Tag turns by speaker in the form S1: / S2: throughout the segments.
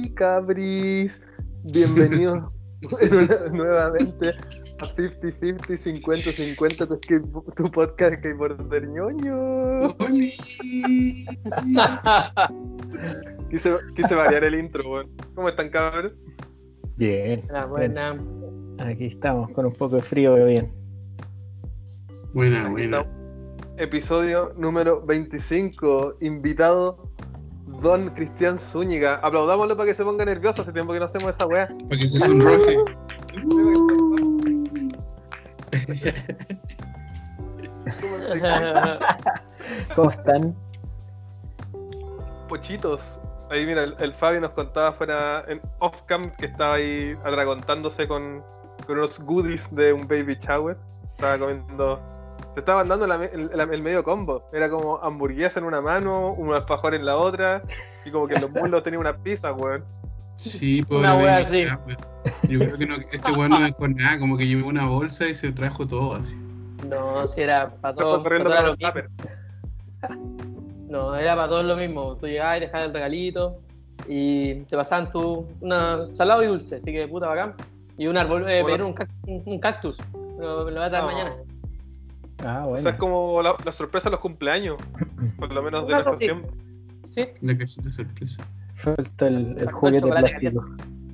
S1: Oli Cabris, bienvenidos nuevamente a 50-50, 50-50, tu, skate- tu podcast de skateboarder ñoño. Quise, quise variar el intro, weón. ¿Cómo están, cabros?
S2: Bien,
S3: Buena, buena.
S2: aquí estamos con un poco de frío, pero bien.
S4: Buena,
S1: Aquí
S4: buena.
S1: estamos. Episodio número 25. Invitado Don Cristian Zúñiga. Aplaudámoslo para que se ponga nervioso. Hace tiempo que no hacemos esa weá.
S4: Para que se sonroje.
S1: ¿Cómo están?
S2: ¿Cómo están?
S1: Pochitos. Ahí mira, el, el Fabio nos contaba fuera en off-cam que estaba ahí atragontándose con, con unos goodies de un baby shower. Estaba comiendo. Se estaban dando la el, la- el medio combo. Era como hamburguesa en una mano, un alfajor en la otra. Y como que en los muslos tenía una pizza, weón.
S4: Sí, pobre
S3: Una wea así.
S4: Yo creo que no, este weón no dejó nada, como que llevó una bolsa y se trajo todo así.
S3: No, si era para todos. mismo. No, era para todos lo mismo. Tú llegabas y dejabas el regalito y te pasaban tu una salado y dulce, así que puta bacán. Y un árbol, eh,
S1: Bueno.
S3: pero un, cac- un- un cactus. Lo, lo voy a traer
S1: No.
S3: mañana.
S2: Ah,
S1: O
S2: bueno.
S1: sea, es como la, la sorpresa de los cumpleaños. Por lo menos de nuestro tiempo.
S3: Sí,
S4: La cajita de sorpresa.
S2: Falta el, el juguete plástico.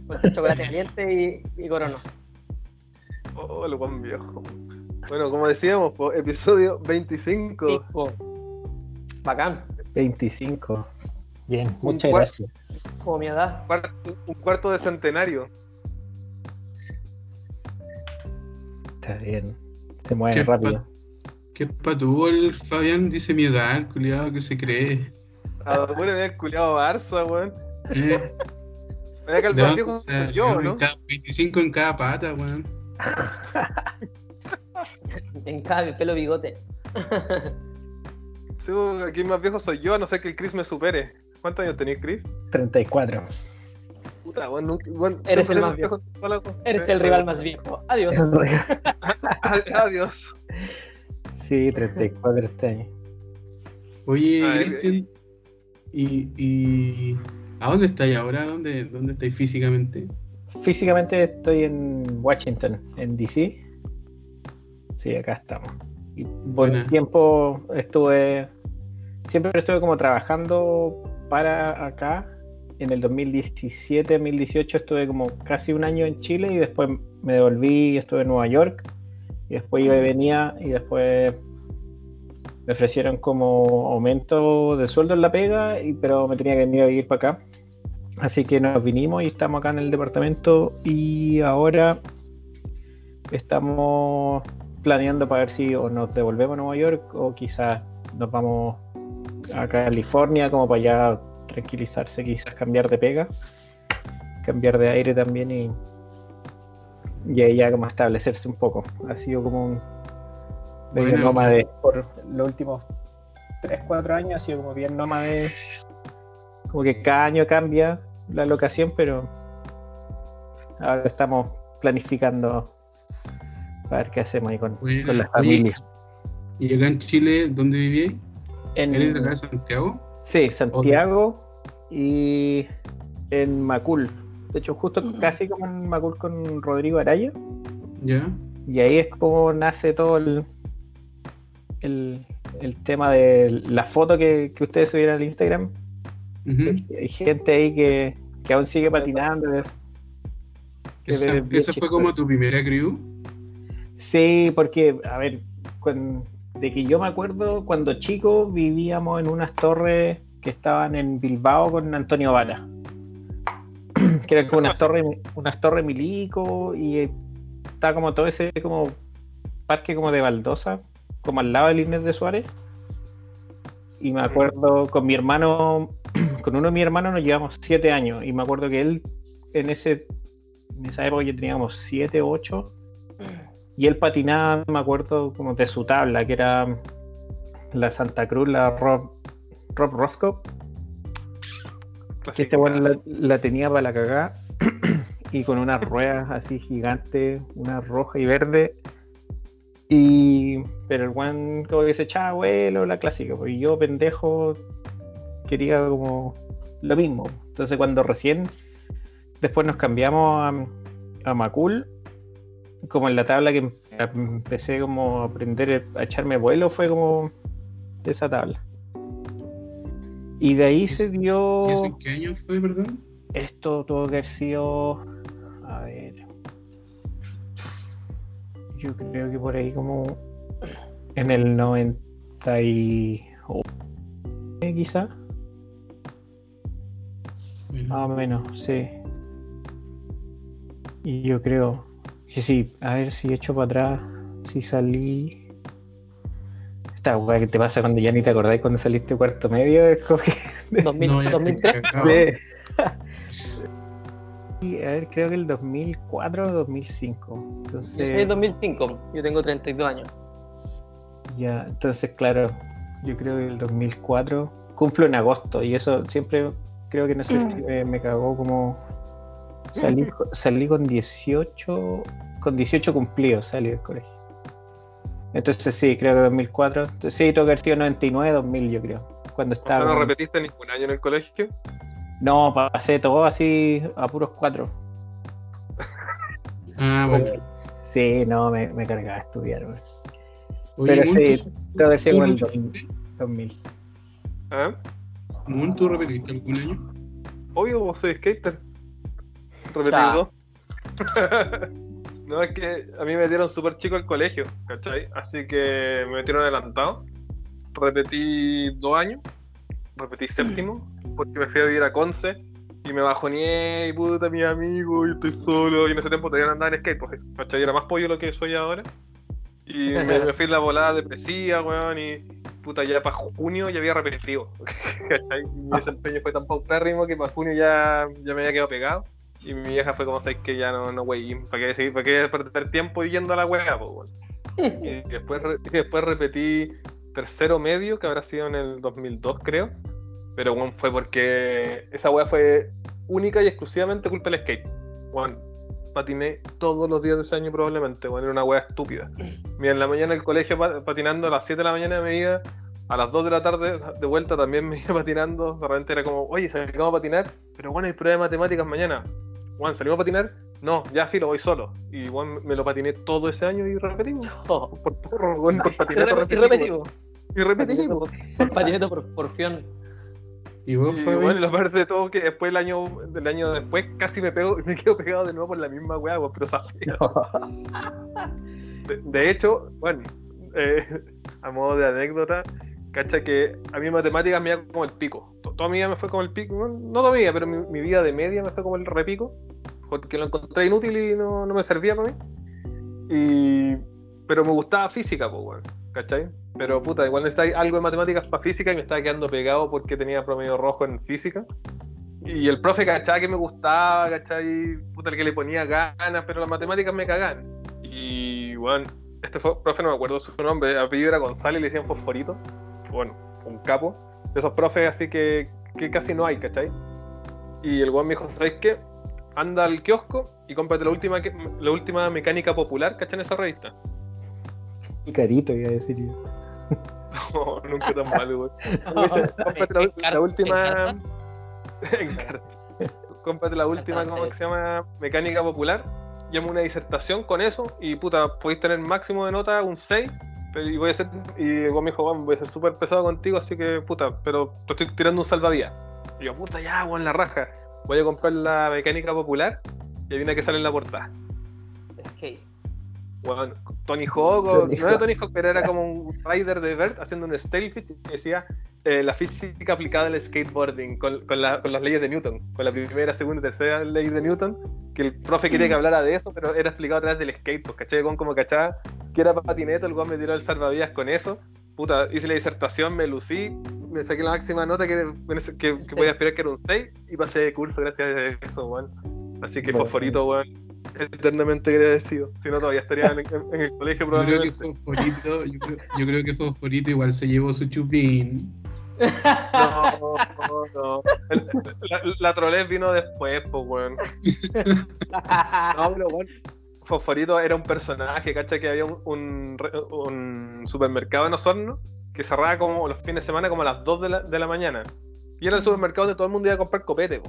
S3: con el chocolate caliente y, y corono.
S1: Oh, el buen viejo. Bueno, como decíamos, po, episodio 25.
S3: Cinco. Bacán,
S2: 25. Bien,
S1: Un
S2: muchas gracias.
S3: como mi edad.
S1: Cuarto- un cuarto de centenario.
S2: Está bien. Se mueve rápido.
S4: ¿Qué patuvo el Fabián? Dice mi edad, el culiado que se cree.
S1: A bueno, el culiado Barça, weón.
S4: Eh,
S1: Vaya que el
S4: ¿de
S1: más
S4: dónde
S1: viejo
S4: salió?
S1: yo,
S4: En
S1: ¿no?
S4: cada- 25 en cada pata, weón.
S3: En cada pelo bigote.
S1: Sí, aquí el más viejo soy yo, a no ser que el Chris me supere. ¿Cuántos años tenés, Chris?
S2: 34.
S1: Puta, weón, nunca- weón,
S3: Eres el más
S1: en toda la-
S3: Eres el rival más viejo. Adiós.
S1: Adiós.
S2: Sí, 34 este año.
S4: Oye, Cristian, ¿y, y a dónde estáis ahora? ¿Dónde, ¿Dónde estáis físicamente?
S2: Físicamente estoy en Washington, en DC. Sí, acá estamos. Y un tiempo estuve, siempre estuve como trabajando para acá. En el 2017-2018 estuve como casi un año en Chile y después me devolví y estuve en Nueva York. Y después iba y venía y después me ofrecieron como aumento de sueldo en la pega, y, pero me tenía que venir a vivir para acá. Así que nos vinimos y estamos acá en el departamento y ahora estamos planeando para ver si o nos devolvemos a Nueva York o quizás nos vamos a California como para allá tranquilizarse, quizás cambiar de pega, cambiar de aire también y, y ahí ya como establecerse un poco. Ha sido como un
S4: Bueno.
S2: nómade por los últimos 3, 4 años, ha sido como bien nómade como que cada año cambia la locación, pero ahora estamos planificando para ver qué hacemos ahí con, con la familia.
S4: ¿Y acá en Chile, dónde vivíais?
S2: En,
S4: ¿Eres de acá de Santiago?
S2: sí, Santiago y en Macul. De hecho, justo
S3: Mm.
S2: casi como en Macul con Rodrigo Araya.
S4: ¿Ya?
S2: Y ahí es como nace todo el, el, el tema de la foto que, que ustedes subieron al Instagram. Hay gente ahí que, que aún sigue patinando. que
S4: ¿Esa, fue
S2: chistoso.
S4: como tu primera crew?
S2: Sí, porque, a ver, de que yo me acuerdo, cuando chico vivíamos en unas torres que estaban en Bilbao con Antonio Vara. Que eran como unas torres, unas torres milico y eh, estaba como todo ese como parque como de baldosa, como al lado del Inés de Suárez. Y me acuerdo con mi hermano, con uno de mis hermanos nos llevamos siete años. Y me acuerdo que él en ese en esa época yo teníamos siete, ocho. Y él patinaba, me acuerdo, como de su tabla, que era la Santa Cruz, la Rob, Rob Roscoe, este bueno la, la tenía para la cagada. y con unas ruedas así gigantes, una roja y verde. Y. Pero el one como que se echaba vuelo, la clásica. Porque yo, pendejo, quería como lo mismo. Entonces cuando recién después nos cambiamos a, a Macul. Como en la tabla que em- empecé como a aprender a echarme vuelo fue como esa tabla. Y de ahí se dio.
S4: ¿Y eso en qué año fue, perdón?
S2: Esto tuvo que haber sido. A ver. Yo creo que por ahí como. En el 90 y. quizá.
S4: Bueno,
S2: Más o menos, sí. Y yo creo que sí. A ver si echo para atrás. Si salí. Esta weá que te pasa cuando ya ni te acordáis cuando saliste cuarto medio. Es como que.
S3: 2000,
S4: no, ya estoy
S3: 2003.
S4: cagado.
S2: Y, a ver, creo que el 2004 o 2005.
S3: Yo
S2: Entonces.
S3: soy de 2005, yo tengo 32 años.
S2: Ya, entonces, claro, yo creo que el 2004 cumplo en agosto y eso siempre creo que no sé si me, me cagó como salí, salí con 18 con 18 cumplidos salí del colegio. Entonces sí, creo que 2004. Entonces, sí, tengo que haber sido 99, 2000 yo creo. Cuando
S1: O sea,
S2: estaba...
S1: no repetiste ningún año en el colegio.
S2: No, pasé todo así a puros cuatro.
S4: Ah, bueno.
S2: Sí, no, me, me cargaba estudiar. weón.
S4: Oye,
S2: Pero sí,
S4: ¿tú-
S2: tengo que haber sido
S4: tú
S2: como el
S4: repetiste?
S2: 2000.
S1: ¿Ah?
S4: ¿tú repetiste algún año?
S1: Obvio, vos soy skater. Dos. no, es que a mí me metieron súper chico el colegio, ¿cachai? Así que me metieron adelantado. Repetí dos años. Repetí séptimo. Porque me fui a vivir a Conce. Y me bajoneé y puta, mi amigo, y estoy solo. Y en ese tiempo todavía no andaba en skate, pues, ¿cachai? Era más pollo lo que soy ahora. Y me, me fui en la volada depresiva, weón, y puta, ya para junio ya había repetido, ¿cachai? Mi desempeño fue tan paupérrimo que para junio ya, ya me había quedado pegado. Y mi vieja fue como, sabes que ya no, no, wey, ¿para qué, seguir- para qué perder tiempo yendo a la pues, weón? Y después, y después repetí tercero medio, que habrá sido en el 2002, creo. Pero, bueno, fue porque esa weá fue única y exclusivamente culpa del skate. Bueno, patiné todos los días de ese año probablemente, bueno, era una weá estúpida. Mira, en la mañana el colegio pa- patinando a las 7 de la mañana me iba, a las 2 de la tarde de vuelta también me iba patinando, de repente era como, oye, salimos a patinar, pero bueno, hay prueba de matemáticas mañana. Juan, ¿salimos a patinar? No, ya filo, voy solo. Y bueno, me lo patiné todo ese año y repetimos.
S3: Oh,
S1: Por porro, weón, por
S3: y
S1: patineto repetimos.
S3: repetimos.
S1: Y repetimos.
S3: Por patineto por porfión.
S4: ¿Y vos,
S1: Y
S4: Fabi?
S1: bueno, lo peor de todo que después el año, del año después casi me pego, me quedo pegado de nuevo por la misma weá, pero sabía. De, de hecho, bueno, eh, a modo de anécdota, cacha que a mí matemáticas me iba como el pico. To- Toda mi vida me fue como el pico, no, toda mi vida, pero mi, vida de media me fue como el repico, porque lo encontré inútil y no, no me servía para mí. Y, pero me gustaba física, pues, weón, ¿cachai? Pero puta, igual necesitaba algo de matemáticas para física y me estaba quedando pegado porque tenía promedio rojo en física. Y el profe cachaba que me gustaba, ¿cachai? Puta, el que le ponía ganas, pero las matemáticas me cagan. Y bueno, este profe no me acuerdo su nombre, el apellido era González y le decían Fosforito. Bueno, un capo. De esos profes así que, que casi no hay, ¿cachai? Y el weón me dijo, ¿sabes qué? Anda al kiosco y cómprate la última, que- la última mecánica popular, ¿cachai? En esa revista.
S2: Y carito, iba a decir yo.
S1: No, nunca tan malo, weón. Cómprate la, última.
S3: ¿En
S1: En carta. Cómprate la última, ¿cómo que se llama? Mecánica popular. Llamo una disertación con eso y puta, podéis tener máximo de nota un 6. Pero, y voy a ser, y vos me dijo, "Weón, voy a ser súper pesado contigo, así que puta, pero te estoy tirando un salvavidas. Y yo, puta, ya, weón, la raja. Voy a comprar la mecánica popular y hay una que sale en la portada.
S3: skate.
S1: Weón, Tony Hawk, o-
S2: Tony
S1: no era. Tony Hawk, pero era como un rider de Bert haciendo un Stalefish y decía eh, la física aplicada al skateboarding con, con, la- con las leyes de Newton, con la primera, segunda y tercera ley de Newton, que el profe quería que hablara de eso, pero era explicado a través del skate, pues, ¿cachai? Con como cachaba que era patineto, el weón me tiró el salvavidas con eso. Puta, hice la disertación, me lucí, me saqué la máxima nota que, que, que podía esperar que era un 6 y pasé de curso gracias a eso, weón. Así que
S2: Bueno.
S1: Fosforito, weón, eternamente agradecido. Si no, todavía estaría en, el colegio
S4: Yo creo que
S1: probablemente.
S4: Fosforito, yo creo, yo creo que Fosforito igual se llevó su chupín.
S1: No, no, no. La, la trolez vino después, pues, weón. No, pero bueno. Fosforito era un personaje, ¿cachai? Que había un, un, re- un supermercado en Osorno que cerraba como los fines de semana como a las 2 de la, de la mañana. Y era el supermercado donde todo el mundo iba a comprar copete, po.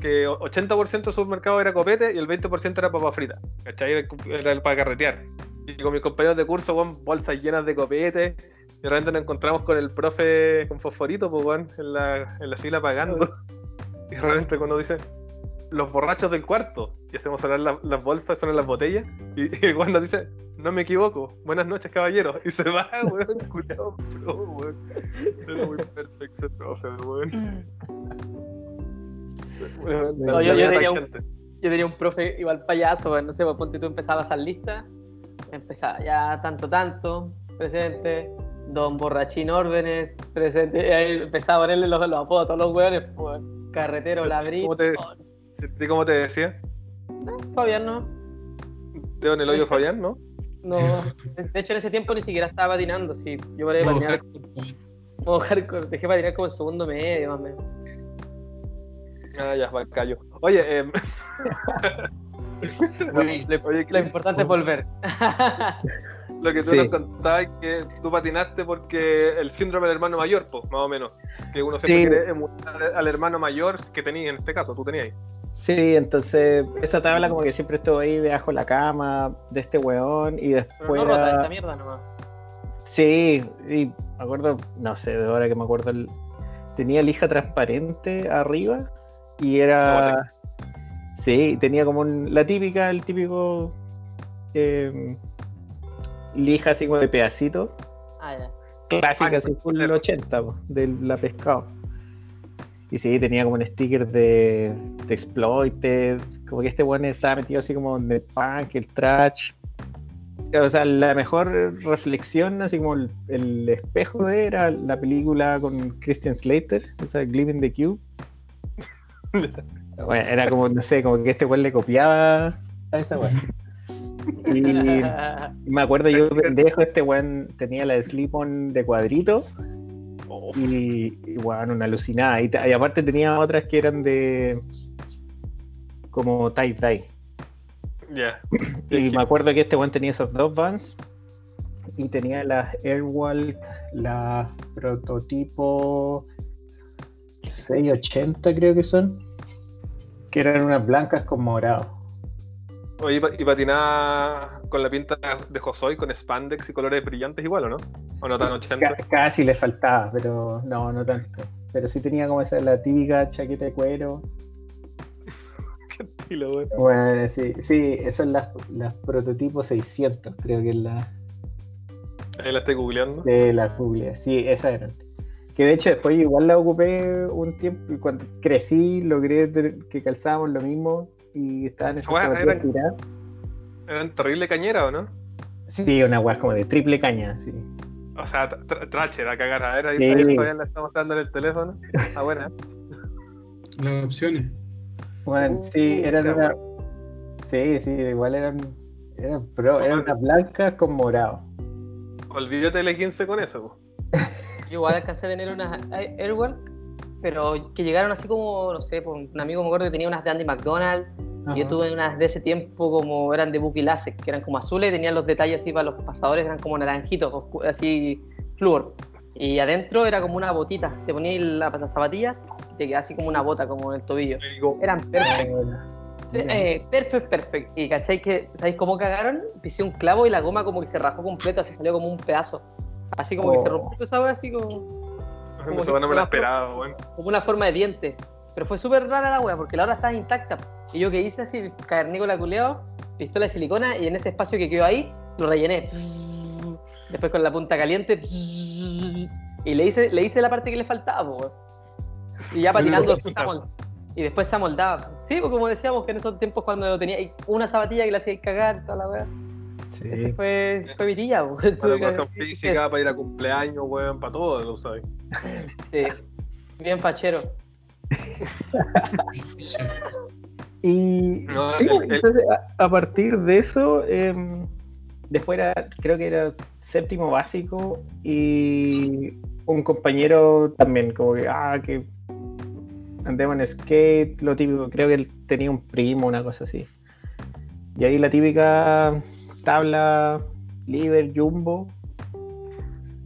S1: que 80% de su mercado era copete y el 20% era papa frita. ¿Cachai? Era, era el para carretear. Y con mis compañeros de curso, weón, bolsas llenas de copete. Y de repente nos encontramos con el profe con fosforito, pues, weón, en la, en la fila pagando. Y de repente cuando dice, los borrachos del cuarto, y hacemos sonar la- las bolsas, sonan las botellas, y, y el weón nos dice, no me equivoco, buenas noches, caballeros. Y se va, weón, culiao, pro, weón. Era muy perfecto ese profe, weón. Weón,
S2: No,
S3: yo- yo tenía
S1: tangente.
S3: Yo tenía un profe igual payaso, pues, no sé, pues ponte tú empezabas a lista, empezaba ya tanto, tanto, presente, don Borrachín Órdenes, presente, y ahí empezaba a ponerle los, los apodos a todos los hueones, pues, carretero, ladrillo,
S1: ¿Cómo te- ¿Y cómo te decía?
S3: Fabián no,
S1: Dedo en el hoyo Fabián, ¿no?
S3: no, de hecho en ese tiempo ni siquiera estaba patinando, sí, yo paré de patinar, modo hardcore, dejé patinar como en segundo medio, más o menos.
S1: Ah, ya, va, callo. Oye, em,
S4: Oye,
S3: Lo,
S1: oye,
S3: lo importante es volver.
S1: lo que tú
S2: Sí.
S1: nos contabas es que tú patinaste porque el síndrome del hermano mayor, pues, más o menos. Que uno siempre
S2: Sí.
S1: quiere emular al hermano mayor que tenía en este caso, tú tenías.
S2: Sí, entonces esa tabla como que siempre estuvo ahí debajo de la cama de este weón y
S3: Pero
S2: después
S3: no rota
S2: era-
S3: esta mierda nomás.
S2: Sí, y me acuerdo, no sé, de ahora que me acuerdo, el- tenía lija transparente arriba y era... Sí, tenía como un- la típica, el típico eh, lija así como de pedacito,
S3: Ah, ya.
S2: clásica
S1: Ah,
S2: así full
S1: claro.
S2: 80 po, de la pescado. Y sí, tenía como un sticker de, de Exploited, como que este weón estaba metido así como en el punk, el trash. O sea, la mejor reflexión, así como el, el espejo de era la película con Christian Slater, esa Gleaming the Cube. Bueno, era como, no sé, como que este weón le copiaba a esa weón. Y me acuerdo yo, pendejo, este weón tenía la de Slip-On de cuadrito y, y weón, una alucinada. Y, aparte tenía otras que eran de como tie-dye.
S1: ya.
S2: Y me acuerdo que este weón tenía esos dos vans y tenía las Airwalk, las prototipo 680 creo que son, que eran unas blancas con morado.
S1: Oye, ¿y pa- y patinaba con la pinta de Josoy, con spandex y colores brillantes igual, ¿o no? ¿O no tan 80?
S2: Ca- Casi le faltaba, pero no, no tanto. Pero sí tenía como esa, la típica chaqueta de cuero.
S1: Y lo bueno.
S2: Bueno, sí, sí, esas son las, las prototipos 600, creo que es la
S1: Ahí la estoy googleando.
S2: de la Google. Sí, esas eran. Que de hecho después igual la ocupé un tiempo y cuando crecí logré que calzábamos lo mismo y estaban zapatillas
S1: eran-. Eran terrible cañera, ¿o no?
S2: Sí, una weá como de triple caña, sí.
S1: O sea, tra- tra- tracher a cagar. A ver, ahí,
S2: Sí.
S1: ahí Fabián la está mostrando en el teléfono. Ah, buena.
S4: las opciones.
S2: Bueno,
S1: Uh,
S2: sí, eran una... Sí, sí, igual eran, eran pro, eran unas blancas con morado.
S1: Olvídate del 15 con eso. po.
S3: Yo igual alcancé a tener unas Airwalk, pero que llegaron así como, no sé, pues, un amigo me acuerdo que tenía unas de Andy McDonald.
S2: Ajá.
S3: Yo tuve unas de ese tiempo como eran de Buki Lassek, que eran como azules y tenían los detalles así para los pasadores, eran como naranjitos, oscu- así flúor. Y adentro era como una botita, te ponías la, la zapatilla y te quedaba así como una bota, como en el tobillo. Eran perfect,
S2: Bueno,
S3: eh, perfect, perfect. Y cachai que, ¿sabéis cómo cagaron? Pisé un clavo y la goma como que se rajó completo, así salió como un pedazo. Así como que se
S2: Oh.
S3: rompió esa wea, así como, como
S1: eso no me la esperaba, weón.
S3: como una forma de diente. Pero fue súper rara la wea, porque la hora estaba intacta. Y yo que hice así, cavernícola culeado, pistola de silicona, y en ese espacio que quedó ahí, lo rellené. Después con la punta caliente, y le hice, le hice la parte que le faltaba. Y ya patinando, y después se amoldaba. Sí, porque como decíamos que en esos tiempos cuando tenía una zapatilla que la hacía cagar, toda la wea. Ese
S2: sí.
S3: fue, fue mi tía, po.
S1: Para educación física, para ir a cumpleaños, weón, para todo, lo sabes.
S3: Sí. Bien fachero.
S2: Y
S1: No,
S2: sí,
S1: el- el-
S2: entonces a, a partir de eso, em, después era, creo que era séptimo básico y un compañero también, como que, ah, que andemos en skate, lo típico, creo que él tenía un primo, una cosa así. Y ahí la típica tabla líder jumbo,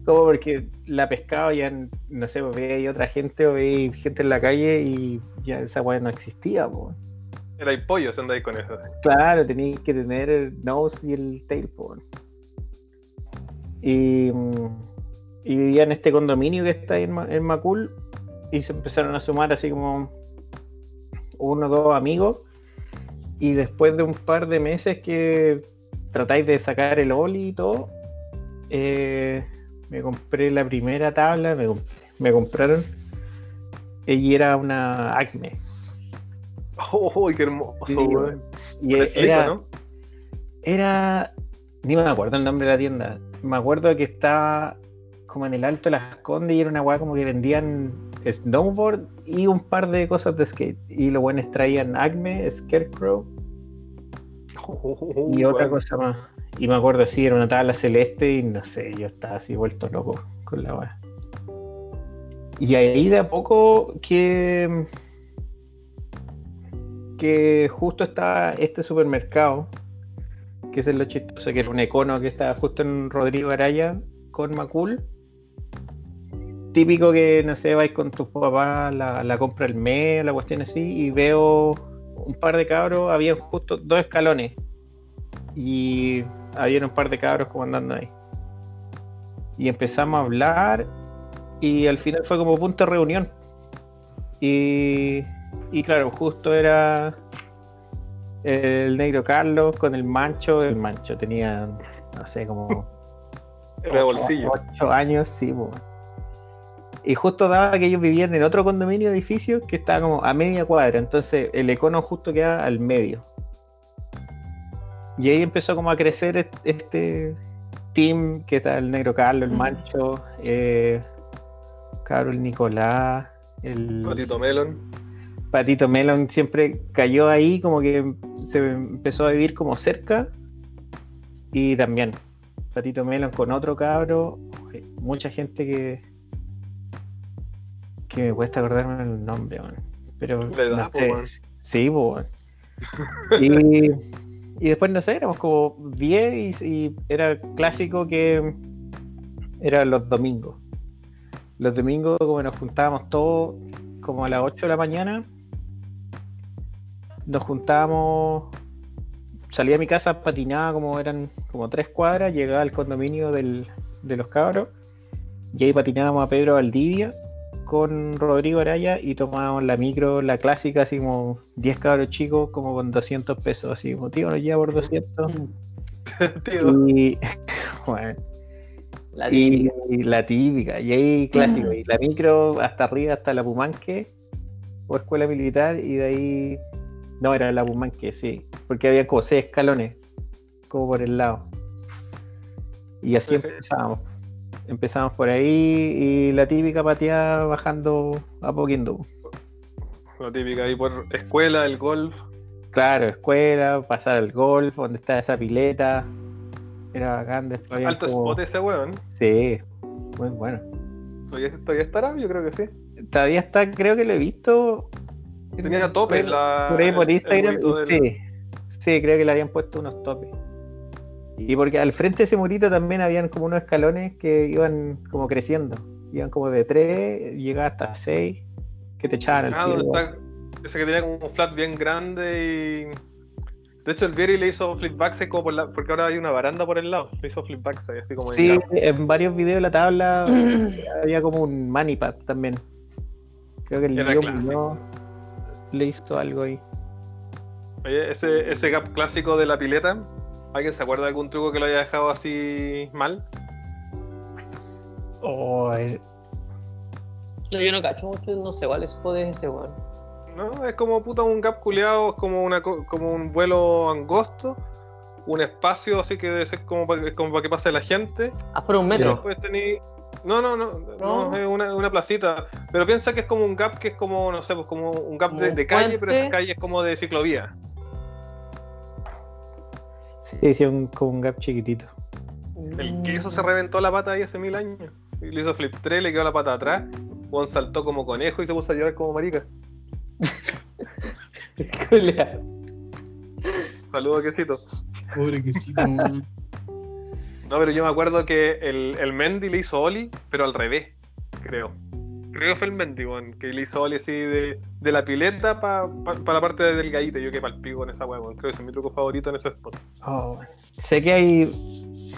S2: como porque la pescaba ya no sé, pues, veía otra gente o veía gente en la calle y ya esa weá no existía, pues.
S1: Era el pollo, se anda ahí con eso.
S2: Claro, tenías que tener el nose y el tail. Y, mm, y vivía en este condominio que está ahí en, en Macul y se empezaron a sumar así como uno o dos amigos y después de un par de meses que tratáis de sacar el oli y todo, eh, me compré la primera tabla, me, me compraron y era una Acme.
S1: ¡Oh, qué hermoso, weón!
S2: Y
S1: silico,
S2: era,
S1: ¿no?
S2: era, ni me acuerdo el nombre de la tienda, me acuerdo que estaba como en el Alto de Las Condes y era una weá como que vendían snowboard y un par de cosas de skate. Y los buenos traían Acme, Scarecrow
S1: Oh,
S2: y otra cosa más. Y me acuerdo, sí, era una tabla celeste y no sé, yo estaba así vuelto loco con la weá. Y ahí de a poco que. que justo estaba este supermercado, que es lo chistoso, que era un econo que estaba justo en Rodrigo Araya con Macul. Típico que, no sé, vais con tus papás, la, la compra el mes, la cuestión así, y veo un par de cabros, había justo dos escalones y había un par de cabros como andando ahí. Y empezamos a hablar y al final fue como punto de reunión. Y, y claro, justo era el negro Carlos con el mancho. El mancho tenía, no sé, como
S1: Era de bolsillo.
S2: 8 años, sí, po. Y justo daba que ellos vivían en otro condominio de edificios que estaba como a media cuadra. Entonces el econo justo queda al medio. Y ahí empezó como a crecer est- este team que está el negro Carlos, el
S3: Mm.
S2: Mancho, eh, cabro el Nicolás, el
S1: Patito Melon.
S2: Patito Melon siempre cayó ahí, como que se empezó a vivir como cerca. Y también, Patito Melon con otro cabro, mucha gente que que me cuesta acordarme el nombre, pero
S1: po,
S2: sé.
S1: weón.
S2: Sí, po, y después, no sé, éramos como 10 y, y era clásico que era los domingos. Los domingos, como nos juntábamos todos como a las 8 de la mañana, nos juntábamos, salía a mi casa, patinaba como eran como tres cuadras, llegaba al condominio del- de los cabros, y ahí patinábamos a Pedro Valdivia con Rodrigo Araya y tomábamos la micro, la clásica, así como 10 cabros chicos, como con 200 pesos, así como, tío, nos lleva por 200.
S1: Tío.
S2: Y, bueno,
S3: La
S2: y,
S3: típica.
S2: y la típica, y ahí clásico, y la micro hasta arriba, hasta la Pumanque, o escuela militar, y de ahí, no, era la Pumanque, sí, porque había como seis escalones, como por el lado. Y así
S1: Sí, sí.
S2: Empezamos por ahí y la típica pateada bajando a Poquindo.
S1: La típica ahí por escuela, el golf.
S2: Claro, escuela, pasar al golf, donde está esa pileta. Era bacán, después
S1: Alto
S2: como-
S1: spot ese weón.
S2: Sí, muy bueno.
S1: ¿Todavía, todavía estará? Yo creo que sí.
S2: Todavía está, creo que lo he visto.
S1: Tenía tope
S2: por,
S1: la.
S2: por ahí por
S1: el- el
S2: Instagram.
S1: del-
S2: Sí, sí, creo que le habían puesto unos topes. Y porque al frente de ese murito también habían como unos escalones que iban como creciendo. Iban como de 3, llegaba hasta 6, que te echaban al
S1: Ah, está. Ese que tenía como un flat bien grande y. De hecho, el Vieri le hizo flipbacks como por la. Porque ahora hay una baranda por el lado. Le hizo flipbacks así como en
S2: Sí, en varios videos de la tabla había como un manipad también. Creo que el. Muñoz le hizo algo ahí.
S1: Oye, ese, ese gap clásico de la pileta. ¿Alguien se acuerda de algún truco que lo haya dejado así mal?
S2: Oh, el-
S3: No, yo no cacho mucho, no sé cuál es es ese, weón.
S1: No, es como puta un gap culeado, es como una co- como un vuelo angosto, un espacio así que debe ser como para, como para que pase la gente.
S3: Ah, por un
S1: Y
S3: metro.
S1: después tení- No, no, no, no,
S3: No.
S1: es una, una placita. Pero piensa que es como un gap que es como, no sé, pues como un gap
S3: Como
S1: de, calle, pero esa calle es como de ciclovía.
S2: Sí, sí, un, como un gap chiquitito.
S1: El queso se reventó la pata ahí hace mil años. Y le hizo flip 3, le quedó la pata atrás. Juan saltó como conejo y se puso a llorar como marica. Saludos, quesito.
S4: Pobre quesito, weón.
S1: No, pero yo me acuerdo que el, el Mendy le hizo Oli, pero al revés, creo. Creo que fue el Mendy, weón, que le hizo así de, de la pileta para la parte del gallito. Yo que palpico con esa weón. Creo que ese es mi truco favorito en ese spot.
S2: Oh, sé que hay.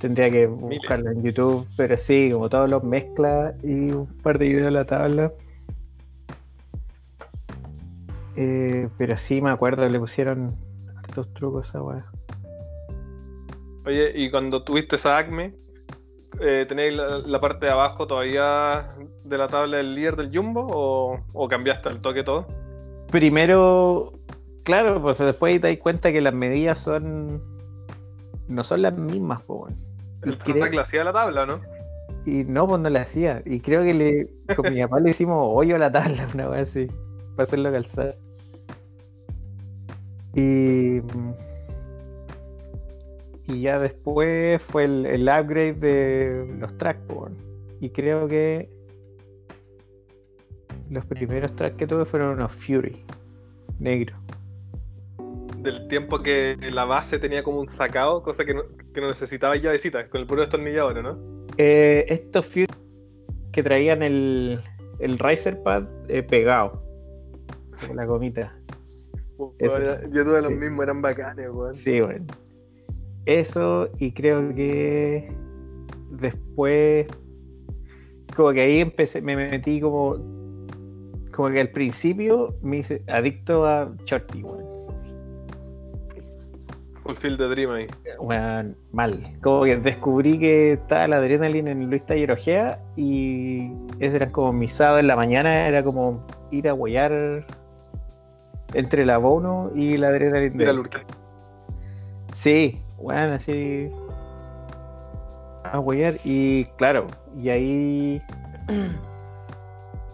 S2: Tendría que buscarlo en YouTube, pero sí, como todos los mezcla y un par de videos de la tabla. Eh, pero sí me acuerdo que le pusieron hartos trucos a esa weá.
S1: Oye, y cuando tuviste esa Acme, eh, ¿tenéis la, la parte de abajo todavía de la tabla del líder del Jumbo o, o cambiaste al toque todo?
S2: Primero, claro, pues después te das cuenta que las medidas son. No son las mismas, po. Y
S1: El
S2: creo-
S1: le hacía la tabla, ¿no?
S2: Y no, pues no le hacía. Y creo que le, con mi papá le hicimos hoyo a la tabla, una vez así, para hacerlo calzar. Y, y ya después fue el, el upgrade de los weón. Y creo que los primeros tracks que tuve fueron unos Fury, negro.
S1: Del tiempo que la base tenía como un sacado, cosa que no, que no necesitaba llavecitas, con el puro destornillador, ¿no?
S2: Eh, estos Fury que traían el, el Riser Pad eh, pegado, como la gomita.
S1: Yo tuve los
S2: Sí.
S1: mismos, eran bacanes, weón.
S2: Sí, bueno. Eso, y creo que después, como que ahí empecé, me metí como, como que al principio me hice adicto a Shorty, weón.
S1: Full Field de Dream ahí.
S2: Mal. Como que descubrí que estaba la adrenalina en Luis Taller Ojea y eso eran como mis sábados en la mañana, era como ir a huellar entre el abono y la adrenalina.
S1: el Urquell.
S2: Sí, bueno, así. A huear. Y claro, y ahí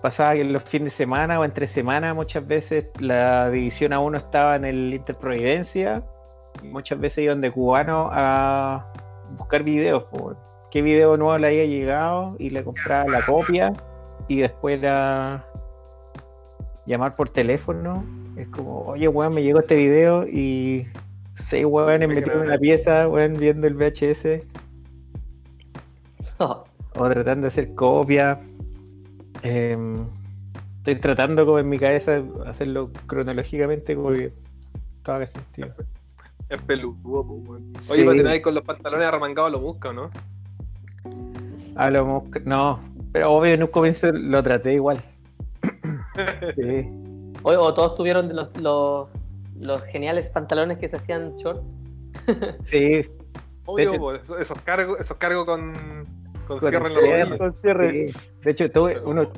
S2: pasaba que en los fines de semana o entre semana muchas veces la división A1 estaba en el Interprovidencia muchas veces iban de cubano a buscar videos. po. ¿Qué video nuevo le había llegado? Y le compraba la copia y después era llamar por teléfono. Es como, oye, weón, me llegó este video y metidos
S1: creo.
S2: en la pieza, weón, viendo el VHS
S3: Oh,
S2: o tratando de hacer copia. Em, estoy tratando como en mi cabeza hacerlo cronológicamente porque todo haga sentido.
S1: Es peludo, weón.
S2: Sí.
S1: Oye, para tener ahí con los pantalones arremangados lo busca, ¿no?
S2: Hablamos, no, pero obvio en un comienzo lo traté igual. Sí.
S3: O, o todos tuvieron los, los, los geniales pantalones que se hacían short.
S2: Sí,
S1: Obvio,
S2: hecho-
S1: po, esos, cargos esos cargos con, con
S2: Con
S1: cierre en
S2: cierre.
S1: rodilla.
S2: Con sí. De hecho, tuve unos,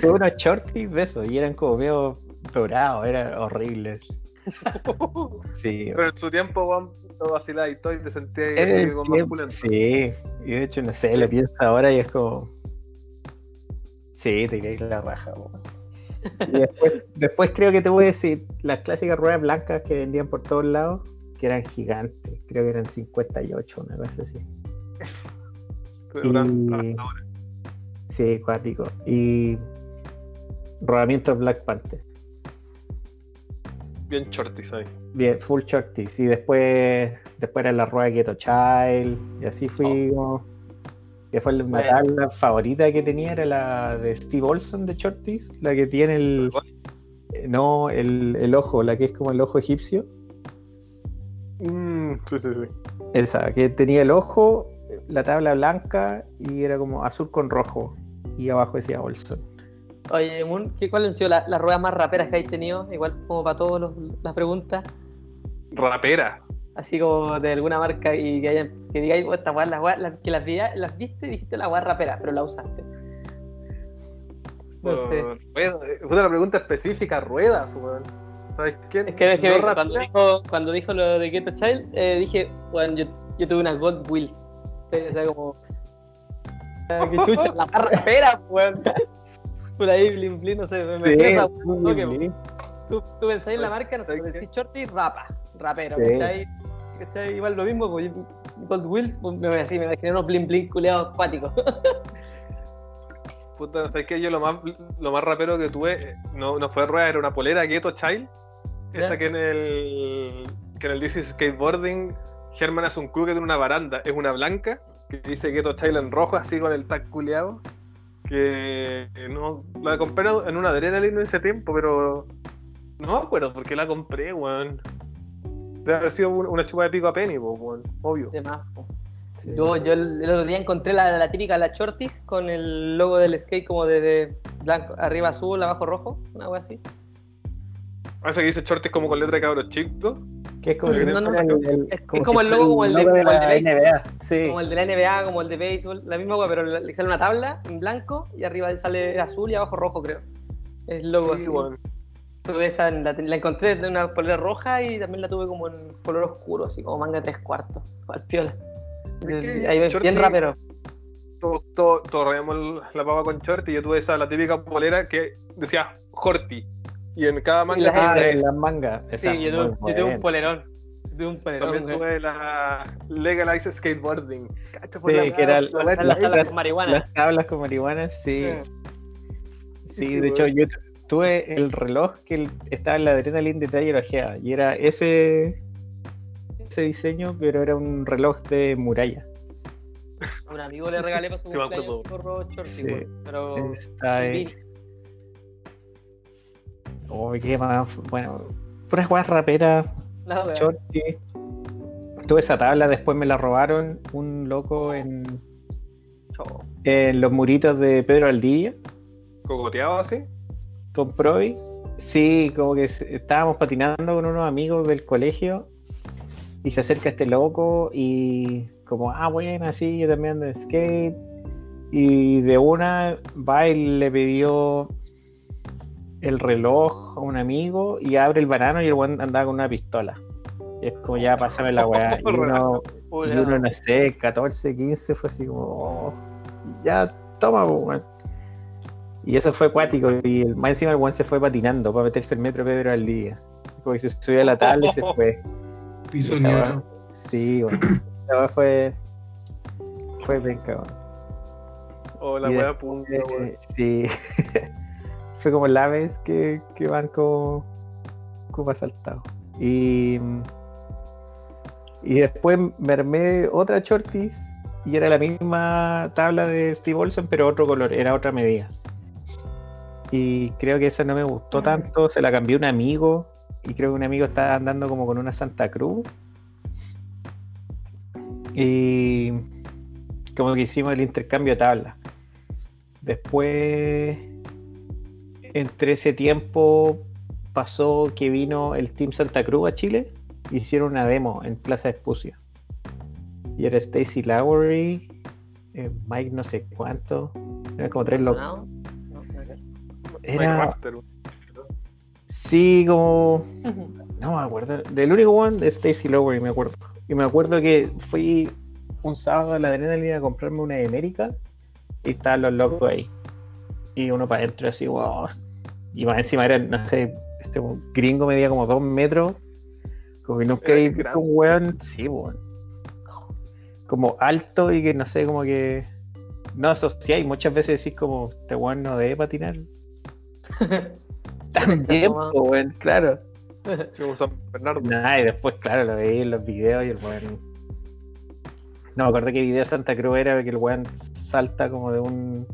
S2: tuve unos shorties de esos y eran como medio dorados, eran horribles. Sí,
S1: Pero en su tiempo, weón, todo vacilaba y todo y te sentías como más pulento.
S2: Sí, y de hecho, no sé, lo pienso ahora y es como. Sí, te caes la raja, po. Y después, después creo que te voy a decir las clásicas ruedas blancas que vendían por todos lados, que eran gigantes, creo que eran 58, una cosa así. Y-. Sí, cuático. Y rodamientos Black Panther.
S1: Bien shorties ahí.
S2: Bien, full shorties. Y después, después era la rueda Keto Child. Y así fui como. Que fue tabla favorita que tenía, era la de Steve Olson de shorties. La que tiene el. eh, No, el, el ojo, la que es como el ojo egipcio.
S1: Mm, sí, sí, sí.
S2: Esa, que tenía el ojo, la tabla blanca y era como azul con rojo. Y abajo decía Olson.
S3: Oye, Moon, ¿qué, ¿cuáles han sido la- las ruedas más raperas que hay tenido? Igual como para todas las preguntas.
S1: Raperas.
S3: Así como de alguna marca y que, hayan, que digáis, "Oh, esta weá, las las- que las, vi- las viste y dijiste la weá rapera, pero la usaste. No sé.
S1: Puta la pregunta específica, ruedas, weón. ¿Sabes qué?
S3: Es que, es que
S1: No
S3: cuando, dijo, cuando dijo lo de Ghetto Child, eh, dije, bueno, yo, yo tuve unas Gold Wheels. O sea, como. Ah, Que chucha, la rapera, weón. Por ahí, blin blin, no sé, me imagino esa. Tú, tú pensáis en la marca, no sé,
S1: ¿Sabes qué?
S3: decís shorty, rapa, rapero. ¿cachai? ¿Cachai? Igual lo mismo, pues, Gold Wheels, pues, me, así, me imaginé unos blin blin culeados acuáticos.
S1: Puta, ¿sabes qué? Yo lo más, lo más rapero que tuve eh, no, no fue rueda, era una polera Ghetto Child. Esa que en el que en el DC Skateboarding German hace un que tiene una baranda. Es una blanca que dice Ghetto Child en rojo, así con el tag culeado. Que eh, no, la compré en una adrenalina en ese tiempo, pero no me acuerdo por qué la compré, weón. Debe haber sido un- una chupa de pico a penny, po, weón. Obvio.
S3: De más, po.
S2: Sí.
S3: Yo, yo el, el otro día encontré la, la típica, la shorties, con el logo del skate como de, de blanco, arriba azul, abajo rojo, una wea así.
S1: Ah, esa que dice shorts como con letra de cabros chicos.
S2: Que es como
S1: No,
S2: si
S1: no,
S3: no,
S2: el- el-
S3: es- es
S2: como
S3: como el logo como el de-
S2: logo
S3: como el de
S2: la
S3: béisbol.
S2: NBA. Sí.
S3: Como el de la NBA, como el de béisbol, la misma wea, pero le le sale una tabla en blanco y arriba sale azul y abajo rojo, creo. Es el logo
S1: Sí,
S3: así.
S1: weón.
S3: Tuve esa, la, la encontré de una polera roja y también la tuve como en color oscuro, así como manga tres cuartos, al piola.
S1: Es que
S3: Ahí ves, bien rapero.
S1: Todos todo, la papa con short y yo tuve esa, la típica polera que decía Horty. Y en cada manga
S3: la-
S2: Ah, en las mangas.
S3: Sí, yo tuve,
S2: muy
S3: yo tuve un polerón. Un.
S1: También
S3: güey.
S1: tuve la Legalize Skateboarding. Cacho, por
S2: Sí,
S1: la
S2: que era
S1: la
S3: Las tablas con marihuana.
S2: Las tablas con marihuana, sí.
S3: Eh.
S2: Sí,
S1: Sí,
S2: de hecho, yo tuve el reloj que estaba en la Adrenaline de Taller Ojea y era ese ese diseño, pero era un reloj de muralla.
S3: A un amigo le regalé para su
S1: Sí,
S3: cumpleaños gorro shorty,
S2: Sí.
S3: güey, pero
S2: Está ahí. Oh, qué más. Bueno, puras guas raperas,
S3: wea.
S2: shorty. Tuve esa tabla, después me la robaron un loco en, en los muritos de Pedro Aldivia.
S1: Cogoteado así.
S2: Compró y sí, como que estábamos patinando con unos amigos del colegio y se acerca este loco y como, ah, bueno, sí, yo también ando en skate y de una va y le pidió el reloj a un amigo y abre el banano y el weón andaba con una pistola. Y es como, ya, pásame la weá. Y uno, y uno, no sé, 14, 15 fue así como, oh, ya, toma, po, weón. Y eso fue acuático. Y el, más encima el weón se fue patinando para meterse el metro Pedro al día. Como que se subió a la tabla y se fue.
S4: Pisoneado.
S2: Sí, weón. Esa weá fue. Fue penca.
S1: O la
S2: después,
S1: punta, weón.
S2: Sí. fue como la vez que, que van como. como asaltados. Y. Y después me armé otra shorties y era la misma tabla de Steve Olson, pero otro color, era otra medida. Y creo que esa no me gustó tanto, se la cambié a un amigo y creo que un amigo estaba andando como con una Santa Cruz. Y como que hicimos el intercambio de tablas. Después, entre ese tiempo, pasó que vino el Team Santa Cruz a Chile y hicieron una demo en Plaza Espucia. Y era Stacy Lowery, eh, Mike no sé cuánto, eran como tres locos. Era, sí, como no me acuerdo. Del único one de Stacy Lowery, me acuerdo. Y me acuerdo que fui un sábado a la adrenalina a comprarme una de América y estaban los locos ahí. Y uno para adentro así, wow. Y más encima era, no sé, este gringo medía como dos metros. Como que nunca
S1: grande.
S2: un weón, sí, weón. Como alto y que no sé, como que no asociáis. Muchas veces decís como, este weón no debe patinar. También, po, weón, claro.
S1: San Bernardo.
S2: Nah, y después, claro, lo veí en los videos y el weón. No me acuerdo qué video de Santa Cruz era que el weón salta como de un.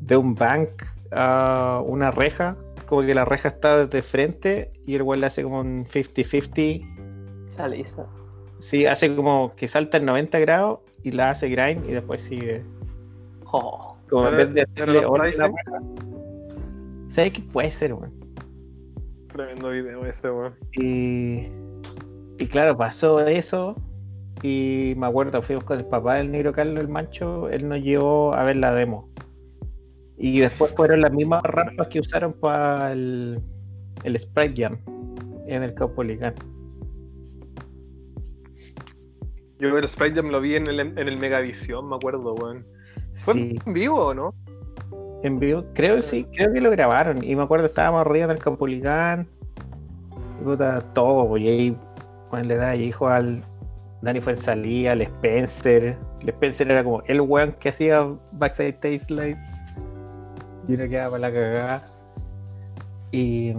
S2: de un bank a una reja. Como que la reja está de frente y el weón le hace como un 50-50.
S3: Sale eso.
S2: Sí, hace como que salta en 90 grados y la hace grind y después sigue.
S3: Oh.
S2: Como en
S1: ¿Y
S2: vez de hacerle ¿Sabes qué puede ser, weón?
S1: Tremendo video ese, weón.
S2: Y, y claro, pasó eso. Y me acuerdo, fuimos con el papá del negro Carlos el Mancho. Él nos llevó a ver la demo. Y después fueron las mismas rampas que usaron para el, el Sprite Jam en el Caupolicán.
S1: Yo el Sprite Jam lo vi en el, en el Megavisión, me acuerdo, weón. ¿Fue
S2: Sí,
S1: en vivo o no?
S2: En vivo. Creo que sí, creo que lo grabaron. Y me acuerdo, estábamos arriba del Caupolicán. Y puta, todo. pues, Y ahí, bueno, le da hijo al Dani Fuenzalía, al Spencer. El Spencer era como el weón que hacía Backside Taste Light. Y uno quedaba para la cagada. Y.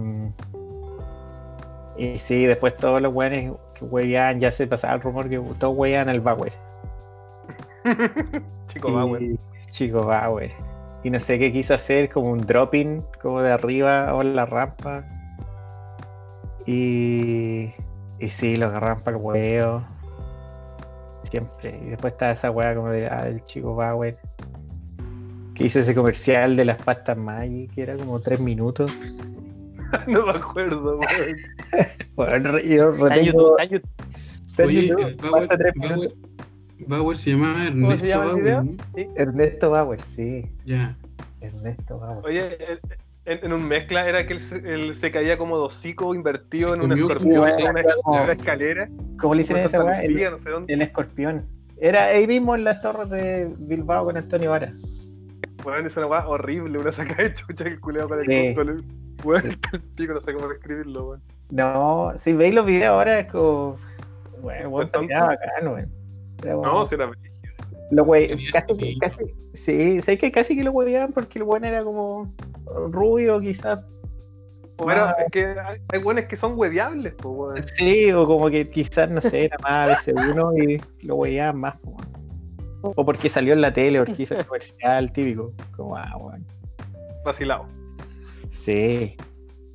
S2: Y sí, después todos los weones que weían, ya se pasaba el rumor que todos weían al Bauer.
S1: Chico Bauer.
S2: Chico Bauer. Y no sé qué quiso hacer, como un dropping, como de arriba o en la rampa. Y. Y sí, lo agarran para el huevo. Siempre. Y después está esa weá como de. Ah, el chico Bauer. Que hizo ese comercial de las pastas Magic, que era como tres minutos.
S1: no me acuerdo, weón.
S2: Bueno, yo retengo-
S3: está en YouTube.
S2: está en
S4: Oye,
S2: YouTube,
S4: Bauer,
S2: tres
S4: Bauer-
S2: minutos.
S4: Bauer se llama Ernesto
S3: se llama el
S4: Bauer,
S3: video?
S4: ¿no?
S2: Ernesto Bauer, sí.
S4: Ya.
S2: Ernesto Bauer.
S1: Oye, el- en, en un mezcla era que él se, él se caía como de hocico invertido
S4: Se
S1: en un escorpión, en una,
S2: como-
S1: escalera.
S2: ¿Cómo le a esa weá? El,
S1: no sé dónde.
S2: el escorpión. Era ahí mismo en las torres de Bilbao con Antonio Vara.
S1: Weón, es una weá horrible, una saca de chucha que el culeado para
S2: Sí.
S1: el con el weón, el pico, no sé cómo describirlo, weón.
S2: No, si veis los videos ahora es como. Bueno, bueno,
S1: ¿Fue tonto?
S2: era bacán, weón. Era
S1: No, si era
S2: Lo güey,
S4: Tenía
S2: casi, casi, sí, sé que casi que lo hueveaban porque el buen era como rubio, quizás.
S1: Bueno,
S2: más-
S1: es que hay, hay weones que son hueviables, pues, weón.
S2: Sí, o como que quizás, no sé, era más de uno y lo hueveaban más. O porque salió en la tele, porque hizo el comercial típico. Como, ah, bueno.
S1: Vacilado.
S2: Sí.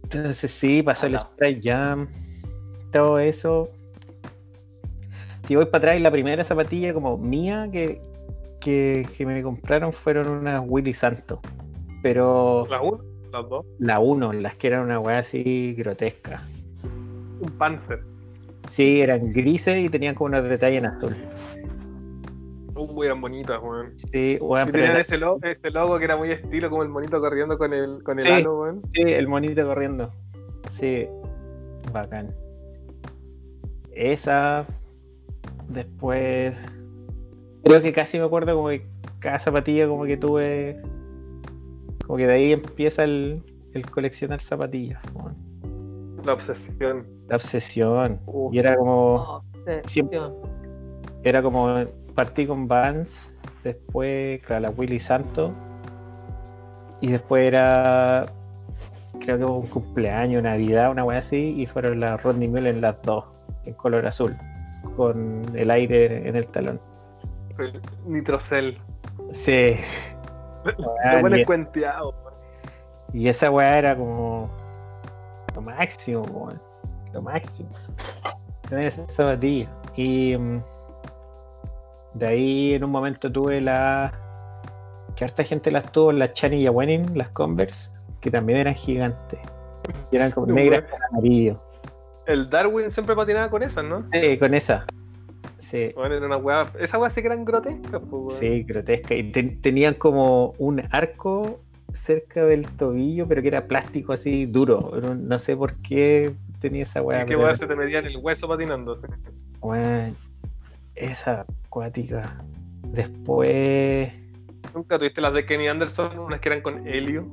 S2: Entonces sí, pasó el
S3: Ah, no.
S2: Sprite Jam, todo eso. Si voy para atrás, la primera zapatilla como mía que, que, que me compraron fueron unas Willy Santos. Pero
S1: Las uno, las dos.
S2: la 1, las que eran una weá así grotesca.
S1: Un Panzer.
S2: Sí, eran grises y tenían como unos detalles en azul.
S1: Uh, eran bonitas, weón.
S2: Sí, weón,
S1: Y tenían
S2: era-
S1: ese logo, ese logo que era muy estilo, como el monito corriendo con el, con el
S2: Sí.
S1: halo, weón.
S2: sí, el monito corriendo. Sí, bacán. Esa. Después. Creo que casi me acuerdo como que cada zapatilla como que tuve. Como que de ahí empieza el, el coleccionar zapatillas.
S1: La obsesión.
S2: La obsesión.
S1: Uh.
S2: Y era como.
S3: Oh,
S2: Siempre-
S3: obsesión.
S2: Era como. Partí con Vans. Después, claro, la Willy Santo. Y después era. Creo que un cumpleaños, Navidad, una wea así. Y fueron las Rodney Mullen las dos. En color azul. Con el aire en el talón.
S1: El Nitrocel.
S2: Sí.
S1: Lo
S2: Weón,
S1: bueno
S2: y,
S1: es cuenteado,
S2: y esa weá era como. Lo máximo, weón. Lo máximo. Tener esa zapatilla. Y. mm, De ahí en un momento tuve la. Que harta gente las tuvo, las Chani y Wenning, las Converse, que también eran gigantes. Y eran como negras con amarillo.
S1: El Darwin siempre patinaba con esas, ¿no?
S2: Sí, con esa. Sí,
S1: Bueno, era una weá. Esas weas sí que eran grotescas, pues,
S2: sí, grotesca. Y ten- tenían como un arco cerca del tobillo, pero que era plástico así duro. No sé por qué tenía esa weá.
S1: Es que se te metía en el hueso patinándose.
S2: Weón, esa acuática. Después.
S1: Nunca tuviste las de Kenny Anderson, unas que eran con helio.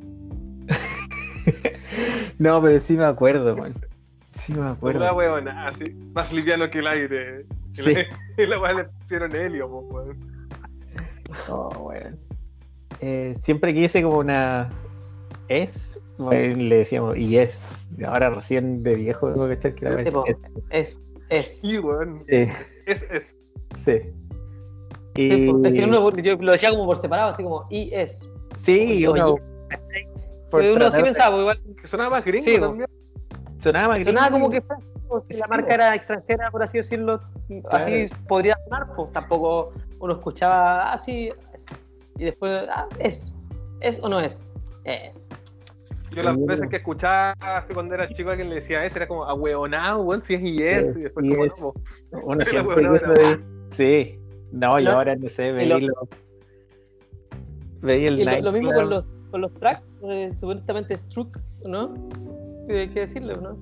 S2: No, pero sí me acuerdo, man. Sí me
S1: Una
S2: acuerdo.
S1: weona, así, más liviano que el aire.
S2: Sí.
S1: la- Y la weá le pusieron helio, pues, weón.
S2: Oh, weón. Eh, siempre quise como una es, bueno, le decíamos y es. Ahora recién de viejo tengo que echar que la vez es.
S3: Es, es.
S1: Sí, weón.
S2: Sí,
S1: Es, es.
S2: sí. Y.
S3: Es que uno, yo lo decía como por separado, así como y es.
S2: sí,
S3: o
S2: uno,
S3: uno sí pensaba, igual
S1: Que sonaba más gringo
S3: Sí.
S2: Sonaba más
S3: sonaba
S2: gringo.
S3: como que fue, como si la marca era extranjera, por así decirlo. Así podría sonar, pues tampoco uno escuchaba así. y después, ah, es. ¿Es o no es? Es.
S1: Yo las veces que escuchaba cuando era chico alguien le decía eso, era como ahueonado, weón, si es y es.
S2: Sí,
S1: Y después como no.
S2: Uno siempre de- Sí. No, y
S3: ¿No?
S2: ahora no sé,
S3: Y
S2: veí
S3: lo-
S2: lo. Veí el
S3: Y lo, lo mismo con los, con los tracks, eh, supuestamente es truck, ¿no? Sí, Hay que decirlo, ¿no?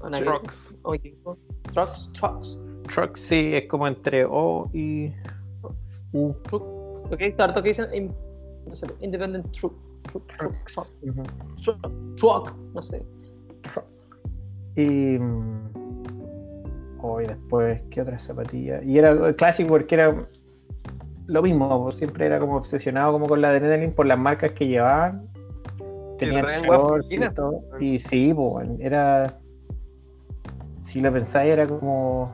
S3: ¿O nada que-
S1: Trucks.
S3: o me equivoco? Trucks, trucks,
S2: Truck, sí, es como entre O y U.
S3: truck. Ok, harto que dicen in- no sé, independent truck, truck, truck, truck,
S2: Ujú.
S3: truck, truck, no sé.
S2: Y. mm, Hoy después, ¿qué otra zapatilla? Y era clásico porque era lo mismo, siempre era como obsesionado como con la adrenaline por las marcas que llevaban.
S1: Guapas
S2: y todo. Y sí, bueno, era. Si lo pensáis, era como.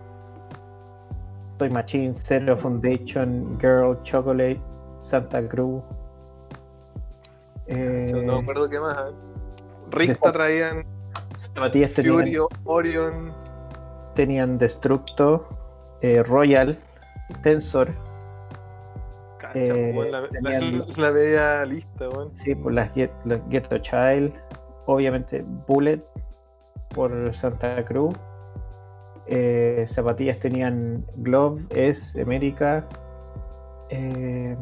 S2: Toy Machine, Zero Foundation, Girl, Chocolate. Santa Cruz. Eh,
S1: No me acuerdo qué más. ¿eh? Ricta traían
S2: zapatillas tenían,
S1: Furio, Orion.
S2: tenían Destructo, eh, Royal, Tensor, Eh,
S1: la, la-
S2: tenían-
S1: la media lista,
S2: sí, por las Get, las Ghetto Child, obviamente Bullet por Santa Cruz. Eh, zapatillas tenían Glove, S, América. Eh,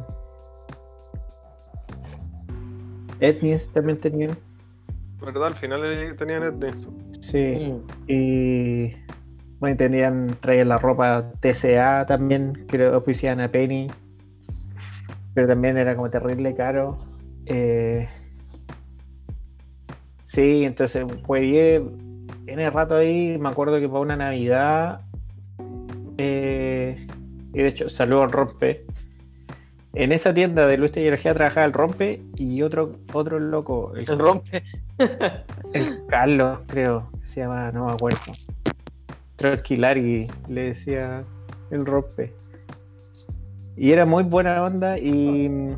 S2: Etnies también tenían.
S1: ¿Verdad? Al final tenían Etnis.
S2: Sí.
S3: Mm.
S2: Y bueno, tenían, traían la ropa TCA también, que oficiaban a Penny. Pero también era como terrible caro. Eh, sí, entonces jugué en el rato ahí, me acuerdo que para una Navidad, eh, y de hecho, saludo al Rompe. En esa tienda de Luis Tellergía trabajaba el Rompe y otro, otro loco, el
S3: El rompe.
S2: el Carlos, creo, que se llama, no me acuerdo. Trotsky Largi, le decía el rompe. Y era muy buena onda y mm,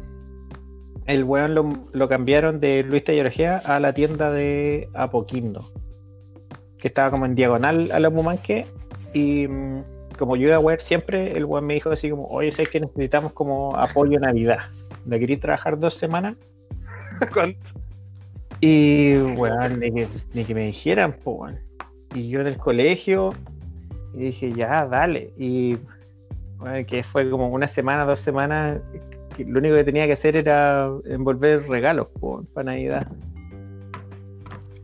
S2: el weón lo, lo cambiaron de Luis Tallorgea a la tienda de Apoquindo, que estaba como en diagonal a la Mumanque. Y mm, como yo iba a wear siempre, el weón me dijo así como, oye, sé que necesitamos como apoyo Navidad. ¿Le queréis trabajar dos semanas?
S1: ¿Cuánto?
S2: Y, weón, ni que, ni que me dijeran, weón. Y yo en el colegio, y dije, ya, dale. Y, que fue como una semana, dos semanas, lo único que tenía que hacer era envolver regalos, para Navidad.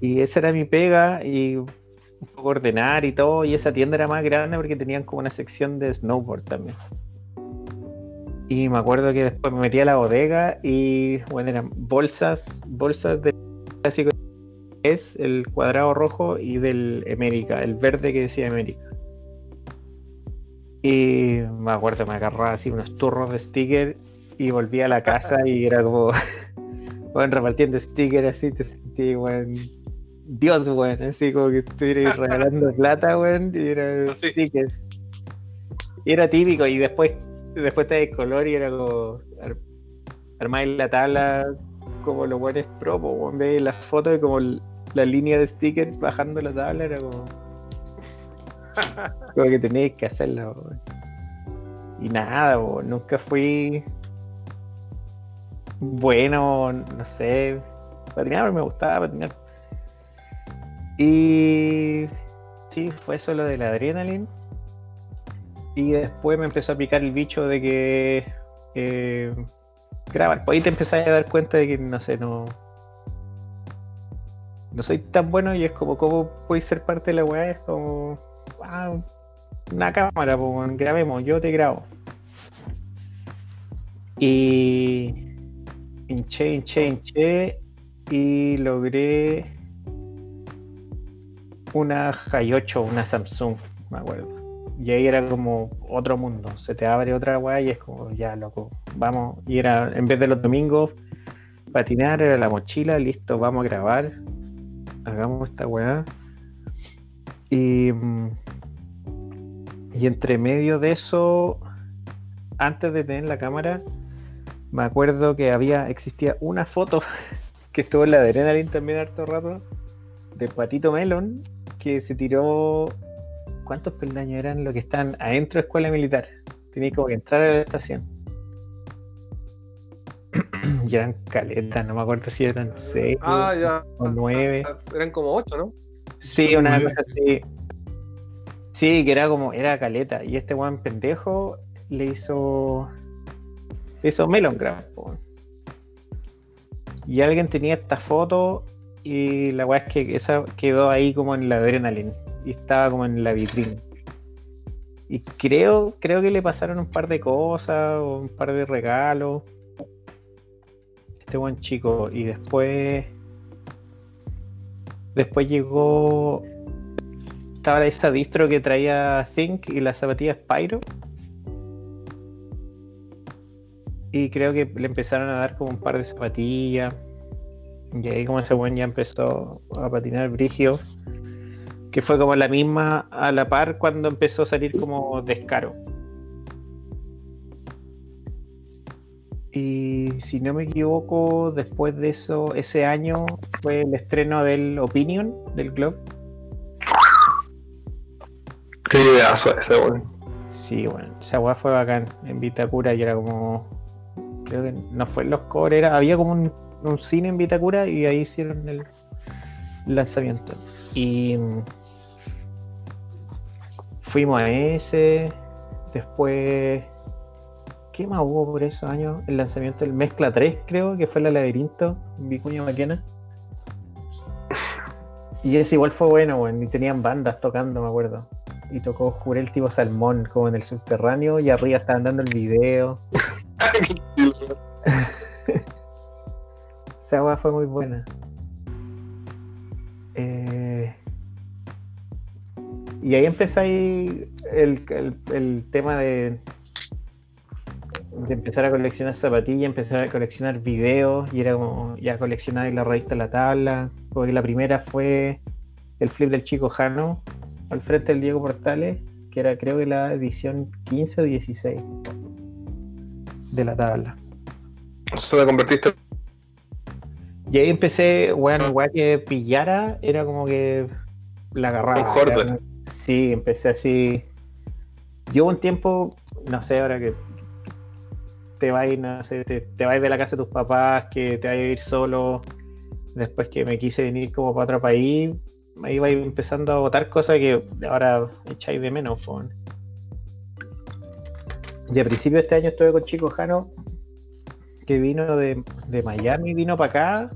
S2: Y esa era mi pega, y un poco ordenar y todo. Y esa tienda era más grande porque tenían como una sección de snowboard también. Y me acuerdo que después me metí a la bodega y, bueno, eran bolsas, bolsas de clásico es el cuadrado rojo y del América, el verde que decía América. Y me acuerdo, me agarraba así unos turros de sticker y volví a la casa y era como, bueno, repartiendo stickers así, te sentí, weón, Dios, weón, así como que estuviera regalando plata, weón, y era stickers. Y era típico, y después, después te de color y era como, ar- armáis la tabla como los buenos pro, weón, veis las fotos y como la línea de stickers bajando la tabla era como. Como que tenéis que weón. Y nada, nunca fui bueno, no sé. Patinar me gustaba patinar. Y sí, fue eso lo del adrenaline. Y después me empezó a picar el bicho de que eh, grabar. Pues ahí te empezás a dar cuenta de que, no sé, no. No soy tan bueno y es como, ¿cómo podéis ser parte de la weá? Es como, una cámara, pues, grabemos, yo te grabo. Y hinché, hinché, hinché y logré una Hi 8, una Samsung, me acuerdo. Y ahí era como otro mundo. Se te abre otra weá y es como, ya, loco, vamos. Y era, en vez de los domingos, patinar, era la mochila, listo, vamos a grabar. Hagamos esta weá. Y, y entre medio de eso, antes de tener la cámara, me acuerdo que había, existía una foto que estuvo en la de Adrenaline también harto rato, de Patito Melon, que se tiró. ¿Cuántos peldaños eran los que están adentro de escuela militar? Tenía como que entrar a la estación. y eran caletas, no me acuerdo si eran seis
S1: Ah, ya.
S2: o nueve.
S1: Eran como ocho, ¿no?
S2: Sí, una cosa así. Sí, que era como, era caleta. Y este weón pendejo le hizo. Le hizo Melon weón. Y alguien tenía esta foto y la weá es que esa quedó ahí como en la adrenaline. Y estaba como en la vitrina. Y creo, creo que le pasaron un par de cosas o un par de regalos. Este buen chico. Y después. Después llegó. Estaba esa distro que traía Think y las zapatillas Pyro. Y creo que le empezaron a dar como un par de zapatillas. Y ahí como ese buen ya empezó a patinar brigio. Que fue como la misma a la par cuando empezó a salir como descaro. Y si no me equivoco, después de eso, ese año fue el estreno del Opinion del Globe.
S1: Qué ideazo ese, weón.
S2: Sí, bueno, esa weá fue bacán en Vitacura y era como. Creo que no fue en los cobres, era, había como un, un cine en Vitacura y ahí hicieron el lanzamiento. Y mm, fuimos a ese. Después. ¿Qué más hubo por esos años? El lanzamiento del Mezcla 3, creo, que fue el laberinto Vicuña Maquena. Y ese igual fue bueno, weón. Y tenían bandas tocando, me acuerdo. Y tocó Jurel tipo Salmón, como en el subterráneo, y arriba estaban dando el video. Esa weá fue muy buena. Eh, Y ahí ahí el, el- el tema de, de empezar a coleccionar zapatillas, empezar a coleccionar videos, y era como ya coleccionar la revista La Tabla, porque la primera fue el flip del chico Jano, al frente del Diego Portales, que era creo que la edición 15 o 16 de La Tabla.
S1: Eso te convertiste.
S2: Y ahí empecé, bueno, igual que pillara, era como que la agarraba. Era- Sí, empecé así. Hubo un tiempo, no sé, ahora que te vas, no sé, te, te vas de la casa de tus papás, que te vas a ir solo, después que me quise venir como para otro país, me iba empezando a botar cosas que ahora echáis de menos. Y a principio de este año estuve con Chico Jano, que vino de, de Miami, vino para acá,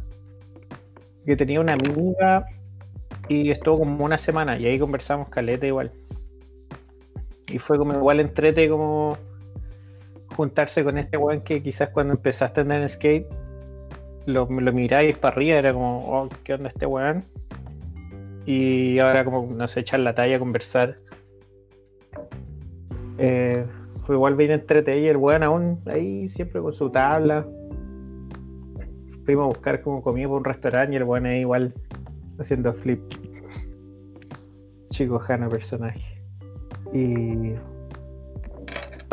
S2: que tenía una amiga y estuvo como una semana y ahí conversamos caleta igual. Y fue como igual entrete como juntarse con este weón que quizás cuando empezaste a andar en skate lo, lo miráis para arriba, era como, oh, ¿qué onda este weón? Y ahora como nos echan la talla a conversar. Eh, fue igual bien entrete y el weón aún ahí siempre con su tabla. Fuimos a buscar como comida por un restaurante y el weón ahí igual haciendo flip. Chico Jana personaje. Y.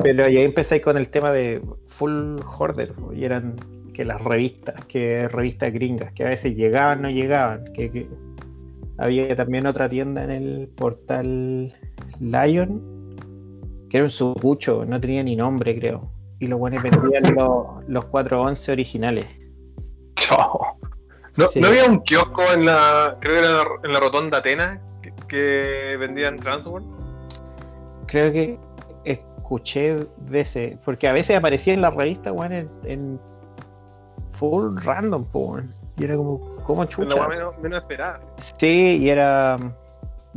S2: Pero ahí empezáis con el tema de full hoarder. Y eran que las revistas, que revistas gringas, que a veces llegaban, no llegaban. Que, que había también otra tienda en el portal Lion, que era un sucucho, no tenía ni nombre, creo. Y los buenos vendían los, los 411 originales.
S1: Chao. ¿No,
S2: Sí.
S1: ¿No había un kiosco en la. Creo que era en la, en la rotonda Atenas que, que vendían Transworld?
S2: creo que escuché de ese, porque a veces aparecía en la revista, weón, en, en full random, po, weón. Y era como, ¿cómo chucha?
S1: menos, menos esperada.
S2: Sí, y era.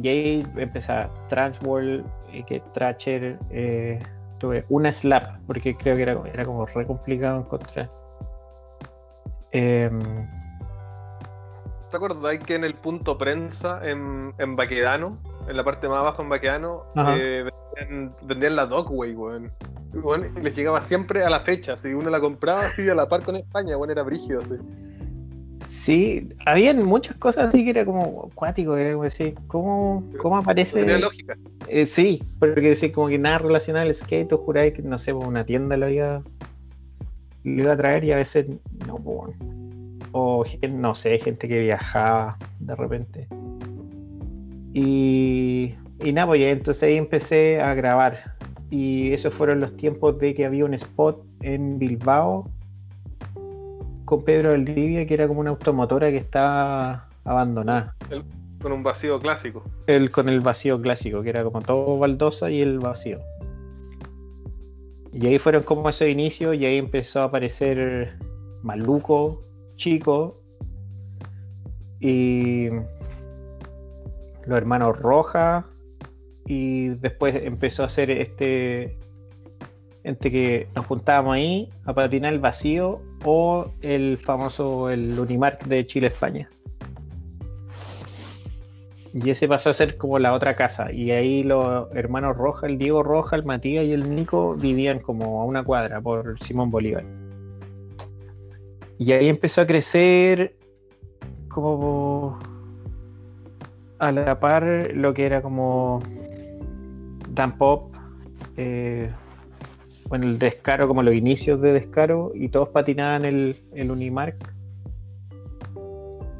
S2: Y ahí empezaba Transworld, eh, que Tracher, eh, tuve una slap, porque creo que era, era como re complicado encontrar. Em,
S1: ¿Te acuerdas que en el punto prensa en, en Baquedano, en la parte más abajo en Baquedano, eh, vendían, vendían la Dogway, weón? Y les llegaba siempre a la fecha. Si uno la compraba así a la par con España, weón, era brígido así.
S2: sí, habían muchas cosas así que era como acuático, era como decir, ¿cómo, cómo aparece?
S1: Tenía lógica.
S2: Eh, sí, porque decir como que nada relacionado al skate, o juráis que no sé, pues, una tienda lo iba, lo iba a traer y a veces no, pues, bueno. O no sé, gente que viajaba de repente. Y, y nada, pues ya entonces ahí empecé a grabar. Y esos fueron los tiempos de que había un spot en Bilbao con Pedro Valdivia, que era como una automotora que estaba abandonada
S1: Con un vacío clásico.
S2: el, con el vacío clásico, que era como todo baldosa y el vacío. Y ahí fueron como esos inicios y ahí empezó a aparecer Maluco, Chico y los hermanos Roja y después empezó a hacer este entre que nos juntábamos ahí a patinar el vacío o el famoso el Unimark de Chile España. Y ese pasó a ser como la otra casa. Y ahí los hermanos Roja, el Diego Roja, el Matías y el Nico vivían como a una cuadra por Simón Bolívar. Y ahí empezó a crecer como a la par lo que era como Dan Pop, eh, bueno, el Descaro, como los inicios de Descaro, y todos patinaban el, el Unimark.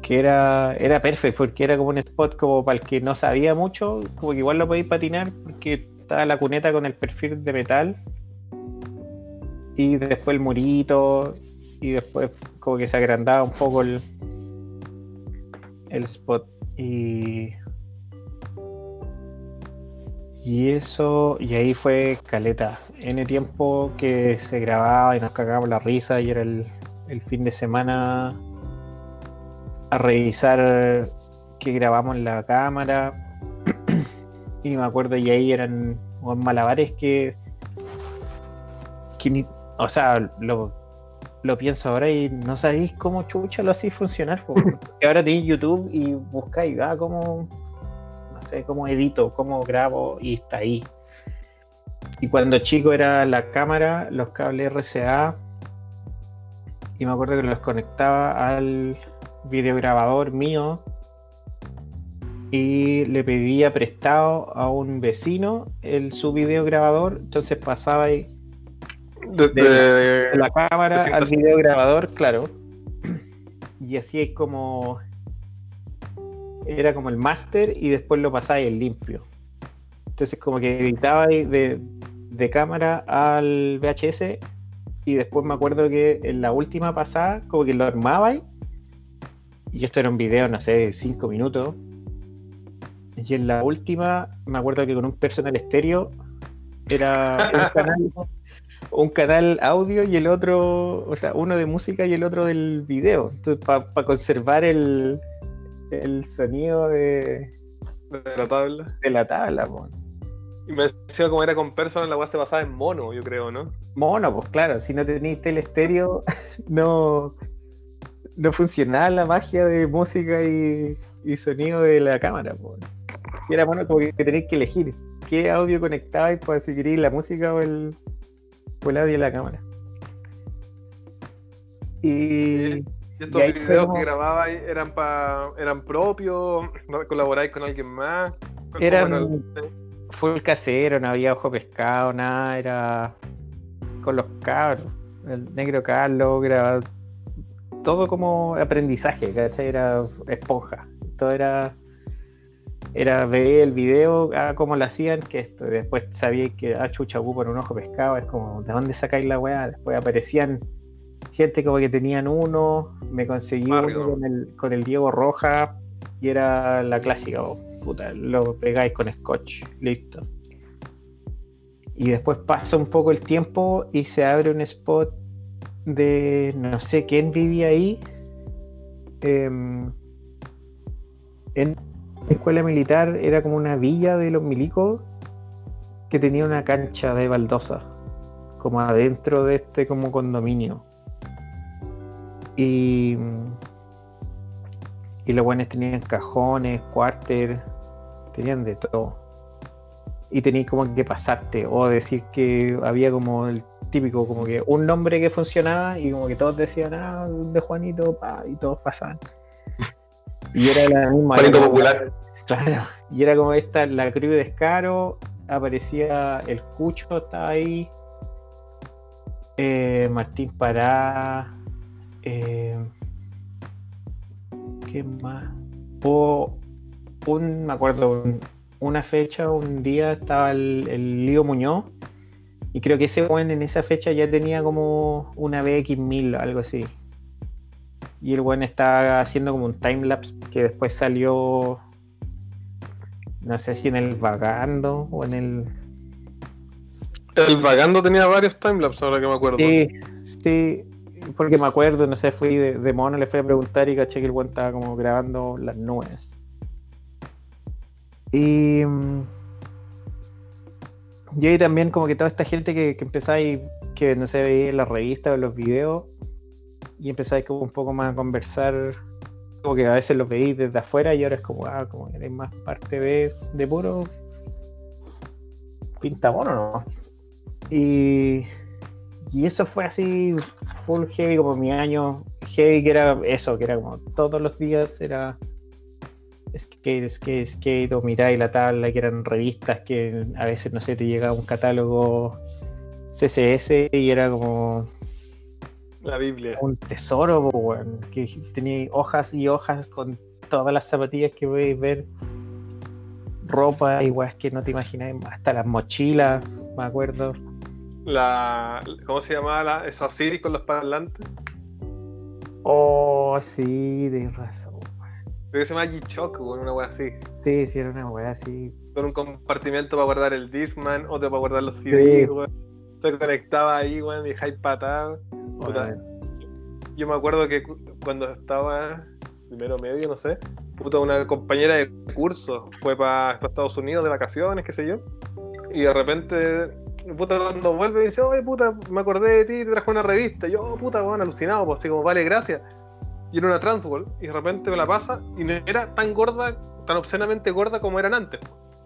S2: Que era, era perfecto, porque era como un spot como para el que no sabía mucho, como que igual lo podéis patinar, porque estaba la cuneta con el perfil de metal. Y después el murito, y después como que se agrandaba un poco el, el spot. Y y eso, y ahí fue caleta. En el tiempo que se grababa y nos cagábamos la risa y era el, el fin de semana a revisar que grabamos en la cámara. y me acuerdo, y ahí eran malabares que, que ni- o sea, lo, lo pienso ahora y no sabéis cómo chucha lo hacéis funcionar. po. Porque ahora tenéis YouTube y buscáis, ah, cómo, no sé, cómo edito, cómo grabo y está ahí. Y cuando chico era la cámara, los cables RCA, y me acuerdo que los conectaba al videograbador mío y le pedía prestado a un vecino el su videograbador, entonces pasaba ahí
S1: De,
S2: de
S1: de-
S2: de la cámara al
S1: 300.
S2: videograbador, claro. Y así es como. Era como el máster y después lo pasáis el limpio. Entonces, como que editaba de, de cámara al VHS y después me acuerdo que en la última pasada, como que lo armabais. Y esto era un video, no sé, de 5 minutos. Y en la última, me acuerdo que con un personal estéreo era un canal un canal audio y el otro, o sea, uno de música y el otro del video. Entonces, para conservar el, el sonido de,
S1: de la tabla.
S2: de la tabla, po.
S1: Y me decía como era con personas, la weá se pasaba en mono, yo creo, ¿no?
S2: Mono, pues claro, si no tenéis tele estéreo, no, no funcionaba la magia de música y, y sonido de la cámara. Y era bueno como que tenéis que elegir qué audio conectabais para si queréis la música o el, audio de la cámara. Y
S1: Y estos
S2: Y
S1: videos
S2: fuimos-
S1: que grababais eran pa, eran propios, ¿No colaboráis con alguien más. ¿Cómo
S2: Eran-
S1: era el
S2: casero, no había ojo pescado, nada, era con los cabros. El negro Carlos grababa todo como aprendizaje, ¿cachai? Era esponja. Todo era era ver el video, ah, cómo lo hacían, que esto, y después sabía que ah, chucha por un ojo pescado, es como, ¿de dónde sacáis la weá? Después aparecían gente como que tenían uno, me conseguí uno con el, con el Diego Roja, y era la clásica, oh, puta, lo pegáis con scotch, listo. Y después pasa un poco el tiempo y se abre un spot de no sé quién vivía ahí. em, en escuela militar era como una villa de los milicos que tenía una cancha de baldosa, como adentro de este como condominio. Y, y los buenos tenían cajones, cuarter, tenían de todo. Y tenías como que pasarte o decir que había como el típico, como que un nombre que funcionaba y como que todos decían, ah, de Juanito, pa, y todos pasaban. Y era la misma.
S1: Popular.
S2: Claro, y era como esta, la crew de Descaro, aparecía el Cucho, estaba ahí, eh, Martín Pará, eh, ¿qué más? Hubo un, me acuerdo, un- una fecha, un día estaba el, el Lío Muñoz, y creo que ese buen en esa fecha ya tenía como una BX1000, algo así. Y el buen estaba haciendo como un timelapse que después salió no sé si en el vagando o en el.
S1: El vagando tenía varios timelapses, ahora que me acuerdo.
S2: Sí, sí, porque me acuerdo, no sé, fui de, de mono, le fui a preguntar y caché que el buen estaba como grabando las nubes. Y. Y ahí también, como que toda esta gente que, que empezáis, que no sé, veía en las revistas o los videos, y empezáis como un poco más a conversar, como que a veces lo veis desde afuera y ahora es como, ah, como que eres más parte de, de puro pintamono, ¿no? Y, y eso fue así, full heavy, como mi año heavy, que era eso, que era como todos los días era skate, skate, skate, o miráis la tabla, que eran revistas que a veces, no sé, te llegaba un catálogo CSS y era como
S1: La Biblia.
S2: un tesoro, weón, que tenía hojas y hojas con todas las zapatillas que podéis ver, ropa y weas que no te imagináis, hasta las mochilas, me acuerdo.
S1: La, ¿Cómo se llamaba la, esa Osiris con los parlantes?
S2: Oh, sí, de razón.
S1: Creo que se llama G-Shock, weón, una wea así.
S2: Sí, sí, era una wea así.
S1: Con un compartimento para guardar el Discman, otro para guardar los CDs,
S2: Sí.
S1: Se conectaba ahí, weón, y hype patada. Puta. Yo me acuerdo que cu- cuando estaba primero medio, no sé, puta, una compañera de curso fue para Estados Unidos de vacaciones, qué sé yo, y de repente, puta, cuando vuelve dice, oye, puta, me acordé de ti, te trajo una revista. Y yo, oh, puta, weón, alucinado, pues así como, vale, gracias. Y era una Transworld, y de repente me la pasa, y no era tan gorda, tan obscenamente gorda como eran antes.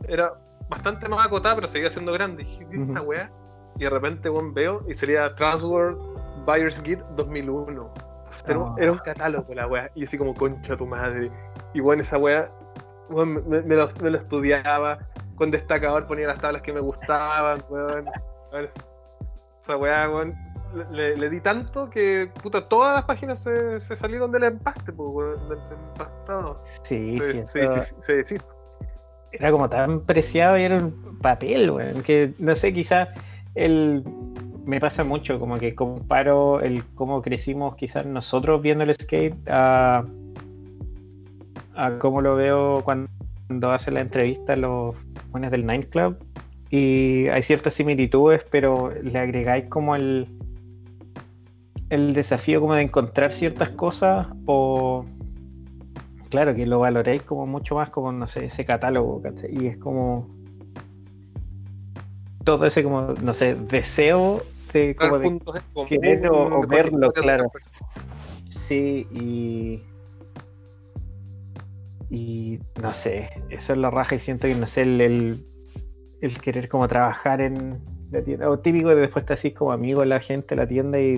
S1: Era bastante más acotada, pero seguía siendo grande. Y dije, ¿qué es esta
S2: Ujú.
S1: weá? Y de repente, weón, veo, y sería Transworld Buyer's Guide 2001. Era, un-
S2: Ah.
S1: era un catálogo la weá. Y así como, concha tu madre. Y bueno, esa weón, me, me lo, me lo estudiaba. Con destacador ponía las tablas que me gustaban, ver, Esa weón. Le, le di tanto que, puta, todas las páginas se, se salieron del empaste, pues, weón. Del empastado.
S2: Sí,
S1: Se,
S2: sí,
S1: se, se- deshizo.
S2: era como tan preciado y era un papel, weón, que no sé, quizás el me pasa mucho, como que comparo el cómo crecimos quizás nosotros viendo el skate a, cómo lo veo cuando, cuando hacen la entrevista los buenos del Nine Club y hay ciertas similitudes, pero le agregáis como el el desafío como de encontrar ciertas cosas o claro, que lo valoréis como mucho más como, no sé, ese catálogo, ¿cachai? Y es como todo ese como, no sé, deseo de como de querer o- o verlo, claro. sí y y no sé, eso es la raja y siento que no sé, el, el, el querer como trabajar en la tienda, o típico de después te así como amigo de la gente la tienda y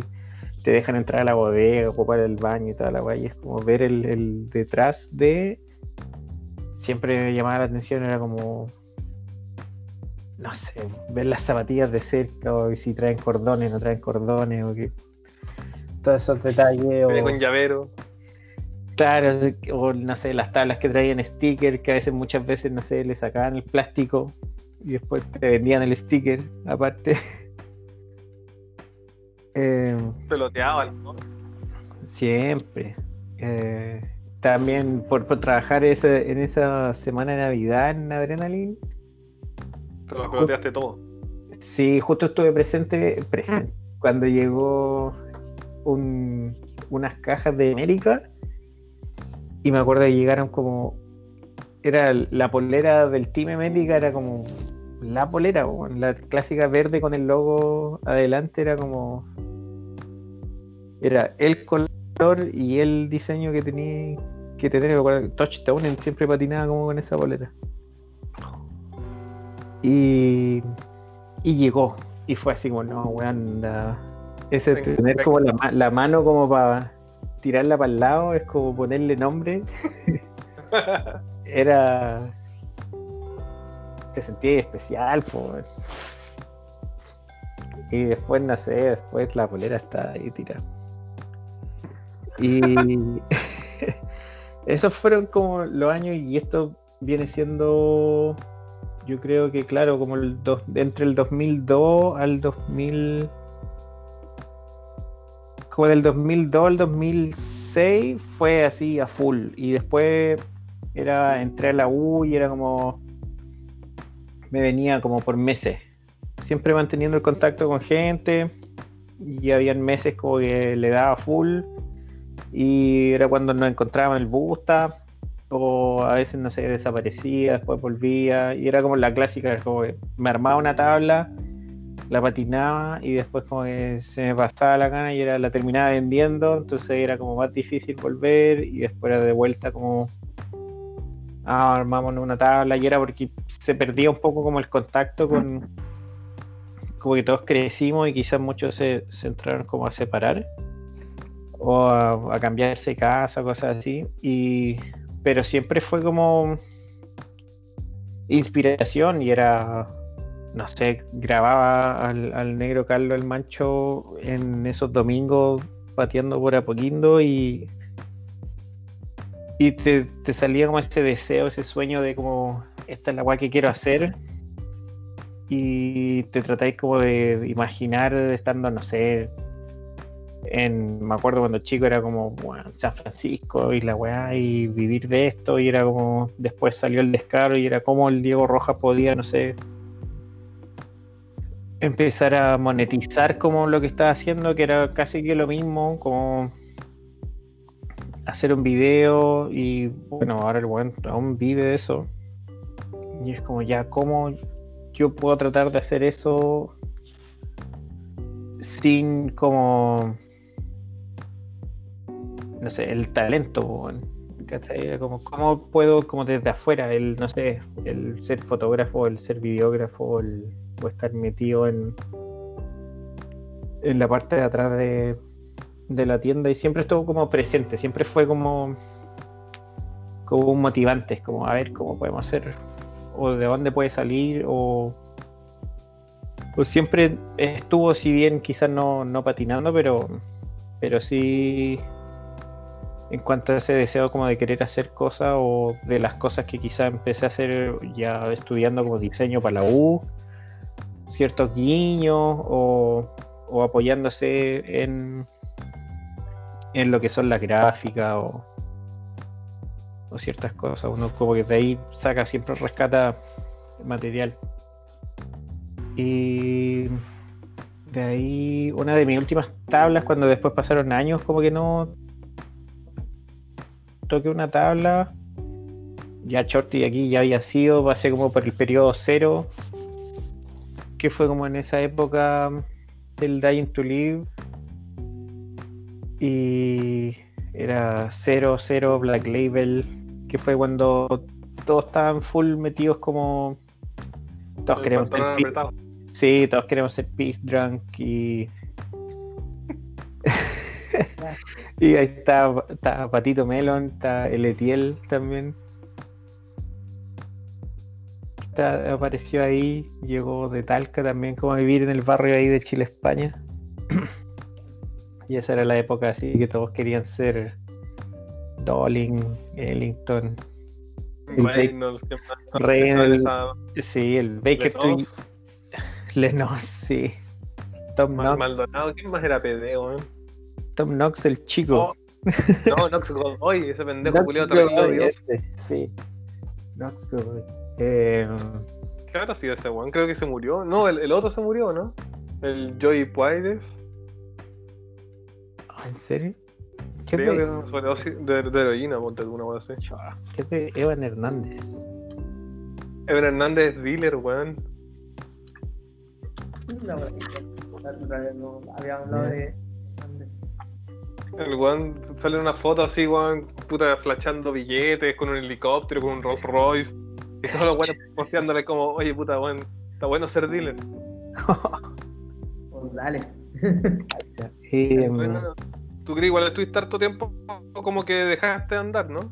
S2: te dejan entrar a la bodega, ocupar el baño y toda la guay, y es como ver el, el detrás de siempre me llamaba la atención, era como no sé, ver las zapatillas de cerca o si traen cordones, no traen cordones o que todos esos detalles
S1: Viene
S2: o
S1: con llavero.
S2: Claro, o no sé, las tablas que traían sticker, que a veces muchas veces, no sé, le sacaban el plástico y después te vendían el sticker aparte. Eh,
S1: Peloteaban, ¿no?
S2: siempre. Eh, también por, por trabajar ese- en esa semana de Navidad en Adrenaline,
S1: Te lo peloteaste todo.
S2: sí, justo estuve presente, presente. Cuando llegó un- unas cajas de América y me acuerdo que llegaron como era la polera del Team América era como la polera po, la clásica verde con el logo adelante era como era el color y el diseño que tenía que tener me acuerdo Touchdown siempre patinaba como con esa polera y y llegó. Y fue así como no weón ese tener como la mano como para tirarla para el lado es como ponerle nombre. Era te sentía especial pues y después no sé después la polera está ahí tirada. Y esos fueron como los años y esto viene siendo yo creo que claro como el dos, entre el 2002 al 2000 como del 2002 al 2006 fue así a full. Y después era entré a la U y era como me venía como por meses siempre manteniendo el contacto con gente. Y habían meses como que le daba full. Y era cuando nos encontrábamos en el Busta o a veces no sé desaparecía después volvía. Y era como la clásica como que me armaba una tabla la patinaba y después como que se me pasaba la gana y era la terminaba vendiendo, entonces era como más difícil volver y después era de vuelta como ah, armamos una tabla. Y era porque se perdía un poco como el contacto con como que todos crecimos y quizás muchos se, entraron como a separar o a, a cambiarse casa, cosas así. Y pero siempre fue como inspiración y era no sé, grababa al, negro Carlos el Mancho en esos domingos pateando por Apoquindo y y te, te salía como ese deseo, ese sueño de como esta es la weá que quiero hacer y te tratáis como de imaginar estando, no sé, me acuerdo cuando chico era como bueno, San Francisco y la weá y vivir de esto y era como después salió el descaro y era como el Diego Rojas podía, no sé, empezar a monetizar como lo que estaba haciendo, que era casi que lo mismo, como hacer un video y bueno, ahora el weón aún vive eso. Y es como ya, ¿cómo yo puedo tratar de hacer eso sin como no sé, el talento? ¿cachai? Como, ¿Cómo puedo, como desde afuera, el, no sé, el ser fotógrafo, el ser videógrafo, el, o estar metido en, en la parte de atrás de, de la tienda y siempre estuvo como presente, siempre fue como, como un motivante, es como a ver cómo podemos hacer, o de dónde puede salir, o, o siempre estuvo, si bien quizás no, no patinando, pero, pero sí en cuanto a ese deseo como de querer hacer cosas o de las cosas que quizás empecé a hacer ya estudiando como diseño para la U, ciertos guiños o, o apoyándose en, en lo que son las gráficas o, o ciertas cosas. Uno como que de ahí saca, siempre rescata material. Y de ahí una de mis últimas tablas, cuando después pasaron años, como que no toqué una tabla. Ya Shorty aquí ya había sido, pasé como por el periodo cero, que fue como en esa época del Dying to Live. Y era 0-0 Black Label, que fue cuando todos estaban full metidos como. Todos
S1: El
S2: queremos ser. Sí, todos queremos ser Peace Drunk y. y ahí está, está Patito Melon, está el Etiel también. Está, apareció ahí, llegó de Talca también, como a vivir en el barrio ahí de Chile, España. y esa era la época así que todos querían ser Dolling, Ellington. El
S1: Reynolds, ¿qué más?
S2: Reynolds,
S1: Esa-
S2: Sí, el Baker Street.
S1: Lenos,
S2: sí. Tom
S1: Maldonado, ¿quién más era PD, weón?
S2: Tom Knox, el chico.
S1: Oh, No, Nox Godoy, ese pendejo
S2: Knox
S1: culiado odioso.
S2: ese, Sí. Knox Godoy. Eh,
S1: ¿Qué habrá sido ese weón? Creo que se murió. No, el, el otro se murió, ¿no? El Joey Puaires.
S2: ¿En serio? ¿Qué
S1: Creo que
S2: de,
S1: es una sobredosis de, de heroína, ponte alguna weón así.
S2: ¿Qué de Evan Hernández?
S1: Evan Hernández es dealer, weón.
S5: No, no, había hablado de.
S1: El weón sale en una foto así, weón, puta, flashando billetes con un helicóptero, con un Rolls Royce. Y todos los weones posteándole como, oye, puta, weón, está bueno ser dealer.
S5: Pues dale.
S2: Eh,
S1: Bueno, Tú crees igual estuviste harto tiempo como que dejaste de andar, ¿no?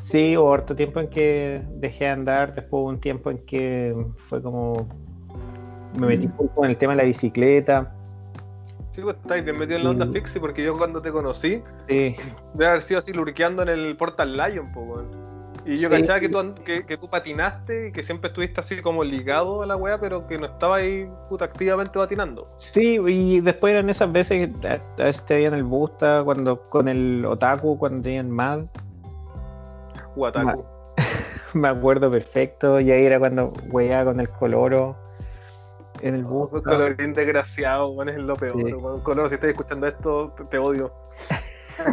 S2: Sí, hubo harto tiempo en que dejé de andar, después hubo un tiempo en que fue como. Me metí full con el tema de la bicicleta.
S1: Sí, pues estáis bien metido en la onda fixie porque yo cuando te conocí,
S2: Sí,
S1: debe haber sido así lurqueando en el Portal Lion, pues. Y yo
S2: Sí.
S1: cachaba que tú, que, que tú patinaste y que siempre estuviste así como ligado a la weá, pero que no estaba ahí puta activamente patinando.
S2: Sí, y después eran esas veces que a veces te veían el Busta, cuando con el Otaku, cuando tenían Mad,
S1: Wataku.
S2: me acuerdo perfecto, y ahí era cuando weaba con el Coloro en el
S1: Oh,
S2: Busta.
S1: Colorín desgraciado, weón, es lo peor.
S2: Sí.
S1: Color, si estás escuchando esto, te, te odio.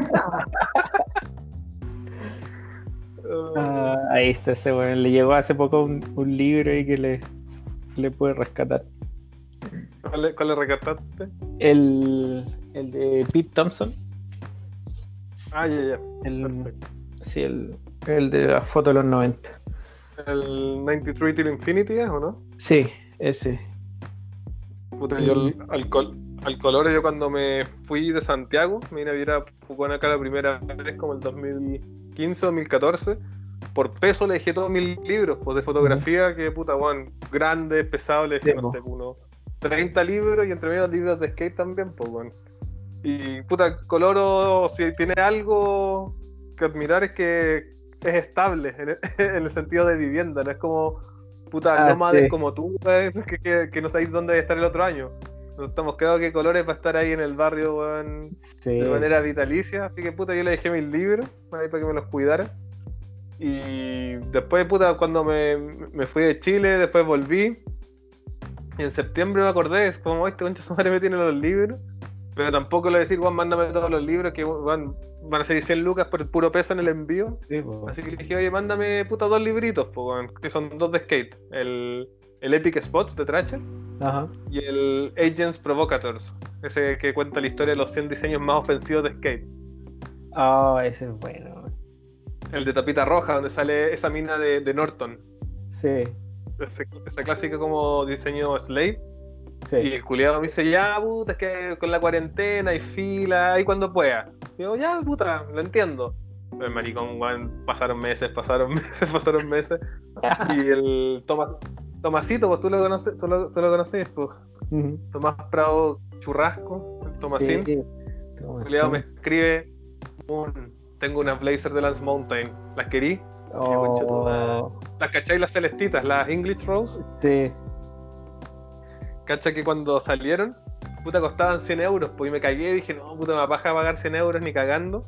S2: Ah, ahí está ese weón, le llegó hace poco un, un libro ahí que le, le puede rescatar.
S1: ¿Cuál, le- cuál le rescataste?
S2: El, el de Pete Thompson,
S1: Ah, ya, ya.
S2: el,
S1: Perfecto.
S2: sí, el, el de la foto de los 90.
S1: ¿El 93 Till Infinity es o no?
S2: Sí, ese.
S1: Puta, yo al, al, col- al color, yo cuando me fui de Santiago, me vine a vivir a Pucón acá la primera vez, como el 2015, 2014. por peso le dejé todos mis libros, pues de fotografía, que puta, weón, grandes, pesados, le dejé,
S2: Sí,
S1: no sé, unos 30 libros y entre medio libros de skate también, pues, weón. Y puta, Coloro, si tiene algo que admirar es que es estable en el, en el sentido de vivienda, no es como puta
S2: Ah,
S1: nómades
S2: sí.
S1: como tú, que, que, que no sabéis dónde estar el otro año. No estamos claros que Colores va a estar ahí en el barrio, weón,
S2: Sí.
S1: de manera vitalicia, así que puta, yo le dejé mis libros ahí para que me los cuidara. Y después, puta, cuando me, me fui de Chile, después volví. Y en septiembre me acordé, como este concha su madre me tiene los libros. Pero tampoco le decir, Juan, mándame todos los libros que weón, van a ser 100 lucas por el puro peso en el envío.
S2: Sí.
S1: Así que le dije, oye, mándame puta dos libritos, po, que son dos de skate. El, el Epic Spots de Thrasher
S2: Ajá.
S1: y el Agents Provocators, ese que cuenta la historia de los 100 diseños más ofensivos de skate.
S2: Oh, ese es bueno.
S1: El de tapita roja, donde sale esa mina de, de Norton.
S2: Sí,
S1: Ese- esa clásica como diseño Slave. Y el culiado me dice, ya, puta, es que con la cuarentena hay fila, ahí cuando pueda. Digo, ya, puta, lo entiendo. El maricón, weón, pasaron meses, pasaron meses, pasaron meses. Y el Tomás, Tomasito, pues tú lo conoces, tú lo, tú lo pues. Tomás Prado Churrasco, el Tomasín.
S2: Sí,
S1: El
S2: Tomasín.
S1: culiado me escribe, un, tengo una Blazer de Lance Mountain. ¿Las querí?
S2: Oh,
S1: ¿Las cacháis las celestitas, las English Rose?
S2: sí.
S1: Cacha que cuando salieron, puta, costaban 100 euros, pues y me cagué y dije, no, puta, me paja pagar 100 euros ni cagando.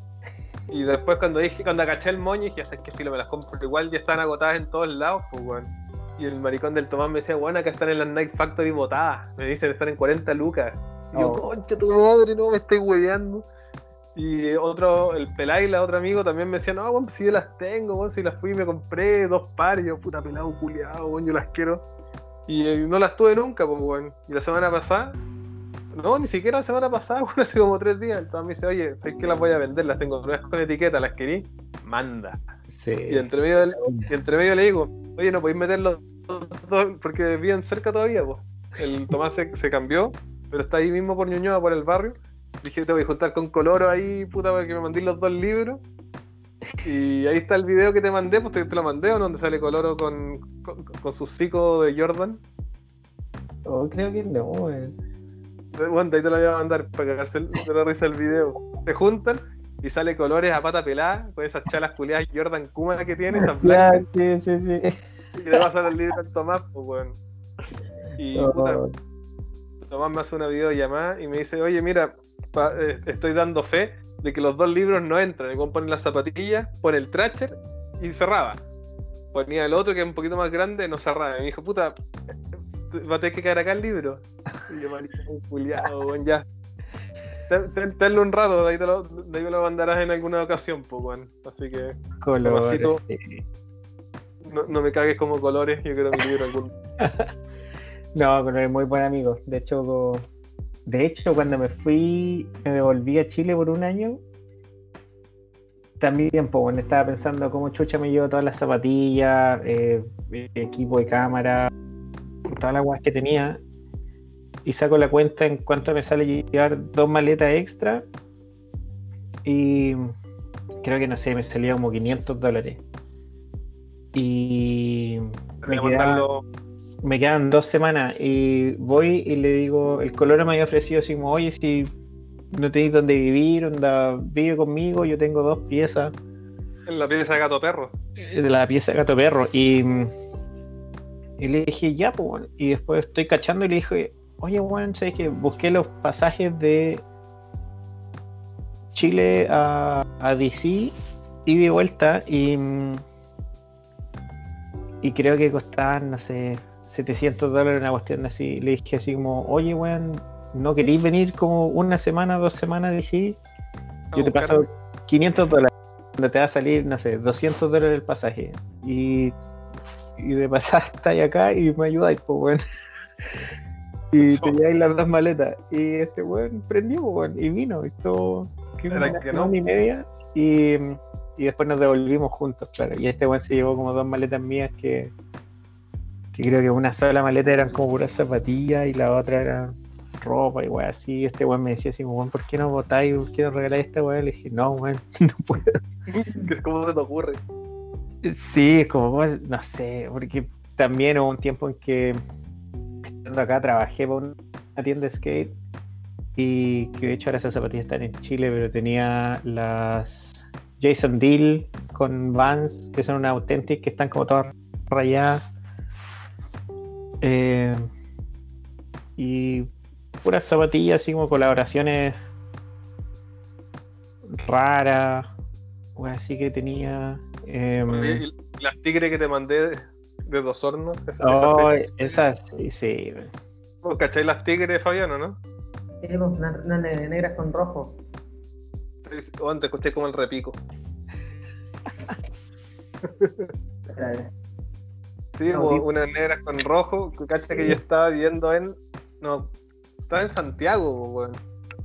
S1: Y después cuando dije, cuando agaché el moño, dije, ya sabes que filo, me las compro igual, ya están agotadas en todos lados, pues weón. Y el maricón del Tomás me decía, bueno, acá están en las Nike Factory botadas. Me dicen, están en 40 lucas. Y yo,
S2: Oh.
S1: concha tu madre, no me estoy hueveando. Y otro, el Pelay, la otro amigo, también me decía, no, weón, si yo las tengo, weón, si las fui y me compré dos pares, yo, puta pelado culiado, weón, yo las quiero. Y eh, no las tuve nunca, pues, weón. Y la semana pasada, no, ni siquiera la semana pasada, weón, hace como tres días. Entonces me dice, oye, sé que las voy a vender, las tengo nuevas con etiqueta, las querí, manda.
S2: Sí.
S1: Y entre medio, y entre medio le digo, oye, no podéis meter los dos, porque viven cerca todavía, pues. El Tomás se, se cambió, pero está ahí mismo por Ñuñoa, por el barrio. Dije, te voy a juntar con Coloro ahí, puta, para que me mandéis los dos libros. Y ahí está el video que te mandé, pues te, te lo mandé, ¿o? Donde sale Coloro con, con, con su cico de Jordan.
S2: Oh, creo que no, weón.
S1: Bueno, de ahí te lo voy a mandar para cagarse de la risa el video. Se juntan y sale colores a pata pelada con esas chalas culiadas Jordan Kuma que tiene, esas blancas.
S2: Sí, sí, sí.
S1: Y le pasa el libro al Tomás, pues weón. Y puta,
S2: Oh,
S1: Tomás me hace una videollamada y me dice, oye, mira, pa- eh, estoy dando fe de que los dos libros no entran. El pone las zapatillas, pone el tracher y cerraba. Ponía el otro que es un poquito más grande, no cerraba. Y me dijo, puta, va a tener que caer acá el libro. Y yo, culiado, weón, ya. Ten- ten- Tenlo un rato, de ahí, te lo, de ahí me lo mandarás en alguna ocasión, pues, weón. Así que
S2: colores, sí.
S1: no, no me cagues como colores, yo quiero mi libro algún.
S2: No, pero es muy buen amigo. De hecho, de hecho, cuando me fui, me devolví a Chile por un año. También, pues, bueno, estaba pensando cómo chucha me llevo todas las zapatillas, eh, equipo de cámara, todas las guas que tenía. Y saco la cuenta en cuánto me sale llevar dos maletas extra. Y creo que no sé, me salía como 500 dólares. Y me quedaba-
S1: mandarlo.
S2: Me quedan dos semanas y voy y le digo, el color me había ofrecido así como, oye, si no tenéis dónde vivir, onda, vive conmigo, yo tengo dos piezas
S1: En la pieza de gato perro.
S2: de la pieza de gato perro y, y le dije, ya, pues, bueno". y después estoy cachando y le dije, oye, bueno, sabes que busqué los pasajes de Chile a, a DC y de vuelta y, y creo que costaban, no sé, 700 dólares una cuestión así. Le dije así como, oye, weón, ¿no queréis venir como una semana, dos semanas
S1: a
S2: Yo te paso 500 dólares, donde te va a salir, no sé, 200 dólares el pasaje. Y, y de pasada estáis acá y me ayudáis, pues, weón. Y te lleváis las dos maletas. Y este weón prendió, pues, weón, y vino. Esto, que
S1: Era
S2: una
S1: que no.
S2: y media. Y, y después nos devolvimos juntos, claro. Y este weón se llevó como dos maletas mías que, que creo que una sola maleta eran como puras zapatillas y la otra era ropa y weón así. Este weón me decía así, weón, ¿por qué no botáis? ¿Por qué no regaláis esta weón? Le dije, no, weón, no puedo.
S1: ¿Cómo se te ocurre?
S2: Sí, es como, no sé, porque también hubo un tiempo en que estando acá trabajé para una tienda de skate y que de hecho ahora esas zapatillas están en Chile, pero tenía las Jason Deal con Vans, que son una Authentic, que están como todas rayadas. Eh, y puras zapatillas, así como colaboraciones raras, o así que tenía. em,
S1: y las tigres que te mandé de, dos hornos. Esas,
S2: oh,
S1: esas,
S2: esas, sí, sí.
S1: ¿Vos ¿Cacháis las tigres, Fabiano, no?
S5: Unas ne- negras con rojo.
S1: O antes escuché como el repico. Sí, unas negras con rojo. Cacha que yo estaba viendo en. No, estaba en Santiago, weón.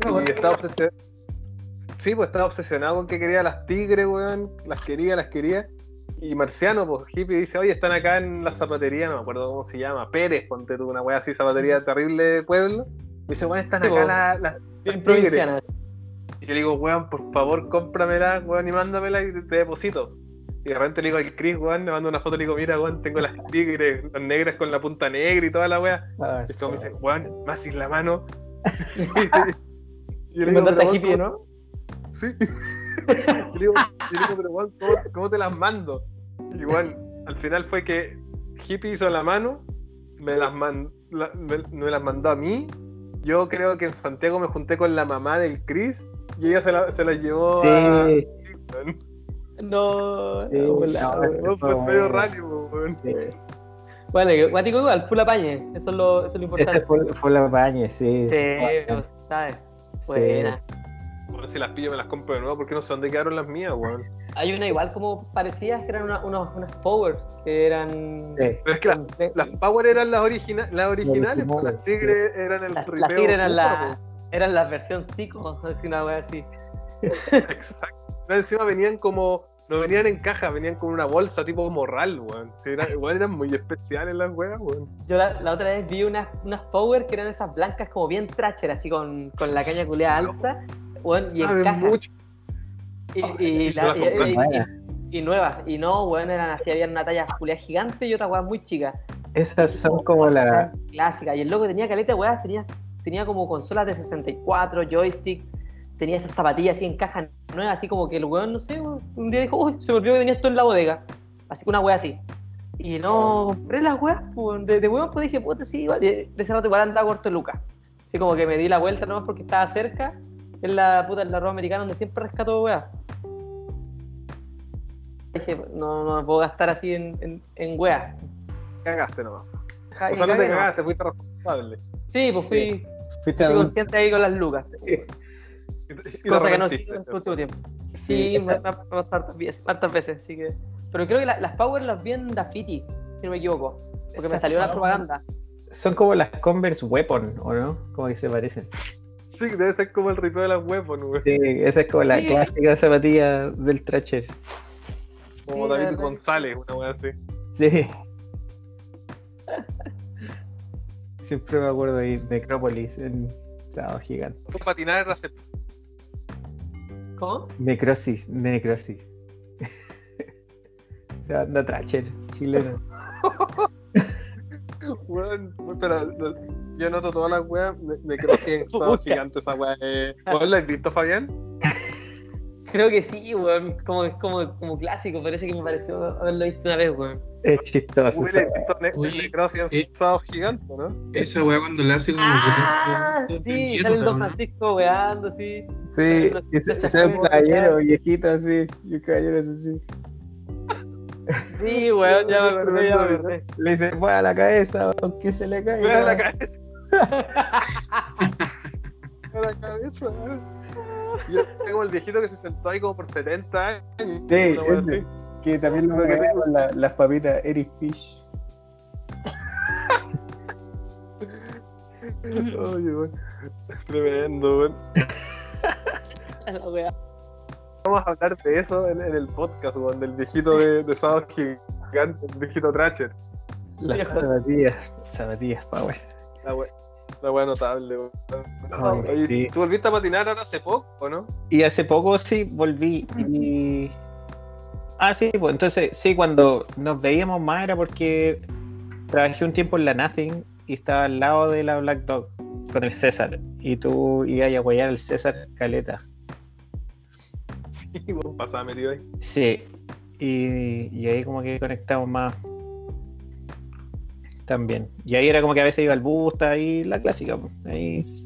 S5: No,
S1: Y estaba obsesionado. Sí, pues estaba obsesionado con que quería las tigres, weón. Las quería, las quería. Y Marciano, pues hippie, dice, oye, están acá en la zapatería, no me acuerdo cómo se llama, Pérez, ponte tú, una weá así, zapatería terrible de pueblo. Me dice, weón, están acá las, las tigres. Y yo le digo, weón, por favor, cómpramela, weón, y mándamela y te deposito. Y de repente le digo al Chris, weón, le mando una foto y le digo, mira, weón, tengo las tigres, las negras con la punta negra y toda la weá.
S2: Ah,
S1: Y esto me dice, weón, más sin la mano. y yo le digo, pero,
S3: a hippie, ¿no?
S1: Sí. y le digo, le digo, pero weón, ¿cómo, cómo te las mando? Weón, al final fue que Hippie hizo la mano, me las, man- la- me, me las mandó a mí. Yo creo que en Santiago me junté con la mamá del Chris y ella se, la- se las llevó a.
S2: Sí,
S1: weón.
S3: No,
S2: Sí,
S3: no, la-
S2: no, fue
S1: fue
S2: bueno.
S1: medio rally, weón.
S2: sí.
S3: Bueno, guático igual, full apañe. Eso es lo, eso es lo importante.
S2: Ese fue, fue la baña, sí.
S3: Sí,
S2: sí.
S3: pues, ¿sabes?
S2: Sí.
S3: Buena.
S1: Bueno, si las pillo me las compro de nuevo porque no sé dónde quedaron las mías, weón.
S3: Hay una igual como parecidas que eran una- unos, unas Power, que eran.
S2: Sí.
S1: Pero es que las, las Power eran las, origina- las originales, pues las Tigres eran el
S3: Las,
S1: ripeo.
S3: las tigres eran la, eran la versión psico, así una wea así.
S1: Exacto. Pero Encima venían como. No venían en caja, venían con una bolsa tipo morral, weón. Sí, era- igual eran muy especiales las weas, weón.
S3: Yo la, la otra vez vi unas, unas Power que eran esas blancas como bien tracher, así con, con la caña culeada alta, weón, y en
S1: Saben
S3: caja.
S1: mucho.
S3: Y, y,
S1: Y
S3: la-
S1: tú las
S3: y- y-
S2: compraste.
S3: y- y nuevas. Y no, weón, eran así, había una talla culeada gigante y otra weá muy chica.
S2: Esas son como la.
S3: Clásica. Y el loco tenía caleta de weas, tenía, tenía como consolas de 64, joystick, tenía esas zapatillas así en caja nueva, así como que el weón, no sé, un día dijo, uy, se me olvidó que tenía esto en la bodega. Así que una wea así. Y no compré las weas, pues, de, de weón, pues dije, puta, sí, igual. y De ese rato igual andaba corto de lucas. Así como que me di la vuelta nomás porque estaba cerca. En la puta, en la ropa americana donde siempre rescato weas. Dije, no, no me puedo gastar así en, en, en weas.
S1: Cagaste nomás.
S3: Ja-
S1: O sea, no te cagaste, fuiste responsable.
S3: Sí, pues fui, fui consciente ahí con las lucas.
S1: Y
S3: Cosa que no sigo en el último tiempo.
S2: Sí,
S3: Sí, me, me ha pasado hartas veces, así que. Pero creo que la- las Power las vi en Dafiti, si no me equivoco. Porque me salió la propaganda.
S2: Son como las Converse Weapon, ¿o no? Como que se parecen.
S1: Sí, debe ser como el ripeo de las weapons, weón.
S2: Sí, esa es como la
S3: Sí.
S2: clásica zapatilla del Tracher.
S1: Como
S3: Sí,
S1: David González, una wea así.
S2: Sí. Siempre me acuerdo de Necrópolis en Sábado Gigante.
S1: Tu patinar
S3: ¿Cómo?
S2: Necrosis, Necrosis. Se anda Tracher, chileno.
S1: Weón, pero lo- yo noto todas las weas. Así en gigante esa wea. Eh. ¿Vos la has visto, Fabián?
S3: Creo que sí, weón. Como, es como, como clásico, parece que me pareció haberlo visto una vez, weón.
S2: Es chistoso.
S1: Hubiera
S2: esa
S1: visto ne-
S4: Oye,
S1: Necrosis
S4: eh.
S1: en sábado gigante, ¿no?
S4: Esa weá cuando la hace como.
S3: Ah,
S4: que-
S3: sí,
S4: que-
S3: sale el Don. Francisco weando, sí.
S2: Sí, ve un caballero viejito así, y un caballero así.
S3: Sí, weón, ya me acordé, ya me acordé.
S2: Le dice, mueva la cabeza, aunque se le caiga.
S1: Mueve la cabeza. Mueve la cabeza. weón. Y es como el viejito que se sentó ahí como por 70 años.
S2: Sí, ese. Que también lo
S1: que tengo-
S2: la- las papitas Eric Fish.
S1: Oye, weón. Tremendo, weón.
S3: La.
S1: Vamos a hablar de eso en, en el podcast, weón, del viejito de, de sábado gigante, el viejito Tracher.
S2: Las zapatillas, zapatillas Power.
S1: La wea, la wea notable, weón.
S2: Ay,
S1: Oye,
S2: sí.
S1: ¿Tú volviste a patinar ahora hace poco, o no?
S2: Y hace poco sí volví y Ah, sí, pues entonces, sí, cuando nos veíamos más era porque trabajé un tiempo en la Nothing y estaba al lado de la Black Dog con el César. Y tú ibas a apoyar al César Caleta.
S1: Sí, bueno, pasaba metido ahí.
S2: Sí, y, y ahí como que conectamos más también. Y ahí era como que a veces iba al busta y la clásica, pues, ahí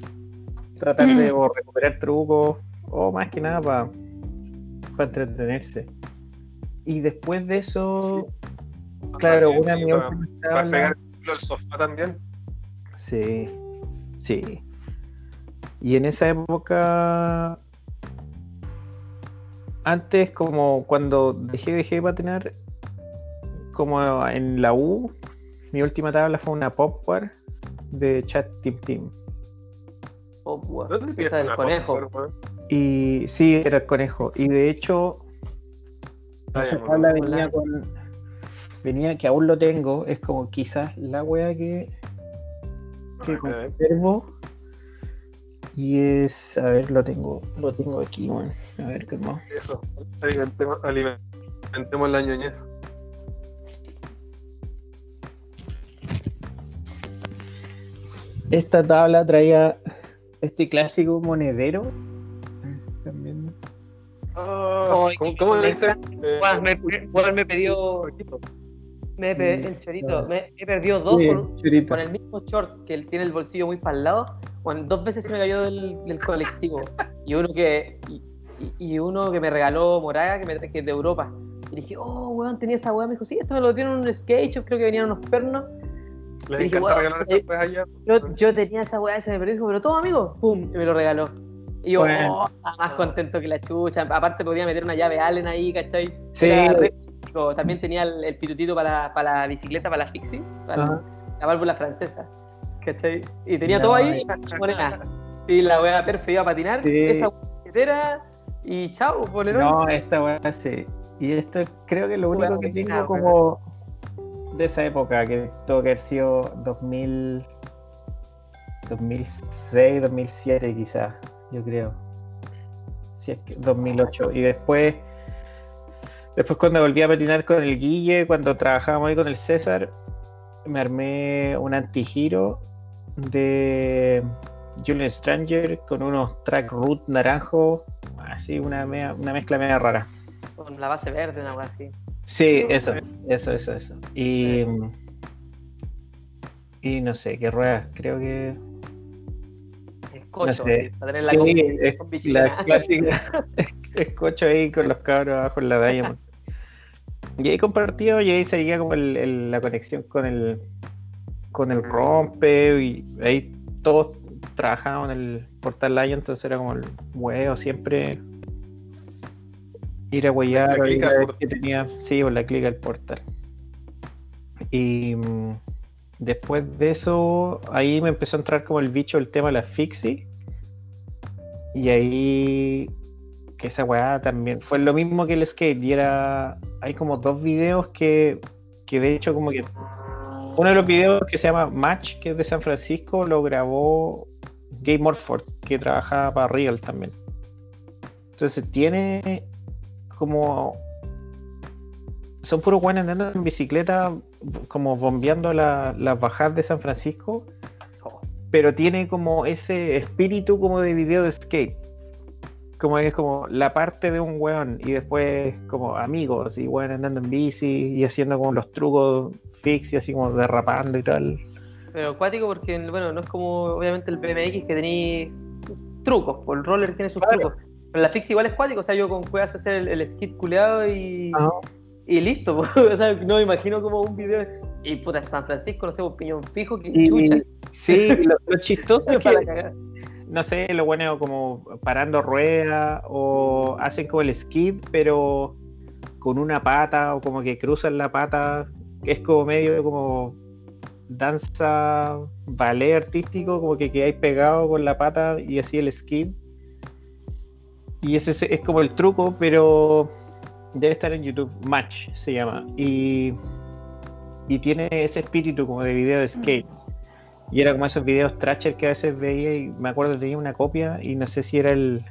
S2: tratar de o recuperar trucos o más que nada para entretenerse. Y después de eso, claro, una de mis
S1: para- pegar el sofá también.
S2: Sí, sí. Y en esa época, antes como cuando dejé, dejé de patinar, como en la U, mi última tabla fue una Popware de Chat Team Team.
S1: ¿Dónde
S3: Esa del conejo.
S2: Y sí, era el conejo. Y de hecho,
S1: Ah,
S2: esa tabla venía con. Venía que aún lo tengo, es como quizás la wea que, que conservo. Y es. A ver, lo tengo. Lo tengo aquí, weón. A ver qué más.
S1: Eso. Alimentemos, alimentemos la ñoñez.
S2: Esta tabla traía este clásico monedero. A ver si están viendo.
S1: Ah, ¿Cómo, cómo
S3: me
S1: dice? Eh,
S3: Weón, me, weón, me pidió. Me pe- el chorito. Me he perdido dos
S2: Sí,
S3: con, el mismo short que él tiene el bolsillo muy para el lado. Bueno, dos veces se me cayó del, del colectivo. Y uno que. Y, uno que me regaló Moraga, que, me, que es de Europa. Y dije, oh, weón, tenía esa weá. Me dijo, sí, esto me lo tiene en un skate shop, creo que venían unos pernos.
S1: Les
S3: dije,
S1: regalar
S3: eh,
S1: esas allá.
S3: Yo, yo tenía esa weá y se me perdió. Dijo, pero toma, amigo. Pum, y me lo regaló. Y yo,
S2: Bueno.
S3: oh, estaba más contento que la chucha. Aparte, podía meter una llave Allen ahí, ¿cachai?
S2: Sí.
S3: Era re También tenía el, el pitutito para, para la bicicleta, para la fixie, para la válvula francesa. ¿cachai? Y tenía
S2: No,
S3: todo ahí, y la weá perfecta iba a patinar,
S2: Sí.
S3: esa billetera y chao, bolerón.
S2: No, esta weá sí. Y esto creo que es lo único que tengo como de esa época, que tuvo que haber sido 2000, 2006, 2007 quizás, yo creo. Si es que 2008. Y después, después cuando volví a patinar con el Guille, cuando trabajábamos ahí con el César, me armé un antigiro de Julian Stranger con unos track root naranjos, así una, mea- una mezcla media rara.
S3: Con la base verde, una weá así.
S2: Sí, eso, eso, eso, eso. Y, y no sé, qué ruedas, creo que.
S3: Escocho,
S2: No sé.
S3: así, para tener la
S2: Sí, es clásica escocho ahí con los cabros abajo en la Diamond. Y ahí compartido y ahí seguía como el- el- la conexión con el con el rompe y ahí todos trabajaban en el portal Lion, entonces era como el huevo siempre ir a huellar o qué tenía, sí, por la clica al portal. Y mm, después de eso, ahí me empezó a entrar como el bicho el tema de la fixie. Y ahí que esa weá también fue lo mismo que el skate. Y era. Hay como dos videos que, que de hecho como que. Uno de los videos que se llama Match, que es de San Francisco, lo grabó Game Morford, que trabajaba para Real también. Entonces tiene como. Son puros buenos andando en bicicleta, como bombeando la- las bajadas de San Francisco. Pero tiene como ese espíritu como de video de skate como es como la parte de un weón y después como amigos y weón andando en bici y haciendo como los trucos fix y así como derrapando y tal.
S3: Pero acuático porque, bueno, no es como obviamente el BMX que tenéis trucos, pues el roller tiene sus
S2: Claro.
S3: trucos. Pero la fix igual es cuático, o sea, yo con puedas hacer el, el skid culeado y, y listo. pues. o sea, no me imagino como un video. Y puta, San Francisco, no sé, un piñón fijo, que
S2: Y-
S3: chucha.
S2: Sí, lo, lo chistoso es
S3: para
S2: que,
S3: cagar.
S2: No sé, lo bueno como parando ruedas o hacen como el skid, pero con una pata o como que cruzan la pata, que es como medio como danza, ballet artístico, como que quedáis pegado con la pata y así el skid. Y ese es, es como el truco, pero debe estar en YouTube. Match se llama. Y, y tiene ese espíritu como de video de skate. Y era como esos videos trasher que a veces veía y me acuerdo que tenía una copia y no sé si era el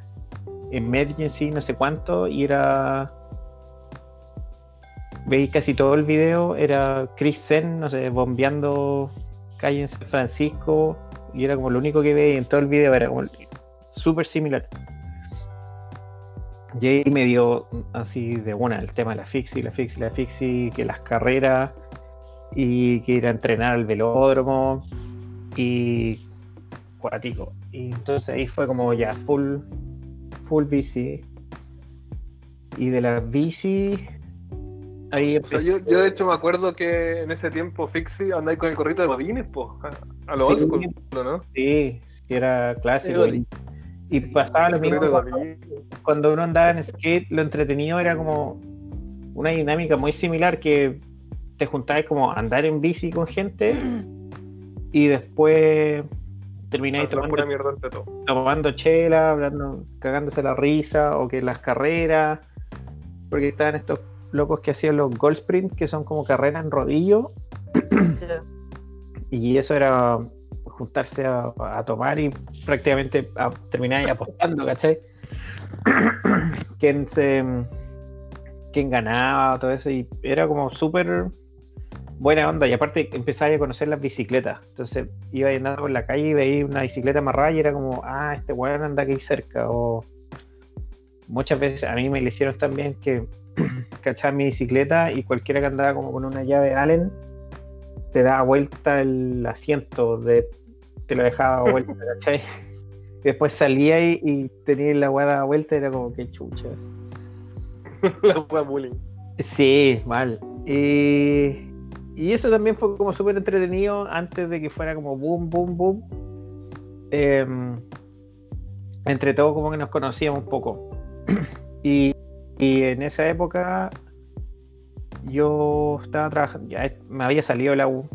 S2: Emergency, no sé cuánto, y era veis casi todo el video, era Chris Zen, no sé, bombeando calle en San Francisco, y era como lo único que veía en todo el video, era como súper similar. Y ahí me dio así de una el tema de la fixie, la fixie, la fixie, que las carreras, y que ir a entrenar al velódromo, y cuático. Y entonces ahí fue como ya full, full bici. Y de la bici, ahí
S1: O sea, yo, yo de hecho me acuerdo que en ese tiempo Fixie andáis con el corrito de Godines, po, a, a lo
S2: Sí.
S1: old school, ¿no?
S2: Sí, sí, era clásico.
S3: Sí,
S2: Y, y pasaba lo mismo cuando, uno andaba en skate, lo entretenido era como una dinámica muy similar que te juntabas como andar en bici con gente y después termináis tomando, tomando chela, hablando, cagándose la risa, o que las carreras, porque estaban estos locos que hacían los gold sprint, que son como carreras en rodillo, y eso era juntarse a, a tomar y prácticamente a, terminar apostando, ¿cachai? quién se quién ganaba, todo eso, y era como súper buena onda, y aparte empezaba a conocer las bicicletas, entonces iba andando por la calle y veía una bicicleta amarrada y era como, ah, este weón anda aquí cerca, o muchas veces a mí me le hicieron también que cachaba mi bicicleta y cualquiera que andaba como con una llave Allen te daba vuelta el asiento, de, te lo dejaba vuelta, ¿cachai? Y después salía y, y tenía la weá dada vuelta y era como que chuchas.
S1: La wea bullying.
S2: Sí, mal. Y, y eso también fue como súper entretenido antes de que fuera como boom, boom, boom. Em, entre todos como que nos conocíamos un poco. y, y en esa época yo estaba trabajando, ya me había salido la U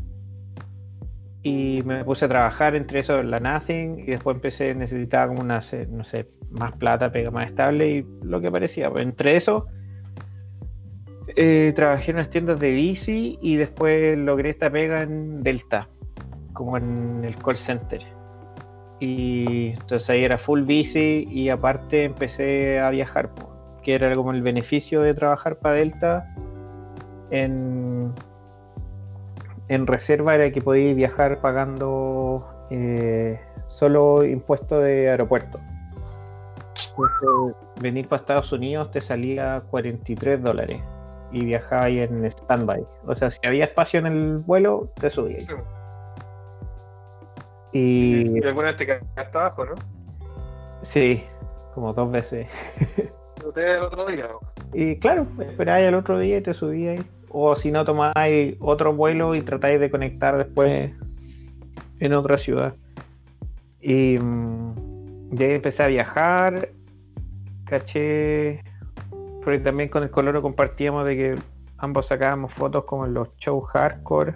S2: y me puse a trabajar entre eso la Nothing y después empecé, necesitaba como una, no sé, más plata, pega más estable y lo que parecía. Entre eso eh, trabajé en unas tiendas de bici y después logré esta pega en Delta, como en el call center. Y entonces ahí era full bici y aparte empecé a viajar, que era como el beneficio de trabajar para Delta en, reserva era que podías viajar pagando eh, solo impuesto de aeropuerto. Entonces, venir para Estados Unidos te salía 43 dólares y viajabas en standby. O sea, si había espacio en el vuelo, te subías.
S1: Sí.
S2: Y
S1: Y alguna vez te quedaste abajo, ¿no?
S2: sí, como dos veces.
S1: El otro día.
S2: Y claro, esperáis al otro día y te subíais. O si no, tomáis otro vuelo y tratáis de conectar después en otra ciudad. Y mm, de ahí empecé a viajar. Caché. Porque también con el coloro compartíamos de que ambos sacábamos fotos como en los shows hardcore.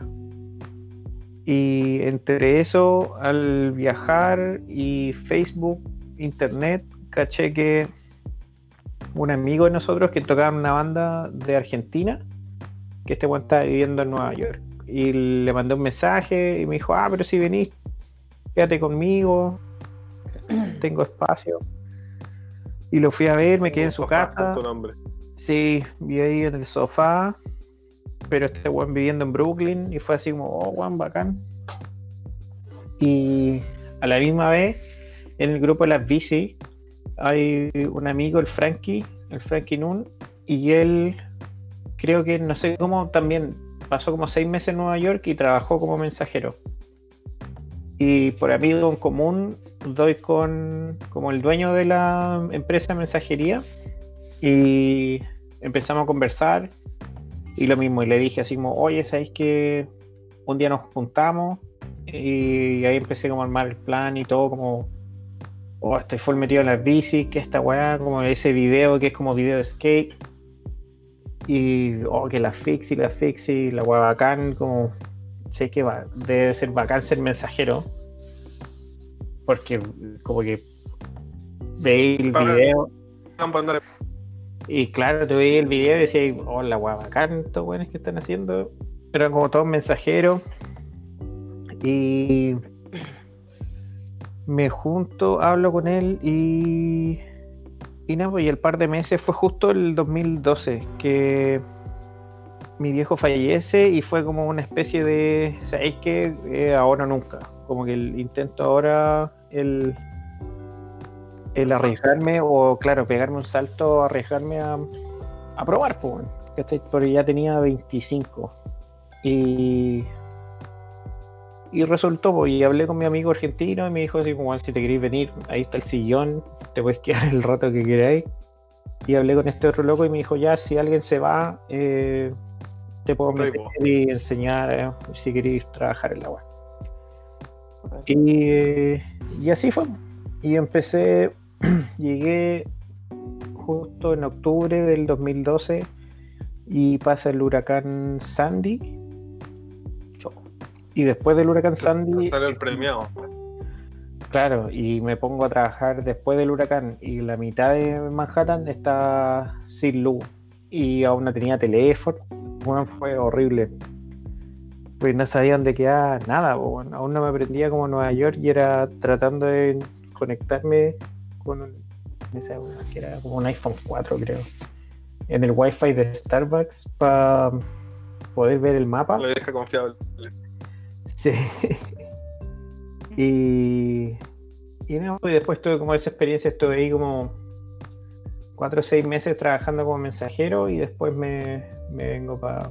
S2: Y entre eso, al viajar y Facebook, internet, caché que un amigo de nosotros que tocaba una banda de Argentina, que este weón estaba viviendo en Nueva York. Y le mandé un mensaje y me dijo, ah, pero si venís, quédate conmigo, tengo espacio. Y lo fui a ver, me quedé en su casa.
S1: Nombre.
S2: Sí, vi ahí en el sofá, pero este weón viviendo en Brooklyn y fue así como, oh, weón, bacán. Y a la misma vez, en el grupo de las bici, hay un amigo, el Frankie, el Frankie Nun, y él creo que no sé cómo también pasó como seis meses en Nueva York y trabajó como mensajero. Y por amigo en común doy con como el dueño de la empresa de mensajería y empezamos a conversar y lo mismo, y le dije así como, oye, ¿sabéis que un día nos juntamos? Y ahí empecé como a armar el plan y todo como, oh, estoy full metido en las bicis, que esta weá, como ese video que es como video de skate. Y, oh, que la fixie, la fixie, la weá bacán, como, sé que va, debe ser bacán ser mensajero. Porque como que veis el
S1: Para-
S2: video y claro, te veía el video y decía, oh, la guapa, bacán, estos buenos que están haciendo. Eran como todos mensajeros. Y me junto, hablo con él y. Y nada, pues, y el par de meses fue justo el 2012 que mi viejo fallece y fue como una especie de, ¿sabéis que eh, ahora nunca? Como que el intento ahora, el, el arriesgarme o, claro, pegarme un salto, arriesgarme a, a probar, pues. Porque ya tenía 25. Y, y resultó, pues, y hablé con mi amigo argentino y me dijo así como, si te queréis venir, ahí está el sillón, te puedes quedar el rato que queráis. Y hablé con este otro loco y me dijo, ya, si alguien se va, eh, te puedo meter y enseñar eh, si queréis trabajar en la web. Y, y así fue. Y empecé, llegué justo en octubre del 2012 y pasa el huracán Sandy. Y después del huracán Sandy,
S1: Sale el premiado.
S2: claro, y me pongo a trabajar después del huracán y la mitad de Manhattan está sin luz y aún no tenía teléfono. Bueno, fue horrible. Pues no sabía dónde quedaba nada, bueno, aún no me aprendía como Nueva York y era tratando de conectarme con un, que era como un iPhone 4 creo, en el wifi de Starbucks para poder ver el mapa.
S1: La vieja confiable.
S2: Sí. y, y, no, y después tuve como esa experiencia, estuve ahí como cuatro o seis meses trabajando como mensajero y después me, me vengo para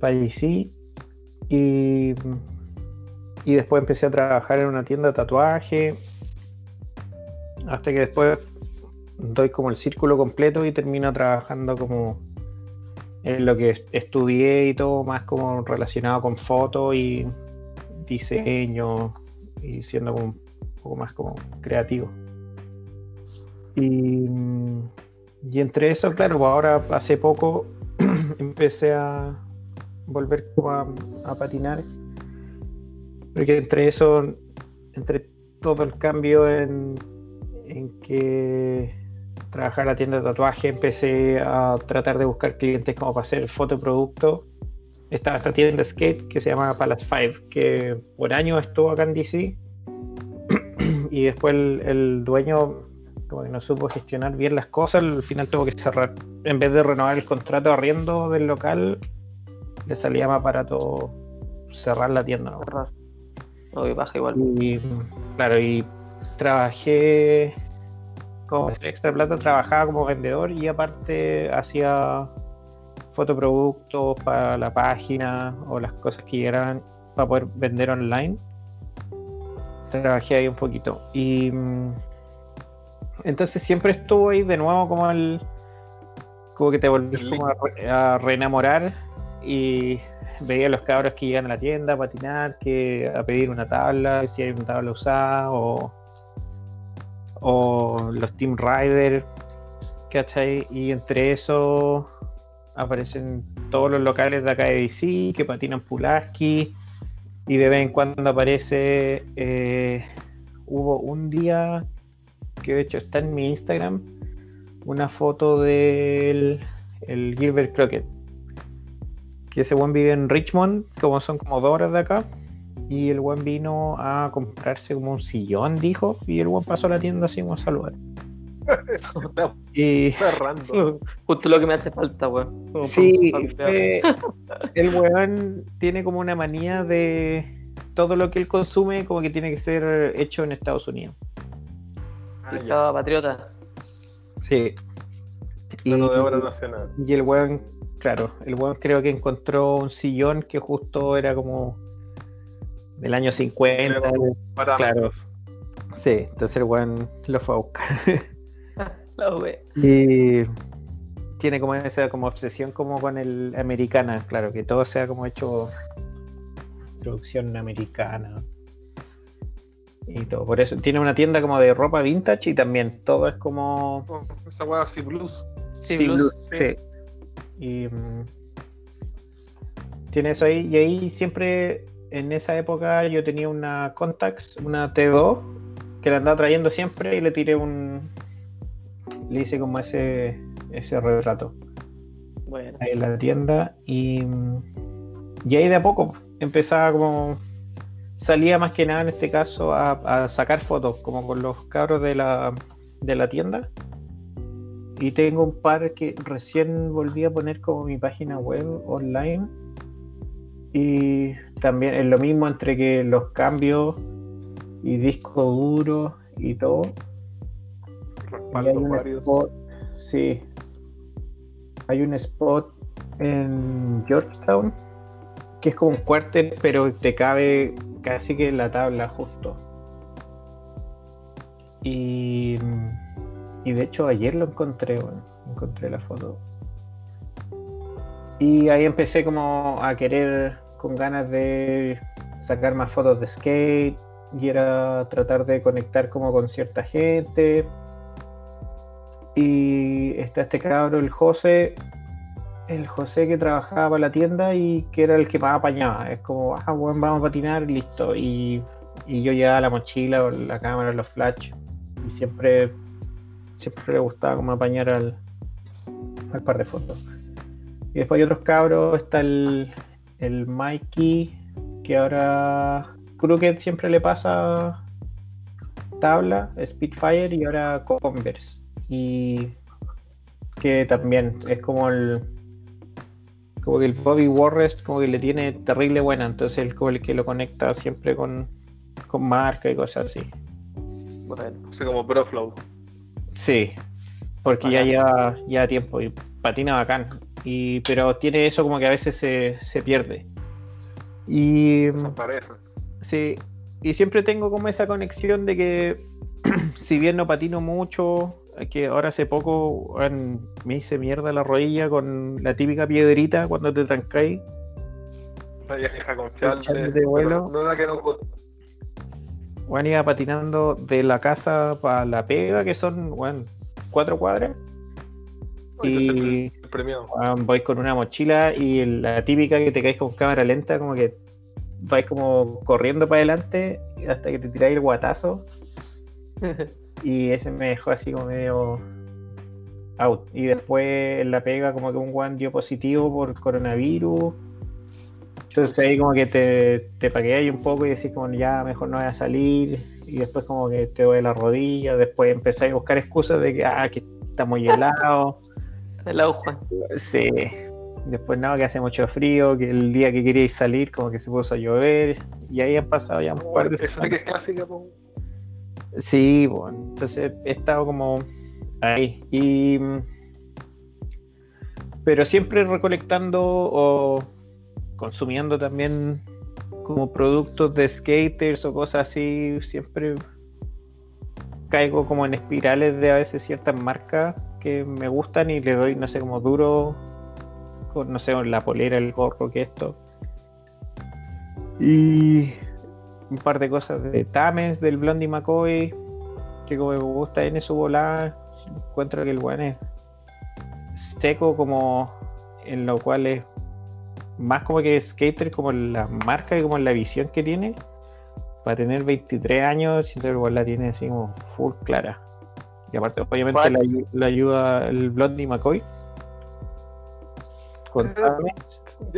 S2: pa DC y, y después empecé a trabajar en una tienda de tatuaje hasta que después doy como el círculo completo y termino trabajando como en lo que est- estudié y todo, más como relacionado con foto y diseño y siendo como un poco más como creativo. Y, y entre eso, claro, pues ahora hace poco empecé a volver a, a patinar. Porque entre eso, entre todo el cambio en, en que trabajar la tienda de tatuaje, empecé a tratar de buscar clientes como para hacer fotoproductos. Estaba esta tienda de skate que se llama Palace 5, que por años estuvo acá en DC. y después el, el dueño como que no supo gestionar bien las cosas, al final tuvo que cerrar. En vez de renovar el contrato de arriendo del local, le salía más barato cerrar la tienda. ¿no?
S3: Cerrar. No, baja igual.
S2: Y claro, y trabajé como extra plata, trabajaba como vendedor y aparte hacía fotoproductos para la página o las cosas que llegaran para poder vender online. Trabajé ahí un poquito. Y mm, entonces siempre estuvo ahí de nuevo como el como que te volvís
S1: El
S2: como a reenamorar y veía a los cabros que llegan a la tienda a patinar, que a pedir una tabla, si hay una tabla usada, o, o los Team Rider, ¿cachai? Y entre eso aparecen todos los locales de acá de DC que patinan Pulaski, y de vez en cuando aparece, eh, hubo un día que de hecho está en mi Instagram, una foto del el Gilbert Crockett que ese buen vive en Richmond, como son como dos horas de acá, y el buen vino a comprarse como un sillón, dijo, y el buen pasó a la tienda así como a saludar. Y.
S3: Justo lo que me hace falta, weón.
S2: Sí, fue- el weón tiene como una manía de todo lo que él consume como que tiene que ser hecho en Estados Unidos.
S1: Ah, ya.
S3: Estaba patriota.
S2: Sí.
S1: De obra nacional.
S2: Y el weón, claro, el weón creo que encontró un sillón que justo era como del año 50.
S1: Tenemos Parámetros.
S2: Sí, entonces el weón lo fue a buscar.
S3: La wea.
S2: y tiene como esa como obsesión como con el americana, claro, que todo sea como hecho producción americana. Y todo, por eso tiene una tienda como de ropa vintage y también todo es como
S1: Oh, esa weá así blues.
S3: Sí, blues.
S2: sí. Y mm, tiene eso ahí. Y ahí siempre, en esa época, yo tenía una Contax, una T2, que la andaba trayendo siempre y le tiré un. Le hice como ese, ese retrato
S3: Bueno.
S2: ahí en la tienda. Y, mm, y ahí de a poco empezaba como. Salía más que nada en este caso a, a sacar fotos, como con los cabros de la, de la tienda y tengo un par que recién volví a poner como mi página web online. Y también es lo mismo entre que los cambios y disco duro y todo. Y hay un
S1: varios.
S2: spot, sí. Hay un spot en Georgetown que es como un cuartel, pero te cabe casi que en la tabla justo. Y, y de hecho ayer lo encontré, bueno, encontré la foto. Y ahí empecé como a querer con ganas de sacar más fotos de skate y era tratar de conectar como con cierta gente. Y está este cabro, el José, el José que trabajaba para la tienda y que era el que más apañaba. Es como, ah, bueno, vamos a patinar, listo. Y, y yo llevaba la mochila, la cámara, los flash. Y siempre, siempre le gustaba como apañar al, al par de fotos. Y después hay otros cabros, está el, el Mikey, que ahora Crooked siempre le pasa tabla, Spitfire y ahora Converse. Y que también es como el como que el Bobby Warrest como que le tiene terrible buena, entonces él como el que lo conecta siempre con, con marca y cosas así.
S1: Bueno, así como Proflow.
S2: Sí, porque ya lleva, lleva tiempo y patina bacán. Y, pero tiene eso como que a veces se, se pierde. Y
S1: Desaparece.
S2: sí, y siempre tengo como esa conexión de que si bien no patino mucho, que ahora hace poco me hice mierda la rodilla con la típica piedrita cuando te trancáis.
S1: La vieja confiable.
S2: De vuelo.
S1: No, no la que.
S2: Bueno, iba patinando de la casa para la pega, que son bueno, cuatro cuadras. Y voy con una mochila y la típica que te caes con cámara lenta, como que vais como corriendo para adelante hasta que te tiráis el guatazo. Y ese me dejó así como medio out. Y después en la pega como que un guan dio positivo por coronavirus. Entonces ahí como que te, te paqueáis un poco y decís como ya mejor no voy a salir. Y después como que te duele la rodilla. Después empezáis a buscar excusas de que ah, que está muy helado.
S3: El lado Juan.
S2: Sí. Después nada, que hace mucho frío, que el día que queríais salir como que se puso a llover. Y ahí han pasado ya un par de
S1: Esa que es clásica.
S2: Sí, bueno, entonces he estado como ahí. Y. Pero siempre recolectando o consumiendo también como productos de skaters o cosas así. Siempre caigo como en espirales de a veces ciertas marcas que me gustan y le doy, no sé, como duro con, no sé, con la polera, el gorro, que esto. Y un par de cosas de Tames, del Blondie McCoy, que como me gusta en su volada, encuentro que el weón es seco como en lo cual es más como que skater, como la marca y como la visión que tiene. Para tener 23 años, siento que el weón la tiene así como full clara. Y aparte, obviamente, la, ayu- la ayuda el Blondie McCoy. Con Tames.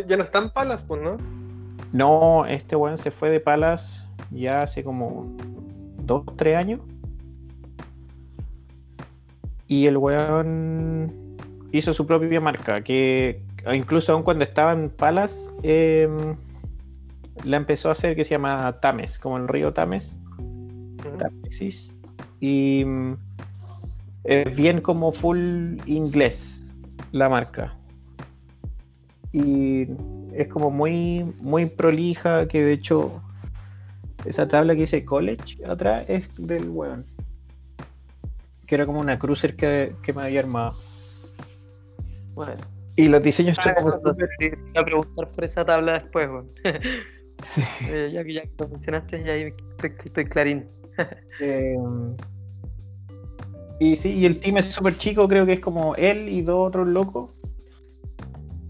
S1: Ya no están palas, pues, ¿no?
S2: No, este weón se fue de Palas ya hace como dos, tres años. Y el weón hizo su propia marca, que incluso aún cuando estaba en Palas, em, la empezó a hacer que se llama Tames, como el río Tames. Tamesis. Y mm, es bien como full inglés la marca. Y es como muy, muy prolija, que de hecho esa tabla que dice college atrás es del weón. Que era como una cruiser que, que me había armado.
S3: Bueno,
S2: Y los diseños
S3: Ah,
S2: son
S3: iba a preguntar por esa tabla después, weón.
S2: Sí.
S3: Eh, ya que ya que lo mencionaste, ya ahí estoy, estoy clarín.
S2: Eh, y sí, y el team es súper chico, creo que es como él y dos otros locos.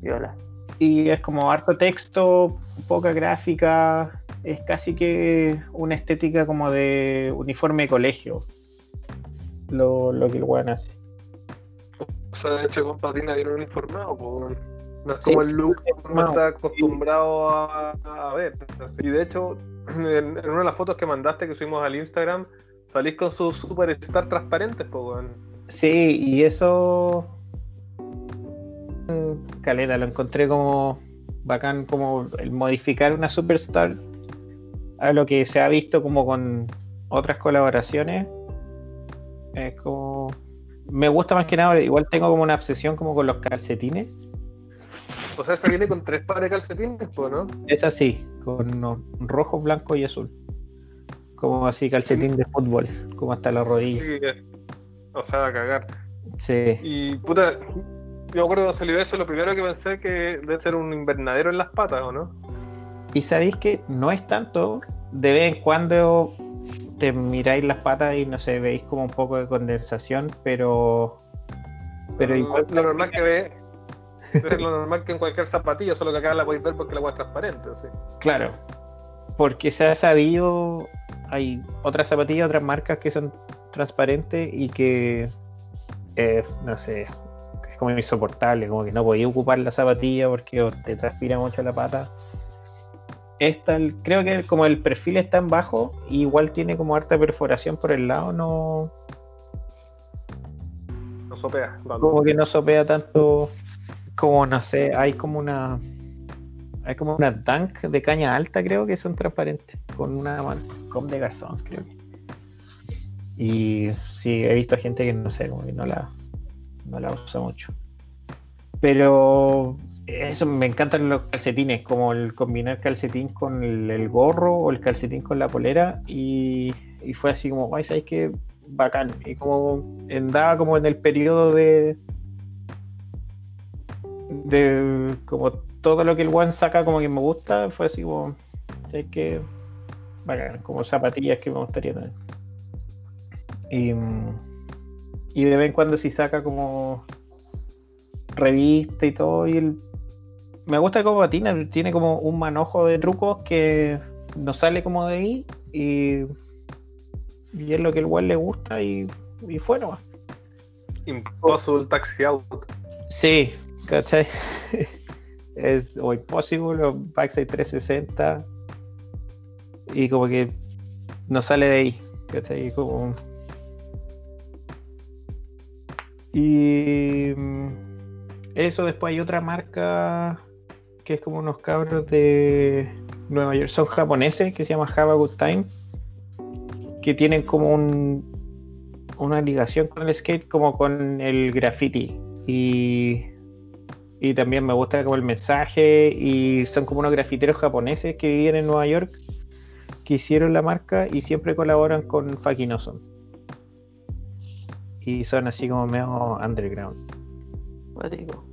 S3: Viola.
S2: Y es como harto texto, poca gráfica, es casi que una estética como de uniforme de colegio. Lo, lo que el weón hace.
S1: O sea, de hecho, con patina bien uniformado, pues. No es
S2: Sí,
S1: como el look que uno
S2: no.
S1: está acostumbrado a, a ver. Y de hecho, en, en una de las fotos que mandaste que subimos al Instagram, salís con sus superstar transparentes, pues, weón.
S2: Sí, y eso. Caleta, lo encontré como bacán, como el modificar una superstar a lo que se ha visto como con otras colaboraciones. Es como. Me gusta más que nada, igual tengo como una obsesión como con los calcetines.
S1: O sea, esa viene con tres pares de calcetines, ¿no?
S2: Es así, con rojo, blanco y azul. Como así calcetín de fútbol, como hasta la rodilla.
S1: Sí, que- o sea, a cagar.
S2: Sí.
S1: Y puta, yo me acuerdo cuando salió eso, lo primero que pensé que debe ser un invernadero en las patas, ¿o no?
S2: Y sabéis que no es tanto, de vez en cuando te miráis las patas y no sé, veis como un poco de condensación, pero. Pero
S1: lo,
S2: igual.
S1: lo normal que ve es lo normal que en cualquier zapatilla, solo que acá la podéis ver porque la agua es transparente, sí.
S2: Claro. Porque se ha sabido. Hay otras zapatillas, otras marcas que son transparentes y que. eh, no sé. Es como insoportable, como que no podía ocupar la zapatilla porque te transpira mucho la pata. Esta, creo que como el perfil está en bajo, igual tiene como harta perforación por el lado, no.
S1: No sopea.
S2: como que no sopea tanto como no sé, hay como una hay como una tank de caña alta creo que son transparentes con una con de garzón creo que y sí he visto gente que no sé como que no la no la usa mucho. Pero eso me encantan los calcetines como el combinar calcetín con el, gorro o el calcetín con la polera y, fue así como ay sabes qué bacán y como andaba como en el periodo de de como todo lo que el one saca como que me gusta fue así como sé que bacán, como zapatillas que me gustaría tener y de vez en cuando si saca como revista y todo y el me gusta cómo patina tiene como un manojo de trucos que no sale como de ahí y, y es lo que el one le gusta y, y fue nomás
S1: Impossible Taxi Out.
S2: Sí, ¿cachai? es o Impossible o Backside 360 y como que no sale de ahí, ¿cachai? Como... Y mm, eso después hay otra marca que es como unos cabros de Nueva York, son japoneses que se llama Have a Good Time que tienen como un, una ligación con el skate como con el graffiti. Y, y también me gusta como el mensaje y son como unos grafiteros japoneses que viven en Nueva York que hicieron la marca y siempre colaboran con Fucking y son así como medio underground
S3: Cuático.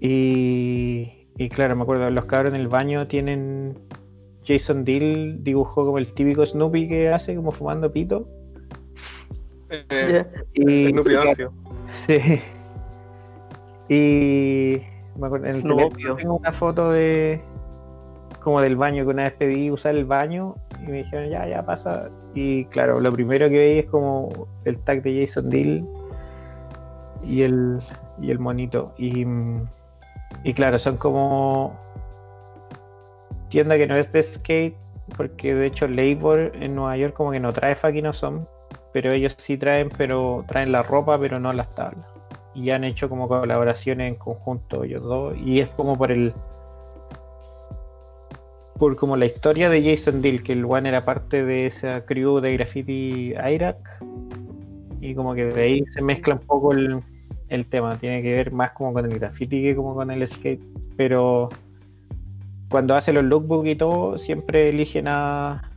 S2: y, y claro me acuerdo los cabros en el baño tienen Jason Deal dibujó como el típico Snoopy que hace como fumando pito
S1: Eh,
S2: y
S1: Snoopy Ancio.
S2: Sí. Y me acuerdo, en el tengo una foto de como del baño que una vez pedí usar el baño y me dijeron ya, ya pasa. Y claro, lo primero que veí es como el tag de Jason Deal y el, y el monito. Y, y claro, son como tienda que no es de skate, porque de hecho Labor en Nueva York como que no trae fucking awesome, pero ellos sí traen, pero traen la ropa, pero no las tablas. Y han hecho como colaboraciones en conjunto ellos dos, y es como por el por como la historia de Jason Deal, que el one era parte de esa crew de graffiti Iraq, y como que de ahí se mezcla un poco el, el tema, tiene que ver más como con el graffiti que como con el skate, pero cuando hace los lookbooks y todo, siempre eligen a.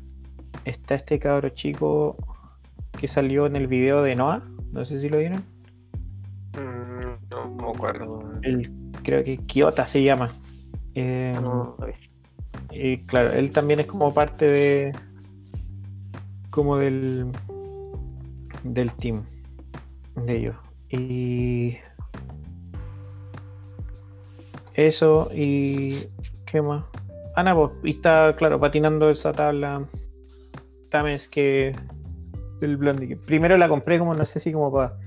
S2: Está este cabro chico que salió en el video de Noah, no sé si lo vieron.
S1: Mm, no, no me acuerdo.
S2: El, creo que Kiota se llama. Eh,
S3: No.
S2: Y claro, él también es como parte de. como del. del team de ellos. Y. Eso y. ¿Qué más? Ah, no, pues, y está, claro, patinando esa tabla. Tames que. del Blondie. Primero la compré como, no sé si como para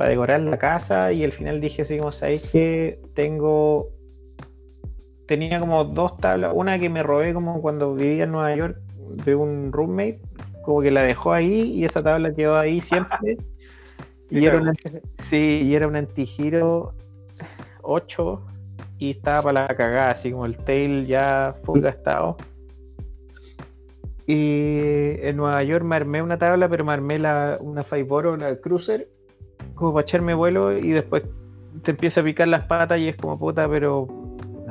S2: para decorar la casa y al final dije así como, ¿sabéis que tengo... Tenía como dos tablas, una que me robé como cuando vivía en Nueva York de un roommate, como que la dejó ahí y esa tabla quedó ahí siempre. Y era una, sí, y era un antigiro 8 y estaba para la cagada, así como el tail ya full gastado. Y en Nueva York me armé una tabla, pero me armé la, una Fiboro, la Cruiser, como para echarme vuelo y después te empieza a picar las patas y es como puta, pero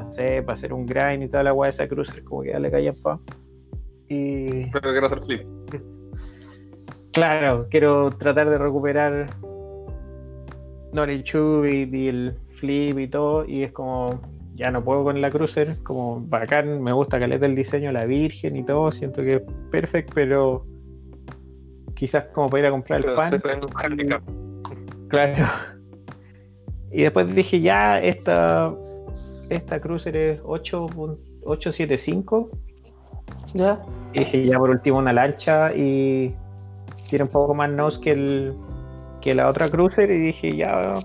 S2: no sé, para hacer un grind y toda la weá de esa Cruiser, como que ya le caía pa. Y
S1: Pero quiero hacer flip.
S2: Claro, quiero tratar de recuperar Nori Chubby y el flip y todo, y es como, ya no puedo con la cruiser, como bacán, me gusta caleta el diseño, la virgen y todo, siento que es perfecto, pero quizás como para ir a comprar el pan.
S1: un.
S2: Claro. Y después dije, ya, esta, esta cruiser es 8.875.
S3: ¿Ya?
S2: Y dije, ya por último una lancha y tiene un poco más nose que, el, que la otra cruiser. Y dije, ya,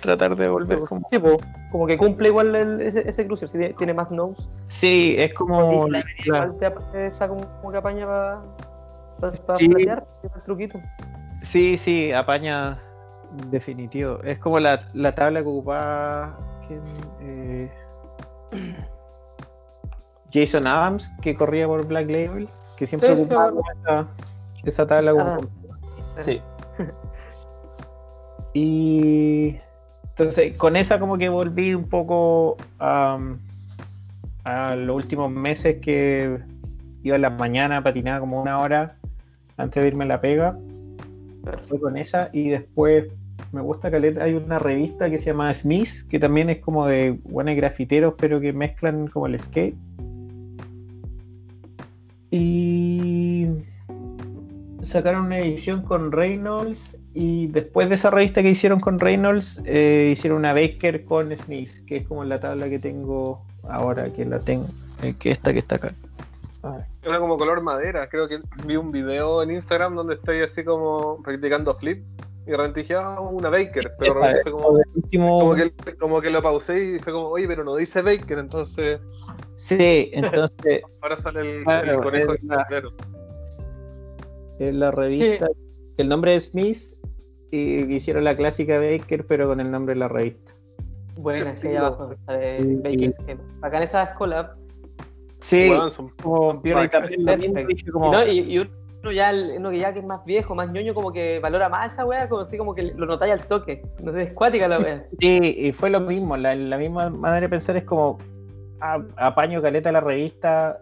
S2: tratar de volver como.
S3: Sí, pues, como que cumple igual el- ese, ese cruiser, si tiene, tiene más nose.
S2: Sí, es como.
S3: La-
S2: la-
S3: te, está como, como que apaña para para
S2: Sí.
S3: platear, el truquito.
S2: Sí, sí, apaña definitivo. Es como la, la tabla que ocupaba. Eh, Jason Adams, que corría por Black Label, que siempre
S3: Sí,
S2: ocupaba esa, esa tabla como-
S3: Ah.
S2: Sí. y entonces con esa como que volví un poco a los últimos meses que iba en la mañana, patinaba como una hora antes de irme a la pega. Fue con esa y después me gusta caleta. Hay una revista que se llama Smith, que también es como de buenos grafiteros, pero que mezclan como el skate. Y sacaron una edición con Reynolds y después de esa revista que hicieron con Reynolds eh, hicieron una Baker con Smith que es como la tabla que tengo ahora que la tengo eh, que esta que está acá
S1: Era como color madera. Creo que vi un video en Instagram donde estoy así como practicando flip. Y ah, una Baker. Pero de repente fue como,
S2: El último-
S1: como, que, como que lo pausé y fue como, oye, pero no dice Baker. Entonces
S2: sí entonces
S1: ahora sale el,
S2: Claro,
S1: el conejo
S2: es
S1: de
S2: la- es la revista que el nombre es Smith y que hicieron la clásica Baker pero con el nombre de la revista
S3: Buena, sí, abajo, está de
S2: Sí.
S3: Baker's Game. Acá en esas collab.
S2: sí
S1: son-
S2: como y también lo mismo, como
S3: Y, no, y, y uno ya, uno que ya que es más viejo, más ñoño, como que valora más esa wea, como así como que lo notáis al toque. No sé, es cuática la wea.
S2: Sí, y fue lo mismo, la, la misma manera de pensar es como a- apaño caleta la revista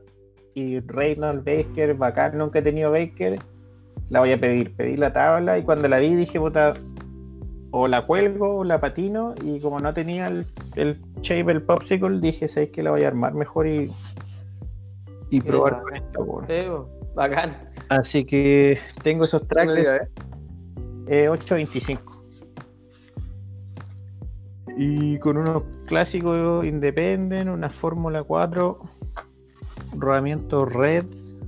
S2: y Reynolds, Baker, bacán, nunca he tenido Baker, la voy a pedir, pedí la tabla y cuando la vi dije, puta, o la cuelgo o la patino y como no tenía el, el shape, el popsicle, dije, ¿sabes que la voy a armar mejor y, y probar con esto? po".
S3: Sí, bo, bacán.
S2: Así que tengo esos tracks
S1: digas, ¿eh?
S2: eh, 8.25. Y con unos clásicos Independent, una Fórmula 4, rodamientos Reds.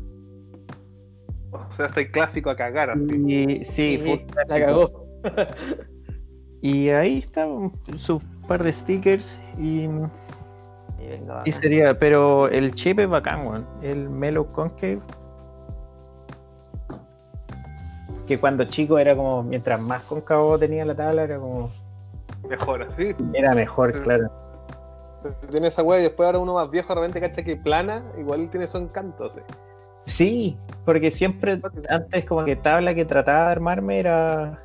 S1: O sea, está el clásico a cagar así.
S2: Y sí,
S3: Sí,
S2: full
S3: la cagó.
S2: Y ahí está su par de stickers y,
S3: Y venga,
S2: y
S3: bacán.
S2: sería, pero el chip es bacán, weón. El Melo Concave. Que cuando chico era como, mientras más cóncavo tenía la tabla, era como,
S1: Mejor así.
S2: era mejor,
S1: Sí.
S2: claro.
S1: Tiene esa wea y después ahora uno más viejo de repente cacha que plana, igual tiene su encanto. Sí.
S2: Sí, porque siempre antes como que tabla que trataba de armarme era,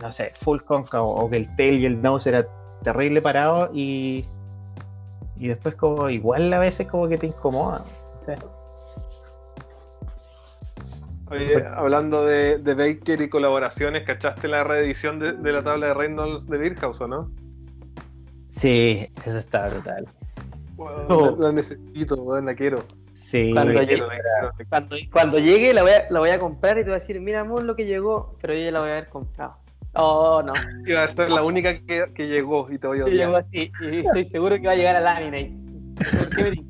S2: no sé, full cóncavo, o que el tail y el nose era terrible parado y, y después como igual a veces como que te incomoda. no sé.
S1: Oye, hablando de, de Baker y colaboraciones, ¿cachaste la reedición de, de la tabla de Reynolds de Beerhouse o no?
S2: Sí, eso está brutal.
S1: Weón,
S2: No.
S1: la, la necesito, weón, la quiero.
S2: Sí,
S3: Cuando
S1: La
S3: llegue-
S1: quiero, la quiero.
S3: Cuando, cuando llegue la voy, a, la voy a comprar y te voy a decir, mira amor lo que llegó, pero yo ya la voy a haber comprado. Oh, no.
S1: Iba a ser la única que, que llegó y te voy a
S3: Sí, llegó
S1: odiar.
S3: así y estoy seguro que va a llegar a Laminates. ¿Por qué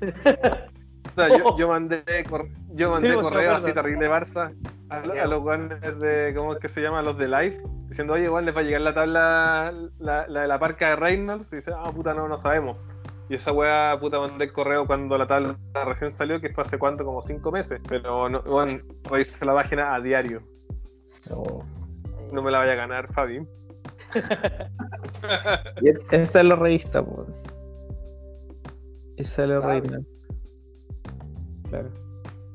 S1: yo, yo mandé, cor- yo mandé
S3: Sí,
S1: correo así terrible Barça a, lo- a los guanes de, ¿cómo es que se llama? Los de Live, diciendo, oye, igual les va a llegar la tabla, la, la de la parca de Reynolds, y dice, ah, puta, no, no sabemos. Y esa weá, puta, mandé el correo cuando la tabla recién salió, que fue hace cuánto, como cinco meses. Pero, no, bueno, revisé la página a diario.
S2: Oh.
S1: No me la vaya a ganar, Fabi.
S2: Y es- Esa es la revista, po. Esa es la
S1: Sabe.
S2: Claro.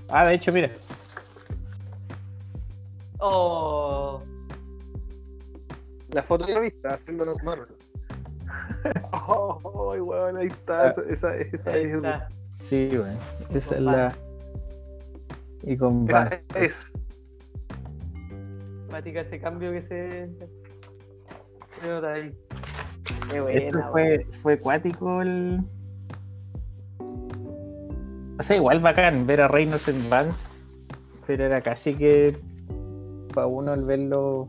S2: Ah, de hecho, mira.
S3: Oh,
S1: La foto de la vista, haciéndonos Marvel. Oh, weón, ahí está. Esa, esa, esa
S3: ahí
S1: es.
S3: está.
S2: Sí, güey. Esa es la. Y con
S1: Esa es.
S3: Simpática ese cambio que se. se nota ahí. Qué
S2: Esto
S3: buena,
S2: fue, fue cuático el. O sea, igual bacán ver a Reynolds en Vans, pero era casi que para uno el verlo.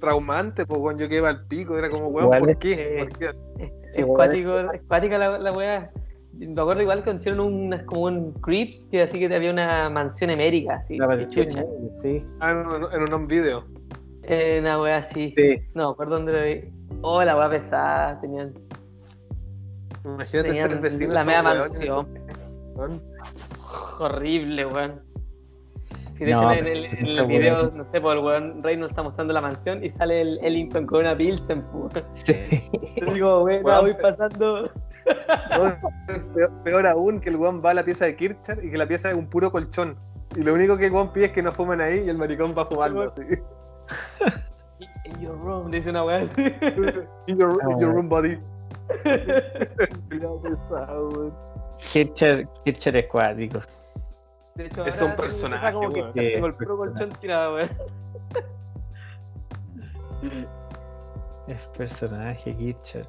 S1: Traumante, pues, weón. Yo quedé al pico. Era como, weón, ¿por
S2: es
S1: qué? ¿Por qué así?
S3: Es, es
S2: bueno,
S3: cuático, es cuática la, la weá. Me acuerdo igual que hicieron unas como un Creeps que así que había una mansión emérica, así,
S2: La
S3: chucha.
S2: Sí,
S1: Ah, en un, en un video.
S3: Eh, una weá así.
S2: sí.
S3: No, por dónde lo vi. Oh, la weá pesada, tenían,
S1: Imagínate
S3: tenían
S1: ser vecino.
S3: la media mansión.
S1: mansión.
S3: Horrible, weón. Si de
S2: No,
S3: hecho en el, en el video,
S2: bueno.
S3: no sé, por el weón Reynolds está mostrando la mansión y sale el Ellington con una Pilsen, pu.
S2: sí.
S3: Yo digo, weón,
S1: Weón,
S3: voy pasando.
S1: No, peor, peor aún que el weón va a la pieza de Kirchner y que la pieza es un puro colchón. Y lo único que el weón pide es que no fumen ahí y el maricón va fumando así.
S3: In your room, dice una weá así.
S1: In your,
S2: Ah,
S1: in your room body. Cuidado pesado, weón.
S2: Kircher, Kircher es cuático.
S3: De hecho,
S1: Es un personaje,
S3: como que
S1: weón.
S3: tengo el
S2: Sí,
S3: puro colchón tirado, weón.
S2: Es personaje, Kircher.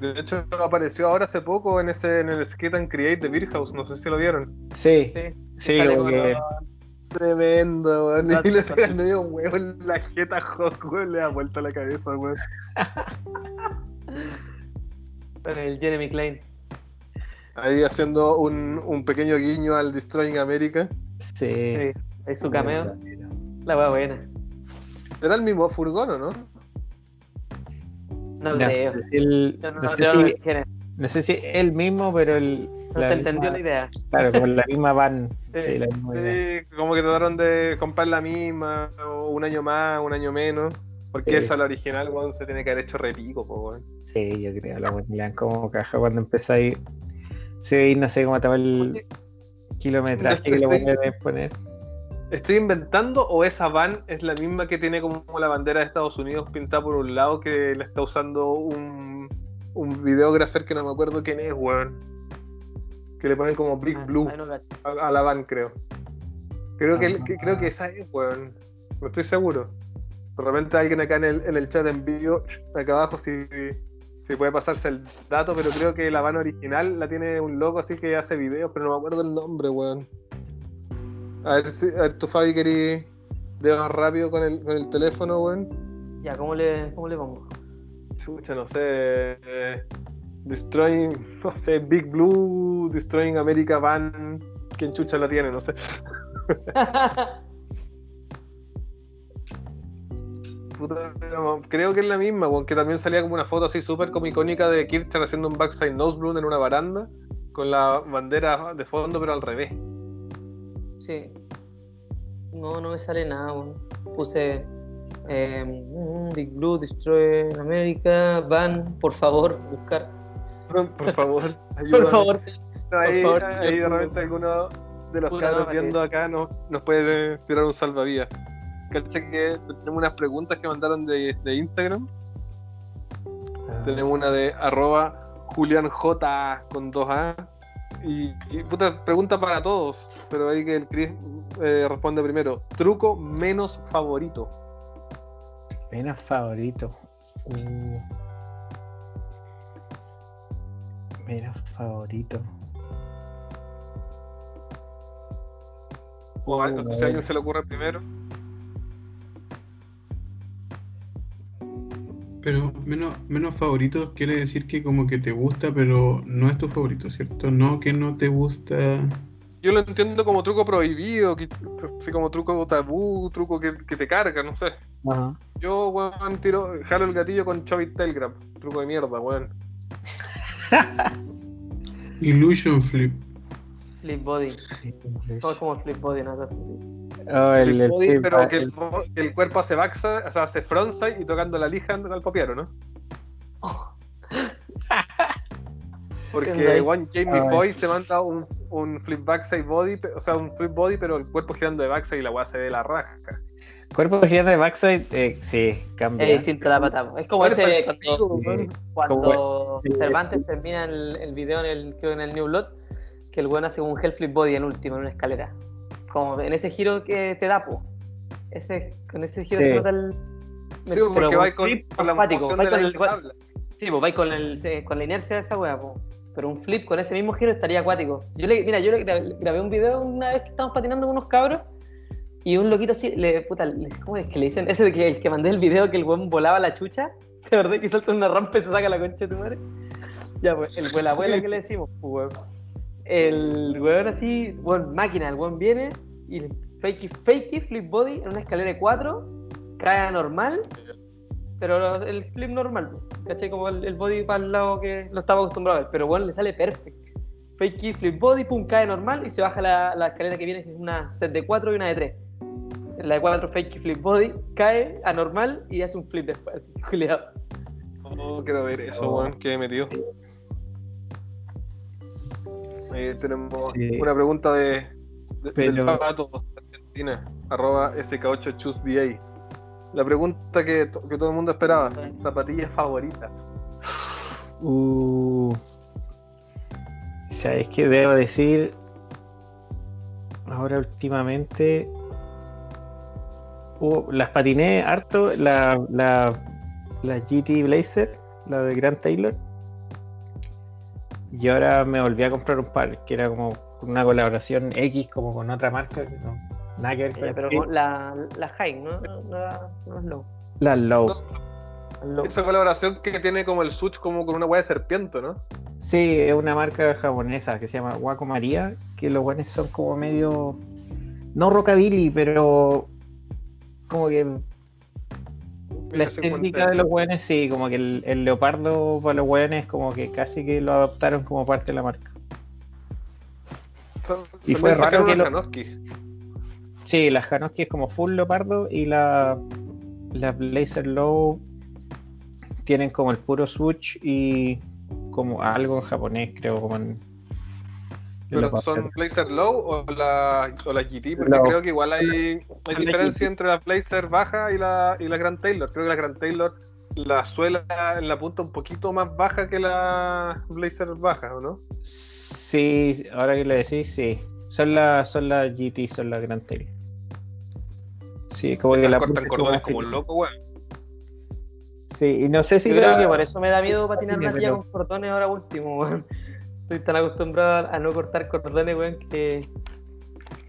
S1: De hecho, apareció ahora hace poco en ese en el Skate and Create de Beer House. No sé si lo vieron.
S2: Sí,
S3: Sí,
S2: sí, como que.
S1: Tremendo, weón. Y le medio un huevo en la jeta, Hawk, weón. Le da vuelta la cabeza, weón.
S3: con el Jeremy Klein.
S1: Ahí haciendo un, un pequeño guiño al Destroying America.
S2: Sí.
S3: Sí, ahí su cameo. La weá buena.
S1: Era el mismo furgón, ¿o no?
S3: No creo.
S2: el-
S3: No, no,
S2: no
S3: no,
S2: sé si, no sé si él mismo, pero el.
S3: No
S2: la
S3: se entendió la idea.
S2: Claro, con la misma van.
S3: Sí.
S2: Sí, la misma idea.
S1: Como que trataron de comprar la misma, o un año más, un año menos. Porque
S2: Sí.
S1: esa, la original, weón, se tiene que haber hecho repico, po, weón.
S2: Sí, yo creo, la le dan como caja cuando empezáis. Sí, no sé cómo estaba el
S1: Oye,
S2: kilometraje que le
S1: estoy-
S2: pueden poner.
S1: ¿Estoy inventando o esa van es la misma que tiene como la bandera de Estados Unidos pintada por un lado que la está usando un, un videógrafo que no me acuerdo quién es, weón? Que le ponen como Big
S3: Ah,
S1: Blue a, a la van, creo. Creo que,
S2: Ah.
S1: que- creo que esa es, weón. No estoy seguro. De repente alguien acá en el, en el chat en vivo, acá abajo, si, si puede pasarse el dato, pero creo que la van original la tiene un loco así que hace videos, pero no me acuerdo el nombre, weón. A ver si, a ver, tu Fabi querí dedos rápido con el, con el teléfono, weón.
S3: Ya, ¿cómo le, cómo le pongo?
S1: Chucha, no sé. eh, destroying, no sé, Big Blue, Destroying America Van. ¿Quién chucha la tiene? No sé. Puta, no, creo que es la misma, weón, que también salía como una foto así súper como icónica de Kirchner haciendo un backside noseblunt en una baranda con la bandera de fondo pero al revés.
S3: sí. No, no me sale nada, weón. Puse eh, Big Blue, Destroy America, Van, por favor, buscar.
S1: Por favor,
S3: Por
S1: ayúdame.
S3: favor.
S1: Ahí,
S3: favor,
S1: ahí
S3: señor
S1: de repente alguno de los cabros
S3: no,
S1: viendo acá nos, nos puede tirar un salvavidas. Que tenemos unas preguntas que mandaron de, de Instagram.
S2: Ah,
S1: Tenemos una de arroba Julián J con 2A. Y, y, puta, pregunta para todos, pero ahí que el Chris eh, responde primero. Truco menos favorito.
S2: Menos favorito. Uh. Menos favorito.
S1: O
S2: a
S1: si a
S2: ver.
S1: alguien se le ocurre primero.
S4: Pero menos, menos favorito quiere decir que como que te gusta, pero no es tu favorito, ¿cierto? No que no te gusta.
S1: Yo lo entiendo como truco prohibido, que- así como truco tabú, truco que, que te carga, no sé.
S2: Ajá.
S1: Yo, weón, tiro, jalo el gatillo con Chovy Telegram. Truco de mierda, weón.
S4: Illusion Flip.
S3: Flip Body. Todo es como Flip Body, una cosa así.
S2: Oh, el-
S1: El
S2: el
S1: body,
S2: flip
S1: pero que el,
S2: el-
S1: bo- que el cuerpo hace backside, o sea, hace frontside y tocando la lija al copiaro, ¿no?
S3: Anda
S1: Porque. One Jamie. Boy se manda un, un flip backside body, o sea, un flip body, pero el cuerpo girando de backside y la weá se ve la raja.
S2: Cuerpo girando de backside, eh, sí, cambia.
S3: Es distinto la pata. Es como ese cuando,
S2: Sí.
S3: Cervantes termina el, el video en el, creo en el New Blood, que el weón hace un Hell Flip Body en último, en una escalera. Como en ese giro que te da, po. Ese, con ese giro
S2: Sí.
S3: se nota el.
S1: Sí,
S3: pero
S1: porque va con,
S3: flip
S1: con la
S3: acuático,
S1: moción
S3: va
S1: de la
S3: con el-
S1: tabla.
S3: Sí, pues vais con, el, se- con la inercia de esa wea, po. Pero un flip con ese mismo giro estaría acuático. Yo le, mira, yo le grabé, grabé un video una vez que estábamos patinando con unos cabros y un loquito así, le, puta, le- ¿cómo es que le dicen? Ese de que el que mandé el video que el weón volaba la chucha, ¿de verdad que salta en una rampa y se saca la concha de tu madre? Ya, pues, el vuela abuela que le decimos, pues, weón. El weón así, weón, máquina, el weón viene y el fakey, fakey, flip body en una escalera de 4, cae normal, pero el flip normal, ¿cachai? Como el, el body para el lado que lo estaba acostumbrado a ver, pero bueno, le sale perfecto. Fake kick, flip body, pum, cae normal y se baja la, la escalera que viene, que es una set de 4 y una de 3. En la de 4, fake kick, flip body, cae a normal y hace un flip después, así, culiado.
S1: No quiero ver eso,
S2: Oh.
S1: weón, que metió. Ahí tenemos
S2: Sí.
S1: una pregunta de, de
S2: Pero-
S1: del Pato de Argentina, arroba SK8ChusBA. La pregunta que, to- que todo el mundo esperaba, zapatillas favoritas.
S2: Uh, ¿Sabes qué debo decir? Ahora últimamente uh, las patiné harto, la, la, la GT Blazer, la de Grant Taylor. Y ahora me volví a comprar un par, que era como una colaboración X como con otra marca, que no, nada que ver con
S3: Eh, pero
S2: Street.
S3: la, la high, ¿no? No, no, la- no es low.
S2: la Low.
S3: Low.
S1: Esa colaboración que tiene como el switch como con una hueá de serpiente, ¿no?
S2: Sí, es una marca japonesa que se llama Waco María, que los buenos son como medio, no rockabilly, pero como que la estética de los buenos, sí, como que el, el leopardo para los buenos como que casi que lo adoptaron como parte de la marca.
S1: Son-
S2: Y fue raro que lo-
S1: Janoski.
S2: Sí, la Hanoski es como full leopardo y la, la Blazer Low tienen como el puro switch y como algo en japonés, creo, como en...
S1: ¿Pero son. Blazer Low o la, o la GT? Porque creo que igual hay, diferencia entre la Blazer baja y la, y la Grand Taylor. Creo que la Grand Taylor, la suela en la punta un poquito más baja que la Blazer baja, ¿o no?
S2: Sí, ahora que lo decís, sí. Son las son la GT, son la Grand Tail. Sí, como que la
S1: cortan cordones
S2: como
S1: como loco, weón.
S2: Sí, y no sé si
S3: Yo
S2: la-
S3: creo que por eso me da miedo patinar tía
S2: pero-
S3: con cordones ahora último, weón. Estoy tan acostumbrado a no cortar cordones, weón, que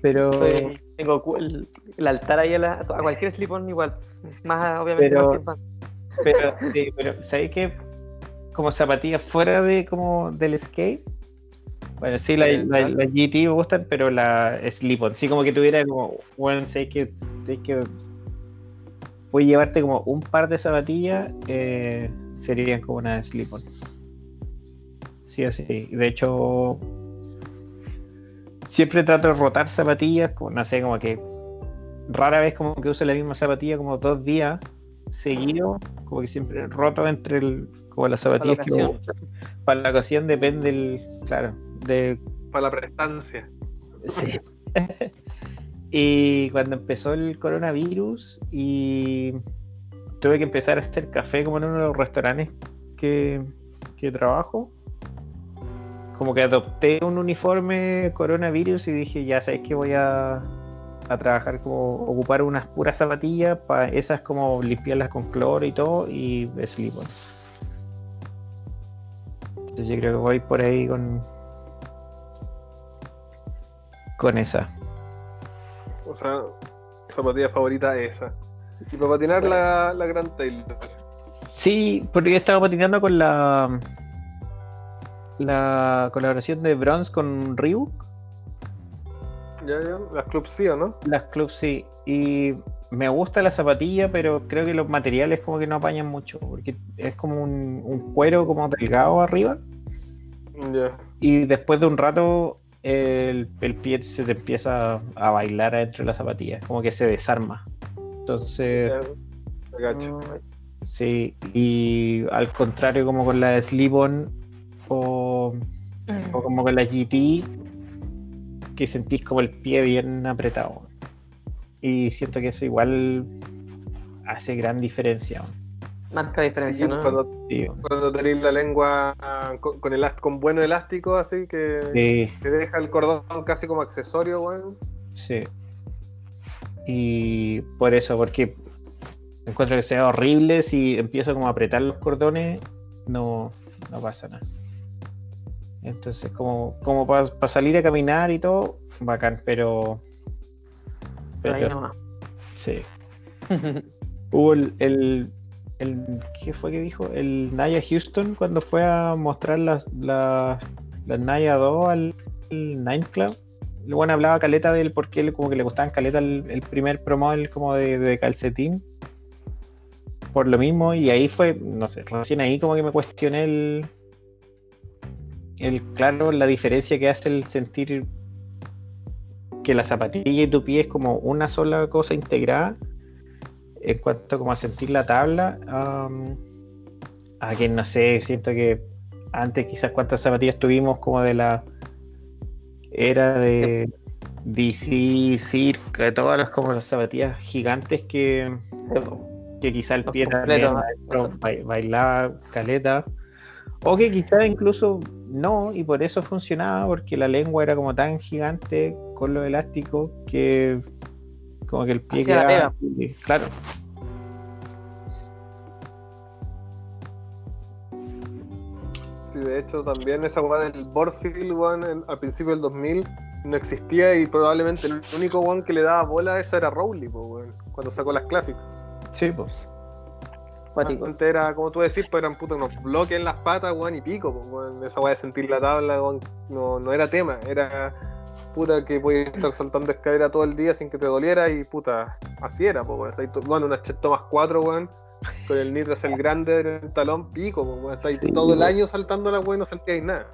S2: pero
S3: estoy- tengo el, el altar ahí a, la- a cualquier slip-on igual. Más, obviamente,
S2: Pero-
S3: más
S2: pero sí, pero ¿sabéis que como zapatillas fuera de como del skate? Bueno, sí, la, la, GT me gustan, pero la slip-on, sí como que tuviera como, bueno, sé que, que voy a llevarte como un par de zapatillas, eh, serían como una slip-on. Sí o sí. De hecho, siempre trato de rotar zapatillas, como, no sé, como que rara vez como que uso la misma zapatilla como dos días seguido, como que siempre roto entre el, como las zapatillas que
S3: ocasión.
S2: para la ocasión depende el, claro, de
S1: Para la prestancia.
S2: Sí. y cuando empezó el coronavirus y tuve que empezar a hacer café como en uno de los restaurantes que, que trabajo, como que adopté un uniforme coronavirus y dije, ya sabes que voy a, a trabajar como ocupar unas puras zapatillas para esas como limpiarlas con cloro y todo y slip -on. Entonces yo creo que voy por ahí con con esa.
S1: O sea, zapatilla favorita esa. Y para patinar la, la Grand Taylor.
S2: Sí, porque yo estaba patinando con la la colaboración de Bronze con Reebok,
S1: Ya, ya. Las Club C, ¿o no?
S2: las Club sí, y me gusta la zapatilla, pero creo que los materiales como que no apañan mucho, porque es como un, un cuero como delgado arriba,
S1: Ya.
S2: y después de un rato el, el pie se te empieza a bailar adentro de la zapatilla, como que se desarma. Entonces,
S1: cacho.
S2: sí, y al contrario como con la Slip-On o, o como con la GT, que sentís como el pie bien apretado. Y siento que eso igual hace gran diferencia.
S3: Marca diferencia,
S1: Sí,
S3: ¿no?
S1: cuando,
S2: Sí,
S1: cuando tenéis la lengua con, con, elast- con bueno elástico, así que
S2: sí,
S1: te deja el cordón casi como accesorio,
S2: sí. Y por eso, porque encuentro que sea horrible si empiezo como a apretar los cordones, no, no pasa nada. Entonces, como, como para salir a caminar y todo, bacán, pero.
S3: Pero ahí nomás.
S2: sí. Hubo el, el, el- ¿Qué fue que dijo? El Naya Houston cuando fue a mostrar las, las, las Naya 2 al, Nine Club. El bueno hablaba caleta del por qué como que le gustaban caleta el, el primer promodel como de, de calcetín. Por lo mismo, y ahí fue, no sé, recién ahí como que me cuestioné el, el claro, la diferencia que hace el sentir que la zapatilla y tu pie es como una sola cosa integrada en cuanto como a sentir la tabla, a que no sé, siento que antes quizás cuántas zapatillas tuvimos como de la era de DC, Circa, de todas las como las zapatillas gigantes que, que quizás el pie también ba- bailaba caleta. O que quizás incluso no, y por eso funcionaba, porque la lengua era como tan gigante con los elásticos que como que el pie quedaba- Claro.
S1: Sí, de hecho, también esa weá del Borfield, weón, en- al principio del 2000 no existía y probablemente el único weón que le daba bola a eso era Rowley, weón, cuando sacó las Classics.
S2: Sí, pues.
S3: Cuático.
S1: Antes era, como tú decís, pues eran puta unos bloques en las patas, weón, y pico, pues, weón. Esa weá de sentir la tabla, weón, no, no era tema, era puta que podías estar saltando escalera todo el día sin que te doliera y puta, así era, pues, weón. Estáis Bueno, una Chet Thomas 4, weón, con el Nitras el grande en el talón, pico, pues, weón. Estáis
S2: Sí,
S1: todo el año saltando la weón y no sentíais nada.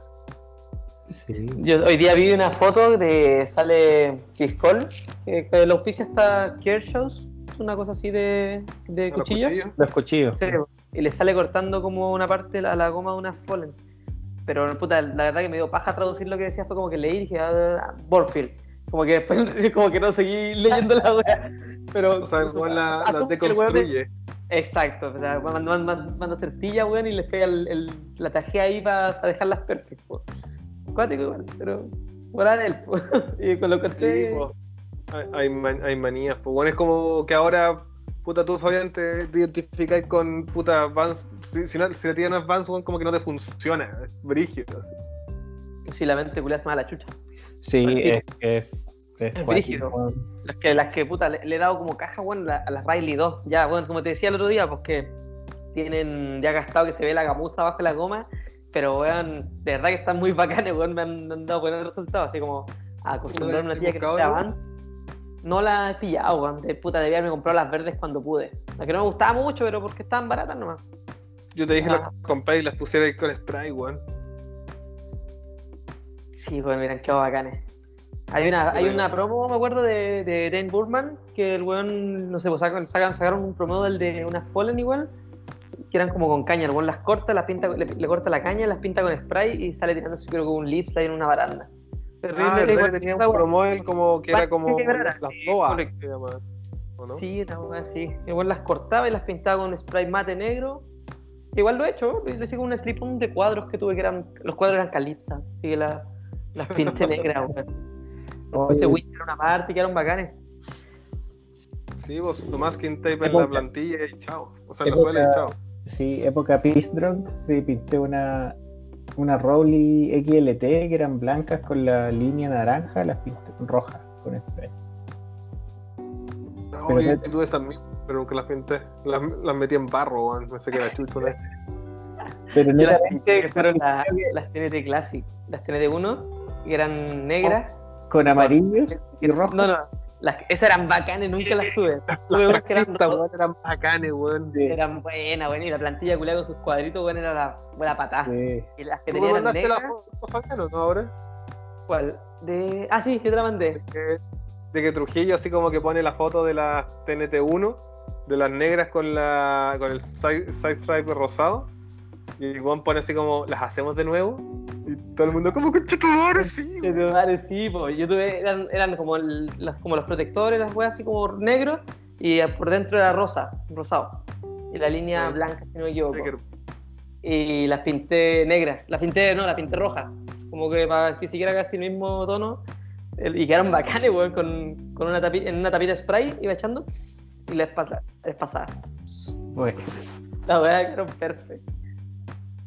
S2: Sí.
S3: Yo hoy día vi una foto de sale Piscol, que, que el auspicio está Kershaws, una cosa así de, de
S1: ¿A los
S3: cuchillo.
S1: cuchillos?
S2: Los cuchillos.
S3: Sí, y le sale cortando como una parte a la goma de una Fallen. Pero puta, la verdad que me dio paja traducir lo que decía, fue como que leí y dije, ah, Borfield. Como que después como que no seguí leyendo la wea. Pero
S1: O sea, weón la, la deconstruye.
S3: Exacto, o sea, manda, manda, manda certilla, weón, y les pega el, el- la tajea ahí para dejarlas perfectas. Cuático igual, pero fuera de él. y con lo que
S1: Sí. Hay, hay, man- hay manías, pues bueno, es como que ahora, puta, tú Fabián te, te identificáis con puta Vans, si, si, no, si la tía no es Vans, como que no te funciona, es brígido, así.
S3: si la mente culia se la chucha.
S2: Sí,
S3: Bueno,
S2: es, es, es
S3: Es
S2: cuático.
S3: brígido. Las que, las que puta, le, le he dado como caja, la- a las Riley 2. Ya, bueno, como te decía el otro día, pues que tienen ya gastado que se ve la gamuza bajo la goma, pero weón, de verdad que están muy bacanes, weón, me han, dado buenos resultados, así como a acostumbrar a una tía que sea? Vans. No la he pillado, weón, de puta, debía haberme comprado las verdes cuando pude. Las que no me gustaban mucho, pero porque estaban baratas nomás.
S1: Yo te dije
S3: Ah.
S1: las compré y las pusierais con spray, weón.
S3: Sí, bueno, miran qué bacanes. Hay una, hay una promo, me acuerdo, de, de Dane Burman, que el weón, no sé, pues sacan- sacaron un promo del de unas Fallen igual, que eran como con caña, el weón las corta, las pinta, le, le corta la caña, las pinta con spray y sale tirando creo con un lips ahí en una baranda. Terrible,
S1: Ah, verdad
S3: igual,
S1: que tenía un como que era como
S3: que era-
S1: las
S3: sí,
S1: DOA,
S3: correcto.
S1: se llama. ¿O no?
S3: Sí, una así. Igual las cortaba y las pintaba con spray mate negro. Igual lo he hecho, lo hice con un slip on de cuadros que tuve que eran. Los cuadros eran calipsas, así que la- las pinté negras, weón. Puse
S2: Oye,
S3: Witcher en una parte y quedaron bacanes.
S1: Sí, vos tu masking tape en
S2: Época.
S1: la plantilla y chao. O sea, en la suela y chao.
S2: Sí, época Peace Drunk, sí, pinté una, una Rowley XLT que eran blancas con la línea naranja, las pinté rojas con spray.
S1: No,
S2: Pero
S1: yo
S2: que-
S1: tuve esas mismas, pero nunca las pinté. Las, las metí en barro, weón. Pensé que era chucho, ¿no?
S2: Pero
S3: Yo las pinté, que fueron la- las TNT Classic, las TNT 1, que eran negras.
S2: con amarillos y rojos.
S3: No, no, las, esas eran bacanes, nunca las tuve. Tuve unas que eran,
S1: weón, eran bacanes, weón.
S3: Eran buenas, buenas, y la plantilla culiada con sus cuadritos, bueno, era la buena patada.
S2: sí.
S3: Y las que
S1: ¿Tú
S3: tenían
S1: mandaste la
S3: negras,
S1: foto, Fabián, o no, ahora?
S3: ¿cuál? De... Ah, sí, yo te la mandé.
S1: de que, de que Trujillo así como que pone la foto de la TNT1, de las negras con la con el side, side stripe rosado. Y Juan pone así como, ¿las hacemos de nuevo? Y todo el mundo como, concha tu madre, sí.
S3: Vale, sí, po. Yo tuve, eran, eran como, el- las- como los protectores, las weas así como negros, y por dentro era rosa, rosado. Y la línea
S1: Sí.
S3: blanca, si no me equivoco.
S1: Sí, que-
S3: Y las pinté negras. Las pinté, no, las pinté rojas. Como que para que siguiera casi el mismo tono. Y quedaron bacanes, weón, con, con una tapi- en una tapita spray, iba echando y les, pasa, les pasaba.
S2: Bueno,
S3: La wea quedaron perfectas.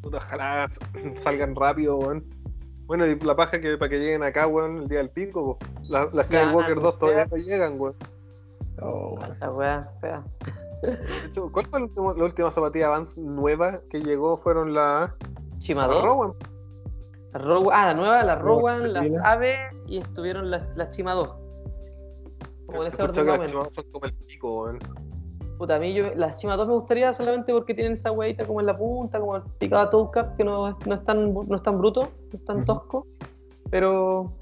S1: Puta, ojalá salgan rápido, weón. Bueno, y la paja que para que lleguen acá, weón, el día del pico, po. La- las Skywalker 2 todavía no llegan, weón.
S2: oh,
S3: Esa wea fea.
S1: De hecho, ¿cuál fue el último- la última zapatilla Vans nueva que llegó? Fueron las
S3: Chima
S1: las
S3: 2.
S1: Rowan.
S3: La Rowan, ah, la nueva, la Rowan, las. Ave y estuvieron las, las Chima 2. Como en ese orden
S1: que las son como el pico, weón.
S3: Puta, a mí yo, las Chima 2 me gustaría solamente porque tienen esa hueita como en la punta, como el picado toe cap, que no, es- no, es tan, no es tan bruto, no es tan tosco. Pero.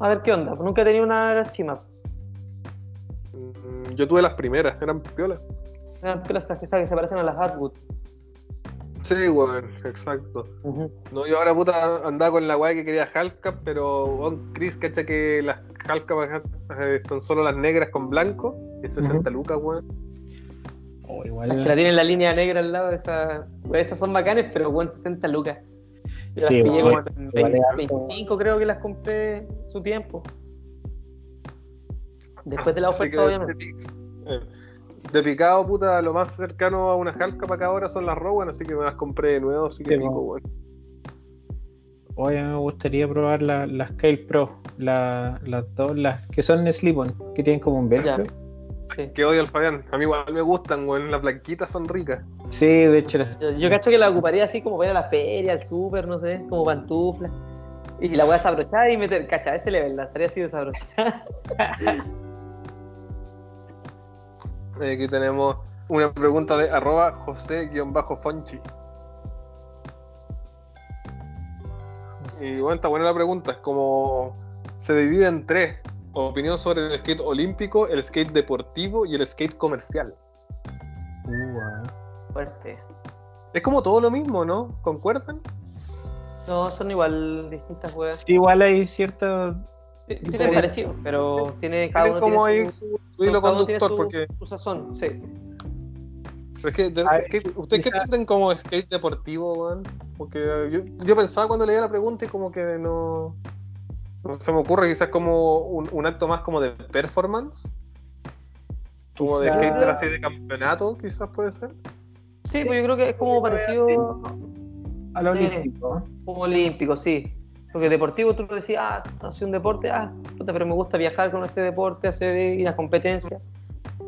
S3: A ver qué onda. pues Nunca he tenido una de las Chima.
S1: Mm, Yo tuve las primeras, eran piolas.
S3: Eran pelas esas que se parecen a las Atwood.
S1: Sí, weón, exacto. No, yo ahora puta andaba con la weá que quería Halfcap, pero weón, Chris cacha que las Halfcap acá, eh, están solo las negras con blanco, y 60 lucas, weón.
S2: Oh,
S3: Las
S2: igual.
S3: que la tienen la línea negra al lado, esa, esas son bacanes, pero buen 60 lucas. Yo
S2: Sí,
S3: las pillé
S2: igual-
S3: como en
S2: igual es
S3: 20
S2: harto.
S3: 25, creo que las compré su tiempo. Después de la oferta,
S1: que,
S3: obviamente.
S1: De, pi- de picado, puta, lo más cercano a una Halfcap acá ahora son las Rowan, así que me las compré de nuevo, así que
S2: Sí,
S1: pico, weón.
S2: Hoy me gustaría probar la- las Kale Pro, la- las dos, las que son slip-on, que tienen como un velcro.
S3: Ya. Sí.
S1: Que odio al Fabián, a mí igual me gustan, weón, las blanquitas son ricas.
S2: Sí, de hecho,
S3: Yo, yo cacho que la ocuparía así como para ir a la feria, al súper, no sé, como pantufla. Y la voy a desabrochar y meter, cacha, ese level, la sería así desabrochada.
S1: Eh, Aquí tenemos una pregunta de arroba José-Fonchi. Y bueno, está buena la pregunta. Es como se divide en tres. Opinión sobre el skate olímpico, el skate deportivo y el skate comercial.
S2: Uh, ah.
S3: Fuerte.
S1: Es como todo lo mismo, ¿no? ¿Concuerdan?
S3: No, son igual distintas weas.
S2: Sí, igual hay cierto.
S3: Tienen parecido, pero tiene cada uno
S1: como
S3: tiene
S1: ahí
S3: su,
S1: hilo conductor,
S3: su-
S1: porque
S3: su sazón, sí.
S1: pero es que, de-
S2: Ah,
S1: es que ¿ustedes qué entienden como skate deportivo, weón? Porque yo, yo pensaba cuando leía la pregunta y como que no, no se me ocurre quizás como un, un acto más como de performance, como de skater así de campeonato, quizás puede ser.
S3: Sí, pues yo creo que es como parecido
S2: A lo
S3: Sí.
S2: olímpico.
S3: como olímpico, sí. Porque deportivo tú decías, ah, hace un deporte, ah, puta, pero me gusta viajar con este deporte, hacer ir a competencia.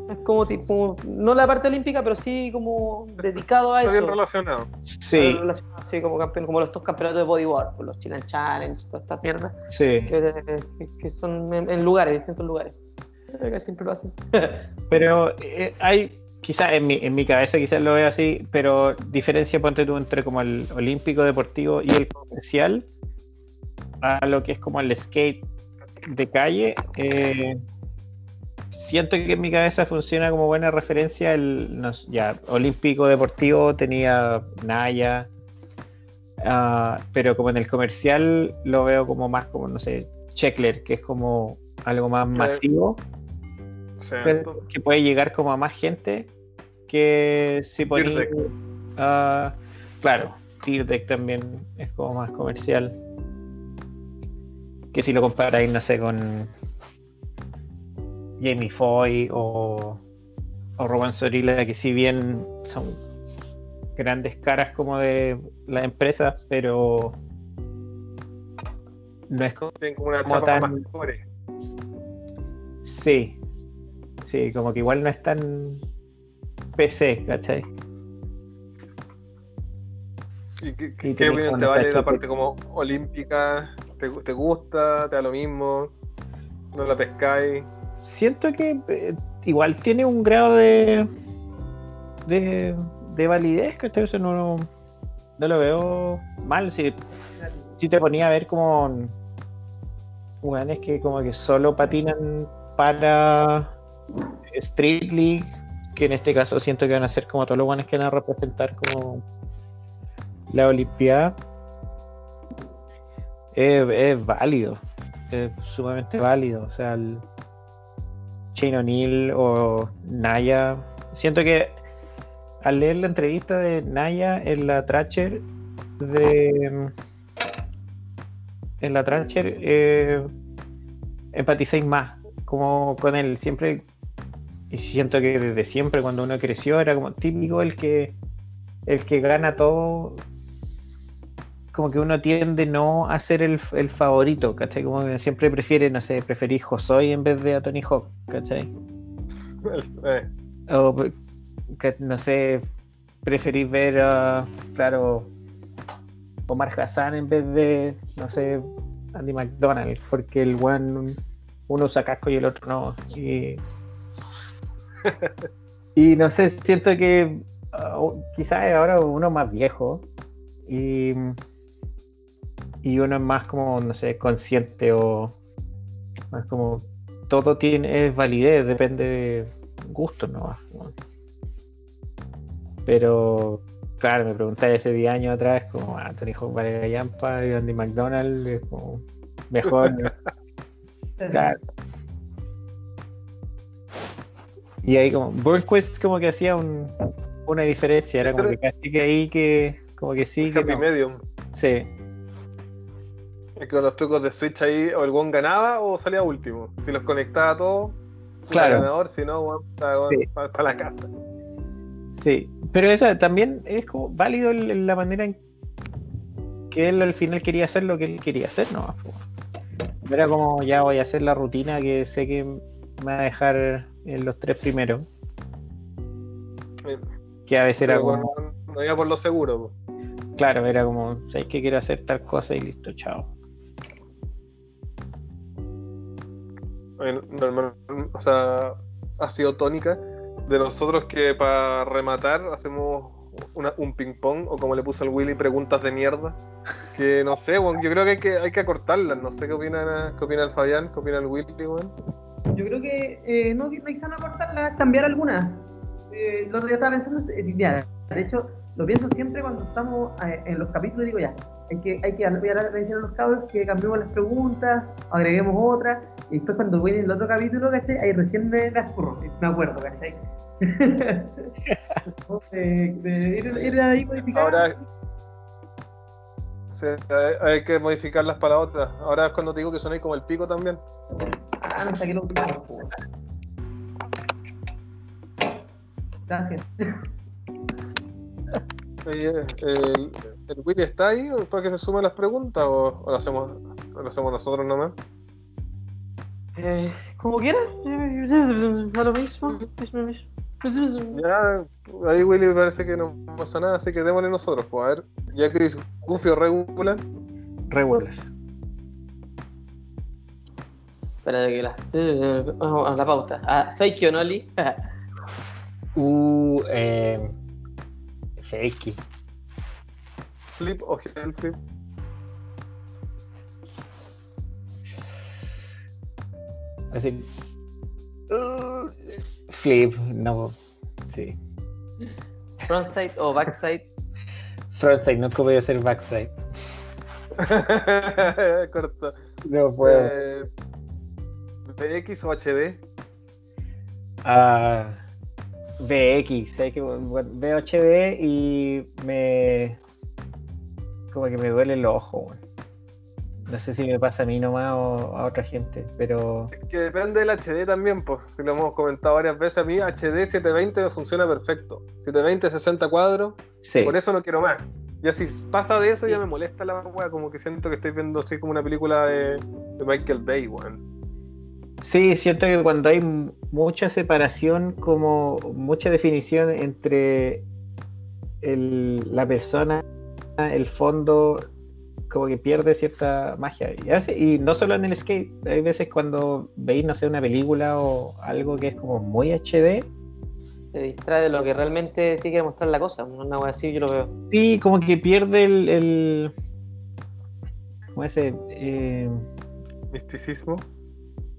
S3: Es como tipo, no la parte olímpica, pero sí como dedicado a
S1: Está
S3: eso.
S1: bien relacionado.
S2: Sí,
S3: Sí, como campeón, como los estos campeonatos de bodyboard, pues, los Chilean Challenge, todas estas mierdas,
S2: sí.
S3: que, son en, en lugares, distintos lugares. Creo que siempre lo hacen.
S2: Pero eh, hay, quizás en mi, en mi cabeza quizás lo veo así, pero diferencia ponte tú entre como el olímpico deportivo y el comercial a lo que es como el skate de calle. eh, siento que en mi cabeza funciona como buena referencia el no ya olímpico deportivo tenía Naya. ah, pero como en el comercial lo veo como más como no sé Checkler que es como algo más masivo
S1: Sí.
S2: pero que puede llegar como a más gente que si ponía ah, claro Deck también es como más comercial que si lo comparáis no sé con Jamie Foy o o Rowan Sorilla que si bien son grandes caras como de las empresas pero no es como
S1: Tienen como una
S2: como tan-
S1: más core.
S2: Sí, sí, como que igual no es tan PC, ¿cachai?
S1: ¿Y qué, opinión te vale la parte como olímpica? ¿Te, te gusta? ¿Te da lo mismo? ¿No la pescáis?
S2: Siento que eh, igual tiene un grado de de, de validez, ¿cachai? O sea, no, no, lo veo mal. Si, si te ponía a ver como weones que como que solo patinan para Street League, que en este caso siento que van a ser como todos los weones que van a representar como la Olimpiada. Es, es válido, es sumamente válido. O sea, el Shane O'Neill o Naya. Siento que al leer la entrevista de Naya en la Thrasher de en la Thrasher eh, empaticéis más como con él siempre y siento que desde siempre cuando uno creció era como típico el que el que gana todo como que uno tiende no a ser el, el favorito, ¿cachai? Como que siempre prefiere, no sé, preferir Josoy en vez de a Tony Hawk, ¿cachai?
S1: Eh,
S2: O, que, no sé, preferís ver a, claro, Omar Hassan en vez de, no sé, Andy McDonald, porque el one uno usa casco y el otro no. Y, y no sé, siento que uh, quizás ahora uno más viejo y, y uno es más como, no sé, consciente o más como todo tiene es validez, depende de gusto, ¿no? Pero, claro, me preguntáis ese 10 años atrás, como Anthony Hawk vale Gallampa y Andy McDonald, es como mejor. claro. Y ahí como, Burnquist como que hacía un, una diferencia, era como que casi que ahí que, como que sí, que
S1: happy
S2: no.
S1: medium.
S2: Sí,
S1: Es que con los trucos de Switch ahí, o el one ganaba o salía último. Si los conectaba todos,
S2: Claro.
S1: ganador, si no, weón,
S2: Sí.
S1: para la casa.
S2: sí. Pero esa también es como válido la manera en que él al final quería hacer lo que él quería hacer, ¿no? Era como ya voy a hacer la rutina que sé que me va a dejar en los tres primeros. Que a veces era como,
S1: bueno, no iba por lo seguro. po.
S2: claro, era como, ¿sabes que quiero hacer tal cosa y listo, chao?
S1: O sea, ha sido tónica de nosotros que para rematar hacemos una- un ping-pong o como le puso el Willy, preguntas de mierda. Que no sé, weón, yo creo que hay que, hay que acortarlas. No sé qué opina, qué opina el Fabián, qué opina el Willy, weón.
S5: Yo creo que eh, no, no hay sano cortarla, cambiar algunas. Eh, el otro día estaba pensando, eh, ya, de hecho, lo pienso siempre cuando estamos eh, en los capítulos, digo ya, hay que, hay que voy a dar atención a los cabros, que cambiemos las preguntas, agreguemos otras, y después cuando voy en el otro capítulo, ¿cachai? Ahí recién me las curro, me acuerdo, ¿cachai? de, de ir, ir ahí modificando.
S1: Ahora sea, hay, hay que modificarlas para otras. Ahora es cuando te digo que sonáis como el pico también.
S5: Ah, no saqué los últimos. Gracias.
S1: Oye, el, el Willy está ahí para que se sumen las preguntas o, o lo hacemos o lo hacemos nosotros nomás.
S3: Eh, como quieras. Da lo mismo. mismo, mismo.
S1: Ya, ahí Willy me parece que no pasa nada, así que démosle nosotros. Pues a ver, ya Chris, Goofy o regular.
S2: Regular.
S3: Espera de que la. Vamos a la pauta. Ah, fake o Noli.
S2: Uh, eh, Fakey.
S1: Flip o Hell Flip.
S2: Así. Uh, flip, no. Sí.
S3: Frontside o backside.
S2: Frontside, no voy a hacer backside.
S1: Corto.
S2: No puedo.
S1: Eh, ¿VX o HD?
S2: Ah, VX, sé que veo HD y me. Como que me duele el ojo, weón. No sé si me pasa a mí nomás o a otra gente, pero.
S1: Que depende del HD también, pues si lo hemos comentado varias veces, a mí HD 720 me funciona perfecto. 720, 60 cuadros,
S2: Sí.
S1: por eso no quiero más. Ya si pasa de eso ya me molesta la wea, como que siento que estoy viendo así como una película de, de Michael Bay, weón.
S2: Sí, siento que cuando hay mucha separación, como mucha definición entre el- la persona, el fondo, como que pierde cierta magia. Y, hace- y no solo en el skate, hay veces cuando veis, no sé, una película o algo que es como muy HD,
S3: Te distrae de lo que realmente tiene que mostrar la cosa. Una wea así yo lo veo.
S2: sí, como que pierde el. el como ese. eh,
S1: Misticismo.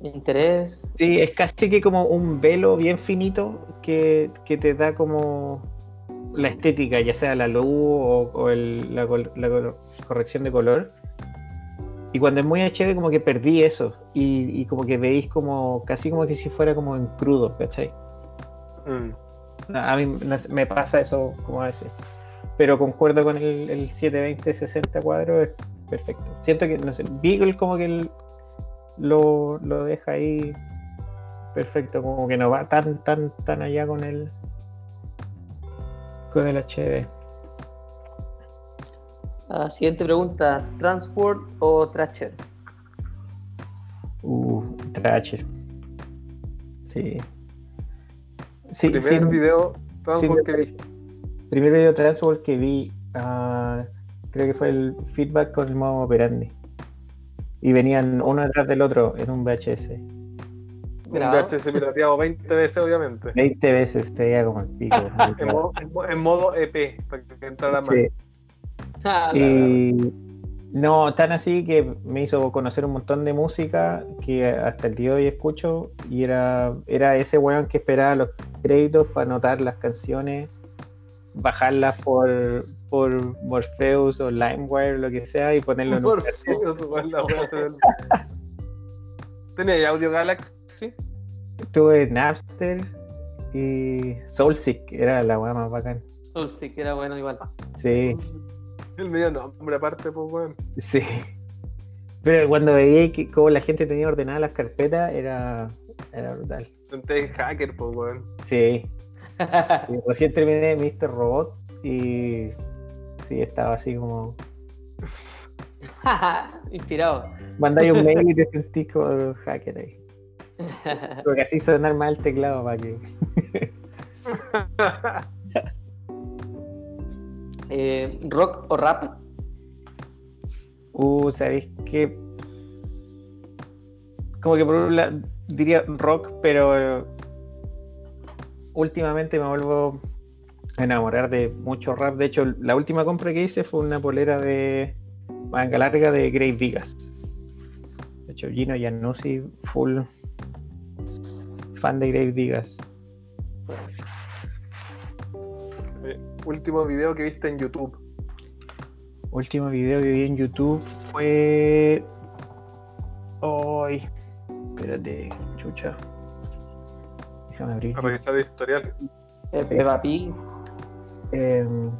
S3: Interés.
S2: Sí, es casi que como un velo bien finito que, que te da como la estética, ya sea la luz o, o el- la, corrección de color. Y cuando es muy HD como que perdí eso y, y como que veis como casi como que si fuera como en crudo, ¿cachai?
S1: Mm.
S2: A mí me pasa eso como a veces. Pero concuerdo con el, el 720-60 cuadros, es perfecto. Siento que, no sé, Beagle como que el- lo, lo deja ahí perfecto, como que no va tan, tan, tan allá con el con el HD.
S3: Ah, siguiente pregunta: ¿Transport o Thrasher?
S2: Uh, Thrasher. Sí. Sí,
S1: Primer
S2: sí,
S1: video Transport
S2: sí,
S1: que vi.
S2: primer video Transport que vi, ah, creo que fue el feedback con el modo operandi. Y venían uno detrás del otro en un VHS.
S1: Un
S3: Grabado.
S1: VHS pirateado 20 veces, obviamente.
S2: 20 veces se veía como el pico.
S1: En modo, en EP, para que entrara más.
S2: Sí.
S3: Ah, la-
S2: Y no, tan así que me hizo conocer un montón de música que hasta el día de hoy escucho. Y era, era ese weón que esperaba los créditos para anotar las canciones, bajarlas por, por Morpheus o LimeWire, lo que sea, y ponerlo en un
S1: la ve- ¿Tenía Audio Galaxy?
S2: Tuve Napster y Soulseek, era la weá más bacán.
S3: Soulseek era bueno igual.
S2: Sí,
S1: El medio nombre aparte, pues weón.
S2: sí. Pero cuando veía que cómo la gente tenía ordenadas las carpetas, era, era brutal.
S1: Senté hacker, pues weón.
S2: Sí. Y recién terminé Mr. Robot y sí, estaba así como.
S3: Inspirado.
S2: Mandáis un mail y te sentís como hacker ahí. Porque así sonar mal el teclado para que.
S3: Eh, ¿Rock o rap?
S2: Uh, ¿sabéis qué? Como que por un lado diría rock, pero eh, últimamente me vuelvo a enamorar de mucho rap. De hecho, la última compra que hice fue una polera de manga larga de Grave Digas. De hecho, Gino Giannuzzi, full fan de Grave Digas.
S1: Eh, Último video que viste en YouTube.
S2: Último video que vi en YouTube fue. Ay, espérate, chucha. Déjame abrir.
S1: A revisar el historial.
S3: Eh, Peppa Pig.
S2: Em,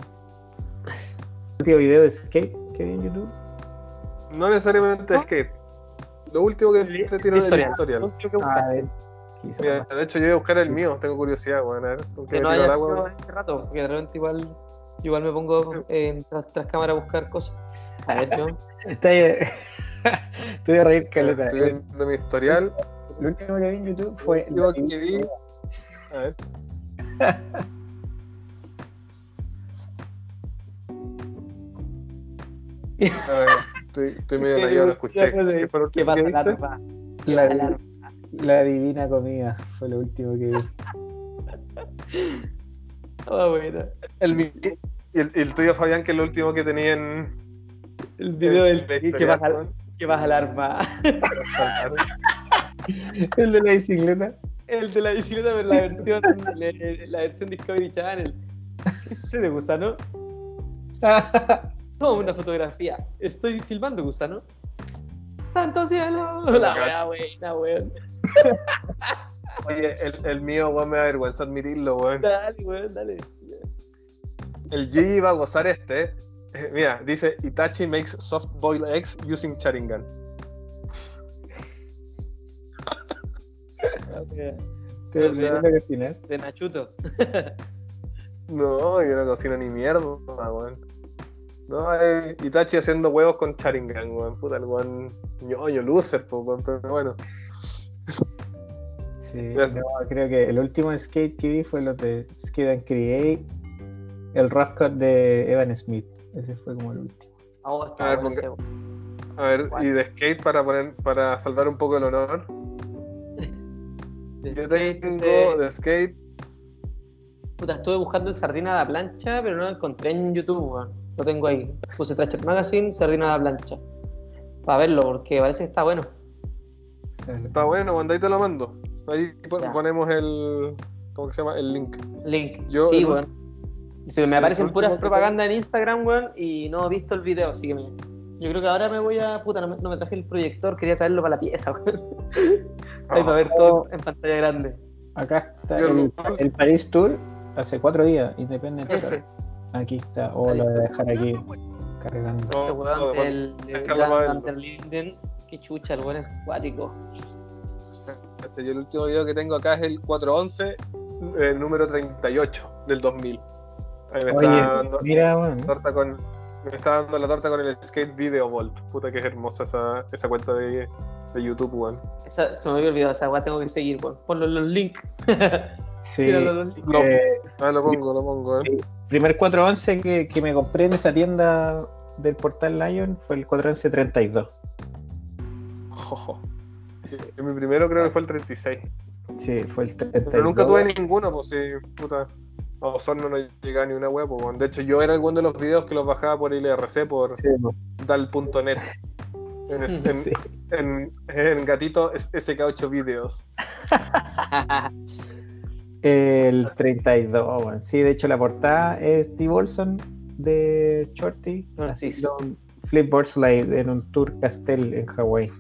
S2: último video de skate que vi en YouTube.
S1: No necesariamente
S3: ¿No?
S1: skate. Lo último que te tiro en el
S3: Historial. que
S2: A ver. quizá
S1: Mira, de hecho, yo voy a buscar el mío. Tengo curiosidad, weón. A ver, ¿con qué
S3: Que
S1: me
S3: no haya
S1: agua?
S3: sido este rato, porque de repente igual, igual me pongo eh, tras, tras cámara a buscar cosas. A ver, yo.
S2: Está ahí- Te voy a reír, caleta.
S1: Estoy viendo mi historial.
S2: Lo último que vi en YouTube fue.
S1: Lo último que vi. A ver. A ver, estoy, medio
S2: ¿Qué-
S1: rayado, no
S2: qué-
S1: escuché.
S2: qué-
S1: ¿Qué fue lo
S3: ¿Qué pasa,
S1: que
S3: la ropa?
S2: La,
S3: La-
S2: la divina comida fue lo último que vi.
S3: Ah, bueno.
S1: El, el, el tuyo, Fabián, que es lo último que tenía en.
S3: El video del
S1: la
S3: que baja,
S1: weón.
S3: que baja el arma.
S2: El de la bicicleta.
S3: El de la bicicleta, pero la versión, le- la versión Discovery Channel. ¿Qué sucede, gusano? No, una fotografía. Estoy filmando, gusano. ¡Santo cielo! La wea buena, weón.
S1: Oye, el, el mío, weón, me da vergüenza admitirlo, weón.
S3: Dale, weón, dale.
S1: El Gigi va a gozar este. eh. Eh, Mira, dice Itachi makes soft boiled eggs using Sharingan.
S2: Te
S1: O sea-
S2: cocinar.
S3: De Nachuto.
S1: No, yo no cocino ni mierda, weón. No, hay Itachi haciendo huevos con Sharingan, weón. Puta, el weón ñoño, loser, pues, weón. Pero bueno.
S2: Sí, no, creo que el último skate que vi fue los de Skate and Create, el rough cut de Evan Smith. Ese fue como el último.
S3: Oh,
S1: A
S3: está
S1: ver, ponga-
S3: ese, weón.
S1: A ver, y de skate para poner, para salvar un poco el honor. Yo tengo de skate.
S3: Puta, estuve buscando el sardina a la plancha, pero no lo encontré en YouTube, weón. Lo tengo ahí. Puse Trasher Magazine, sardina a la plancha. Para verlo, porque parece que está bueno.
S1: Está bueno, de ahí te lo mando. Ahí
S3: Ya.
S1: ponemos el. ¿Cómo que se llama? El link.
S3: Link.
S1: Yo-
S3: sí, weón. Y se me aparecen puras propagandas en Instagram, weón, y no he visto el video, así que me... Yo creo que ahora me voy a... Puta, no me, no me traje el proyector, quería traerlo para la pieza, weón. Ahí para ver todo en pantalla grande.
S2: Acá está el, el Paris Tour hace cuatro días, Independent
S3: Ese.
S2: Aquí está. O lo voy a dejar aquí cargando.
S1: No, no,
S3: el Linden. Qué chucha, el weón es acuático.
S1: Y el último video que tengo acá es el 411, el número 38 del 2000. Ahí me está
S2: Oye,
S1: dando
S2: mira, bueno.
S1: torta con. Me está dando la torta con el Skate Video Vault. Puta que es hermosa esa, esa cuenta de, de YouTube, weón.
S3: Esa, se me había olvidado, esa weá tengo que seguir, weón. Ponlo en los links.
S2: Sí,
S3: los links.
S2: Eh,
S1: Ah, lo pongo, lo pongo, eh.
S2: Primer 411 que, que me compré en esa tienda del portal Lion fue el 411 32.
S1: Jojo. Mi primero creo que fue el 36.
S2: Sí, fue el 32.
S1: Pero nunca tuve ninguno, pues sí, puta. A Osorno no llegaba ni una web, pues. De hecho, yo era alguno de los videos que los bajaba por ILRC, por
S2: Sí, no.
S1: dal.net. En, en,
S2: Sí.
S1: en, en gatito SK8 videos.
S2: El 32, bueno. sí, de hecho la portada es Steve Olson de Shorty haciendo un flipboard slide en un tour castel en Hawái.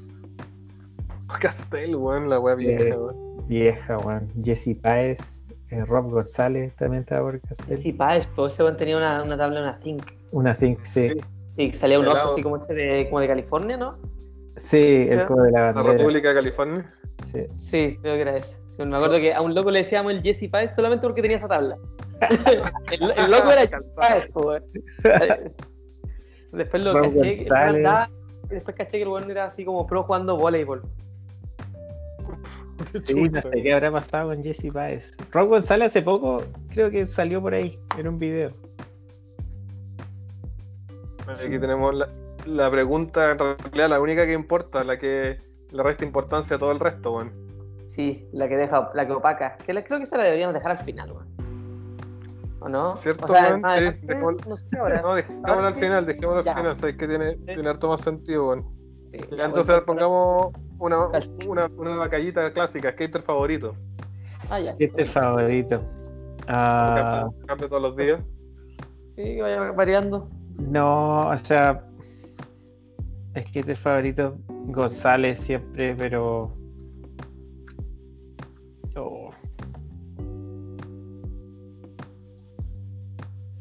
S1: Castel, weón, la web vieja,
S2: Eh,
S1: weón.
S2: Vieja, weón. Jesse Páez, eh, Rob González también estaba por castel.
S3: Sí, pa, pues ese weón tenía una, una tabla, una Think.
S2: Una think, sí.
S1: Sí,
S3: Sí, salía un oso así como ese de, como de California, ¿no?
S2: Sí, el
S3: ¿Ya?
S2: codo de la
S1: la. República de California.
S2: Sí.
S3: Sí, creo que era ese. Sí, me acuerdo que a un loco le decíamos el Jesse Páez solamente porque tenía esa tabla. el, el loco era Jesse Páez. Después lo caché, que andaba- y después caché que el weón era así como pro jugando voleibol.
S2: Sí, no sé qué habrá pasado con Jesse Páez. Rob González hace poco creo que salió por ahí en un video.
S1: Aquí tenemos la, la pregunta, en realidad la única que importa, la que le resta importancia a todo el resto, weón.
S3: Sí, la que deja, la que opaca. Que la- creo que esa la deberíamos dejar al final, weón. ¿O no?
S1: ¿Cierto,
S3: o sea,
S1: weón? Sí,
S3: no sé ahora.
S1: No, dejémoslo al final, dejémoslo al
S3: Ya.
S1: final, sabes que tiene, tiene harto más sentido, weón.
S3: Sí,
S1: Ya, entonces pongamos una, una, una bacallita clásica, skater favorito.
S3: Ah, ya.
S2: Este favorito. Ah,
S1: Cambia, todos los días.
S3: Sí, vaya variando.
S2: no, o sea, es que este favorito González siempre, pero. Oh.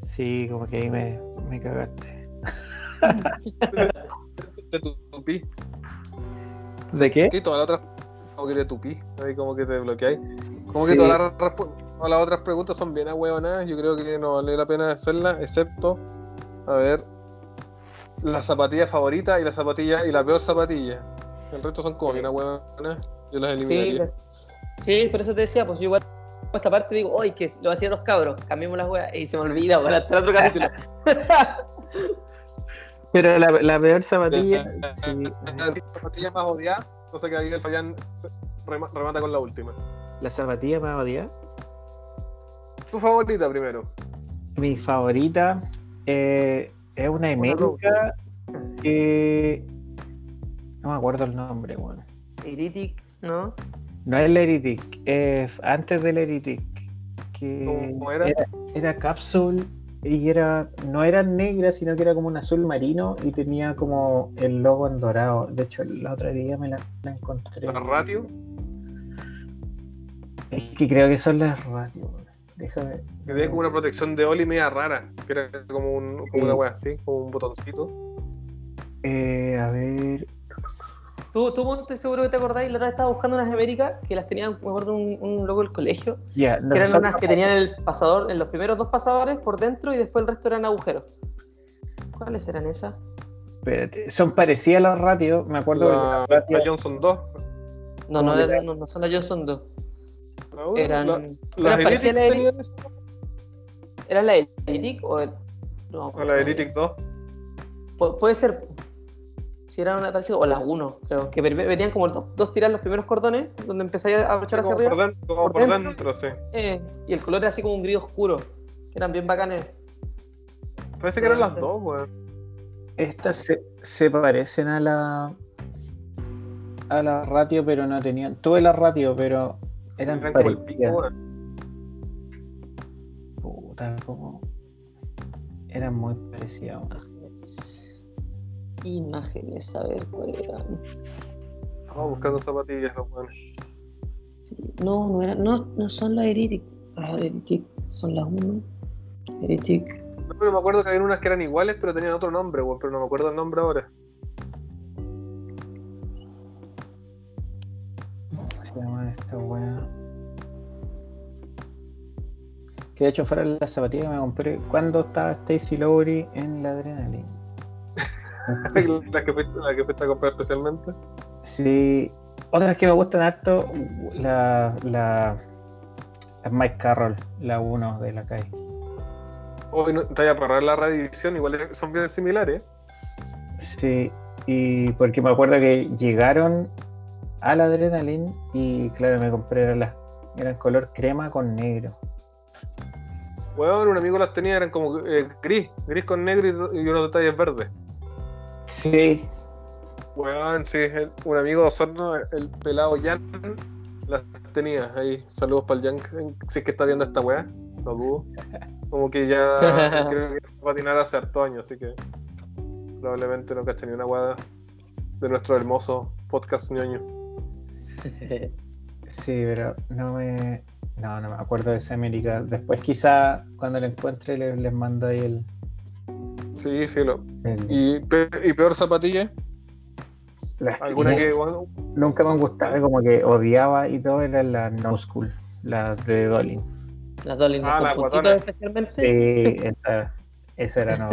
S2: Sí, como que ahí me, me cagaste.
S1: Te tupí.
S2: ¿De qué?
S1: Y todas las otras, como que te tupí, ahí como que te bloqueáis. Como que
S2: Sí.
S1: todas las, respu- todas las otras preguntas son bien ahueonadas, yo creo que no vale la pena hacerlas, excepto, a ver, la zapatilla favorita y la zapatilla y la peor zapatilla. El resto son como bien ahueonadas, yo las
S3: Sí,
S1: eliminaría.
S3: pues, sí, por eso te decía, pues yo igual por esta parte digo, hoy que lo hacían los cabros, cambiemos las weas, y se me olvida, weón, hasta el otro capítulo.
S2: Pero la, la peor zapatilla. sí,
S1: La zapatilla más odiada, cosa que ahí el Fallán remata con la última.
S2: la zapatilla más odiada.
S1: Tu favorita primero.
S2: Mi favorita eh, es una América que no me acuerdo el nombre, bueno.
S3: Iritic, ¿no?
S2: No es la Eritic, es antes del Eritic. Que
S1: ¿Cómo era?
S2: era? Era Capsule y era no era negra, sino que era como un azul marino y tenía como el logo en dorado. De hecho, la otra día me la, la encontré.
S1: La radio.
S2: Es que creo que son las radios. Déjame.
S1: Que tenía como una protección de Oli media rara, que era como, un, como
S2: Sí.
S1: una wea así, como un botoncito.
S2: Eh, a ver.
S3: Tú, tú, estoy seguro que te acordáis, la otra vez estaba buscando unas Américas que las tenían, me acuerdo, un, un logo del colegio, que eran unas que tenían el pasador, en los primeros dos pasadores por dentro y después el resto eran agujeros. ¿Cuáles eran esas?
S2: espérate, son parecidas a las radios. Me acuerdo
S1: La,
S2: que las
S1: la
S2: radios-
S1: Johnson 2.
S3: No,
S2: ¿Cómo
S3: no, no, no son las Johnson 2.
S1: La una,
S3: Eran,
S1: la-
S3: eran
S1: las
S3: parecidas
S1: Heretic
S3: a la Eric.
S1: tenían eso.
S3: ¿Eran la Iritic o el- no?
S1: O la Heretic 2.
S3: Pu- puede ser. Si eran una parecida, o las 1, creo. Que venían como dos, dos tiras los primeros cordones, donde empezáis a abrochar hacia
S1: Como
S3: arriba.
S1: por dentro, como
S3: por
S1: por
S3: dentro.
S1: dentro, sí.
S3: eh, y el color era así como un gris oscuro. Que eran bien bacanes.
S1: Parece que eran las dos, weón.
S2: Estas se, se parecen a la. a la ratio, pero no tenían. Tuve la ratio, pero eran
S1: Eran como el pico,
S2: parecidas.
S1: weón.
S2: Puta, como. Eran muy parecidas.
S3: Imágenes, a ver cuál era.
S1: Estaba buscando zapatillas, los weones.
S3: No, no eran, no, no son las Heretic. Ah, Heretic son las 1. Heretic.
S1: No, pero me acuerdo que había unas que eran iguales, pero tenían otro nombre, pero no me acuerdo el nombre ahora.
S2: Se llama esta wea? Que de hecho fueron las zapatillas que me compré cuando estaba Stacy Lowry en la adrenalina.
S1: la, que fuiste, la que fuiste a comprar especialmente.
S2: Sí, otras que me gustan harto, la, la, la Mike Carroll, la 1 de la calle.
S1: Hoy no, te voy a parar la reedición, igual son bien similares.
S2: Sí, y porque me acuerdo que llegaron a la Adrenaline y claro, me compré las eran color crema con negro.
S1: Weón, un amigo las tenía, eran como eh, gris, gris con negro y, y unos detalles verdes.
S2: Sí,
S1: Weón, sí, el- un amigo de Osorno, el pelado Jan, las tenía ahí. Saludos para el Jan, si es que está viendo esta weá, no dudo. Como que ya creo que va a patinar hace harto años, así que probablemente no caché ni una weá de nuestro hermoso podcast ñoño.
S2: Sí, pero no me no, no me acuerdo de esa América. Después quizá cuando lo encuentre le- les, mando ahí el,
S1: Sí, sí, lo.
S2: el-
S1: ¿Y, pe- y peor zapatilla?
S2: las
S1: ¿Alguna que, bueno,
S2: nunca me han gustado, como que odiaba y todo eran las no school, las de Dolin.
S3: Las Dolly
S1: Ah,
S3: puntitos
S1: guatonas.
S3: especialmente.
S2: Sí, esa, esa era no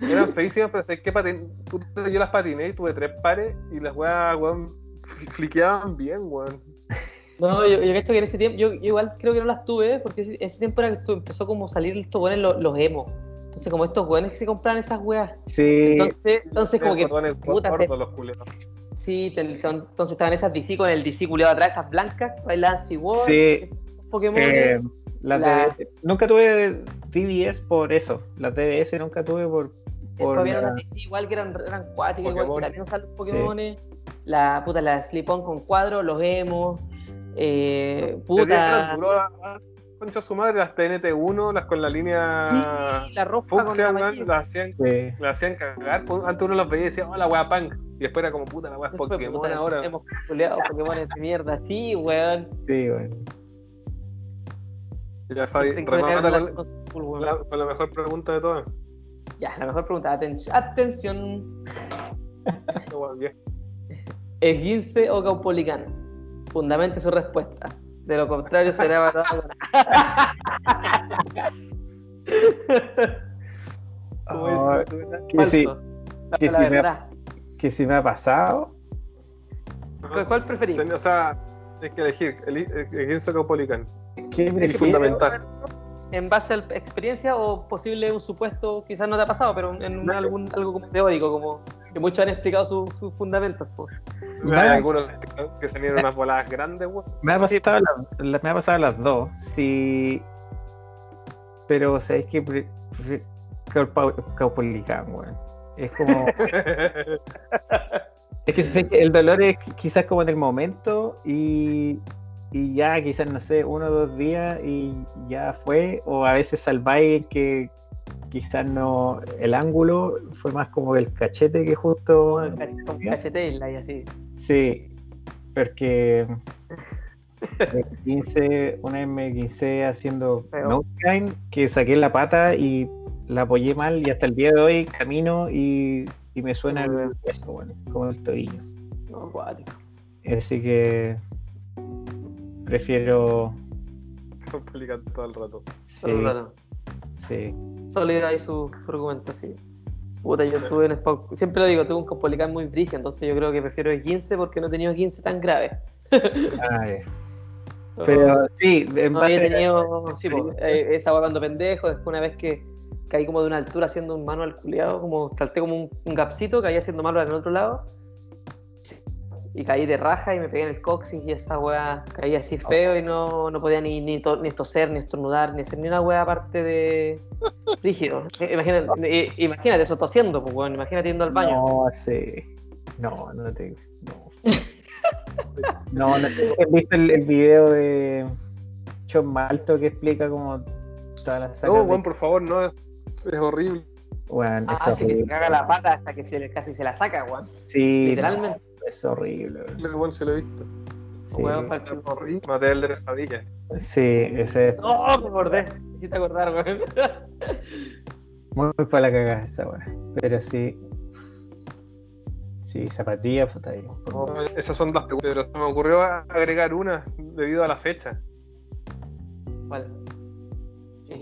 S1: eran feísimas, pero sé que patin... yo las patiné y tuve tres pares y las weas, weón, fliqueaban bien, weón.
S3: No, yo, yo que en ese tiempo, yo, yo igual creo que no las tuve, porque ese, ese tiempo era que empezó como a salir estos weones los, los emo. Entonces, como estos weones que se compraban esas weas.
S2: Sí,
S3: Entonces, entonces como que. Puta,
S1: gordo, los culeros.
S3: Sí, entonces estaban esas DC con el DC culiado atrás, esas blancas, bailaban Seaworld,
S2: Sí.
S3: Pokémon.
S2: eh, las
S3: La-
S2: DBS. Nunca tuve DBS por eso. Las DBS nunca tuve por.
S3: Después
S2: por
S3: había
S2: la-
S3: unas DC igual que eran, eran cuáticas, igual que también usaban los Pokémon. La puta, la Slip-On con cuadros, los emos. Eh,
S1: Puta.
S3: puta.
S1: Duró la- concha su madre, las TNT1, las con la línea
S3: Sí, la roja con la
S1: weón, las hacían,
S2: Sí.
S1: las hacían cagar. Pues, Antes uno las veía y decía, oh, la wea punk. Y después era como, puta, la wea es Pokémon
S3: puta,
S1: ahora.
S3: Hemos culeado Pokémon de mierda, sí, weón.
S2: Sí, bueno.
S1: Ya, Fabi, remata
S3: weón.
S1: la, con la mejor pregunta de todas.
S3: Ya, la mejor pregunta. Atención. Atención. ¿Esguince o Caupolicán? Fundamente su respuesta. De lo contrario será evaluado. ¿Cómo es?
S2: Oh, que
S3: La-
S2: que me- si me ha pasado.
S3: ¿Cuál- ¿Cuál preferís?
S1: O sea, tienes que elegir el, el Ginzo Caupolicán.
S2: ¿Qué
S1: Es fundamental.
S3: ¿En base a la experiencia o posible un supuesto, quizás no te ha pasado, pero en un- algún, algo como teórico, como que muchos han explicado sus sus fundamentos? pues.
S1: Hay algunos que se, que se unas voladas grandes, weón.
S2: Me ha pasado, la- la- me ha pasado las dos. Sí. Pero sabéis que pre- pre- Caupa- Caupolicán, weón. Es como. Es que que el dolor es quizás como en el momento y, y ya quizás, no sé, uno o dos días y ya fue, o a veces salváis que quizás no, el ángulo fue más como el cachete que justo...
S3: Con cachete y así.
S2: Sí, porque el 15, una vez me quise haciendo
S3: Feo.
S2: no climb, que saqué la pata y la apoyé mal y hasta el día de hoy camino y, y me suena el hueso, bueno, como el tobillo.
S3: No.
S2: Así que prefiero.
S1: Caupolicán todo el rato.
S2: Sí,
S3: Solo un rato.
S2: Sí.
S3: Sólida ahí su, su argumento, sí. Puta, yo estuve en Spock, siempre lo digo, tuve un Caupolicán muy brígido, entonces yo creo que prefiero el 15 porque no he tenido 15 tan grave.
S2: Ah, ya. Pero sí, en
S3: no había
S2: a-
S3: tenido, sí, po, eh, esa cuando pendejo, después una vez que caí como de una altura haciendo un manual culiado, como salté como un, un gapcito, caí haciendo manual en el otro lado, y caí de raja y me pegué en el coxis y esa weá caí así feo y no, no podía ni, ni, to- ni toser, ni estornudar, ni hacer ni una weá aparte de rígido. Imagínate, imagínate eso tosiendo, pues weón, imagínate yendo al baño.
S2: No, sí. No, no te. No. No, no sé. ¿Has visto el, el video de John Malto que explica como todas las
S1: No, weón, por favor, no. Es, es horrible.
S2: Bueno,
S3: Ah, sí, que se caga la pata hasta que se casi se la saca, weón.
S2: Sí,
S3: Literalmente.
S2: no, es horrible.
S1: El weón se lo he visto.
S2: Sí,
S3: Weón, para-
S1: horrible. Material de pesadilla.
S2: sí, ese es
S3: No, me acordé. Necesito acordar, weón.
S2: muy para la cagada esa weá. Pero sí. Sí, zapatilla, puta ahí.
S1: Esas son las preguntas, pero se me ocurrió agregar una debido a la fecha.
S3: ¿Cuál?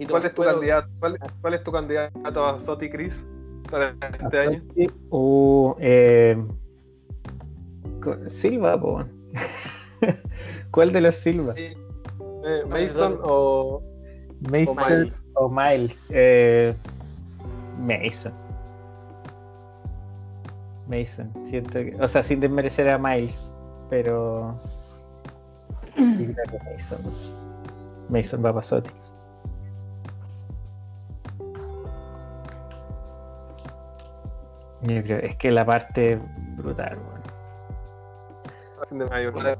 S1: ¿Cuál es tu candidato? ¿Cuál, cuál es tu candidato a Soti Chris para este año?
S2: Uh, eh, Silva, po. ¿Cuál de los Silva?
S1: Eh, Mason o,
S2: Mason
S1: o Miles.
S2: o Miles. Eh, Mason. Mason. Siento que, o sea, sin desmerecer a Miles, pero. sí, creo que Mason. Mason va para Soti. Yo creo, es que la parte brutal, weón.
S1: Sin de mayor.
S3: No,
S1: de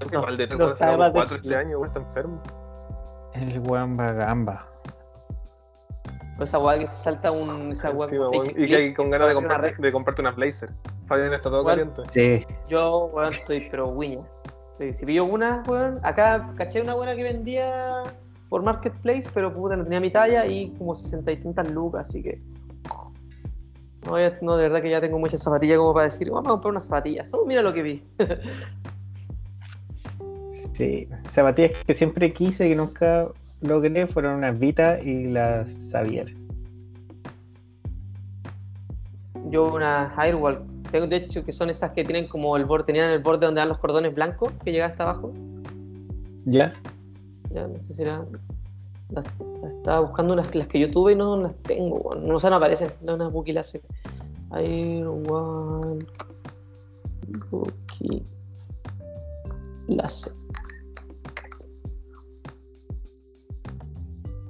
S1: este año, weón, está enfermo.
S2: El Wamba Gamba.
S3: O esa weá que se salta un. Esa weá
S1: weón.
S3: fake
S1: Y que con ganas de, comprar, comprarte una Blazer. Fabián está todo caliente.
S2: Sí,
S3: Yo, weón, estoy pero guiña. Sí, Si pillo una, weón, acá caché una buena que vendía por Marketplace, pero puta, no tenía mi talla y como 60 y tantas lucas, así que. No, ya- no, de verdad que ya tengo muchas zapatillas como para decir, vamos a comprar unas zapatillas. Oh, mira lo que vi.
S2: sí. Zapatillas que siempre quise y que nunca logré fueron unas Vita y las Xavier.
S3: Yo una Airwalk. Tengo de hecho que son estas que tienen como el borde, tenían el borde donde dan los cordones blancos que llega hasta abajo.
S2: ¿Ya?
S3: Ya, no sé si era. Las, las estaba buscando las, las que yo tuve y no las tengo, no, sé, no aparecen. No, unas Buki Lace. Airwalk. Buki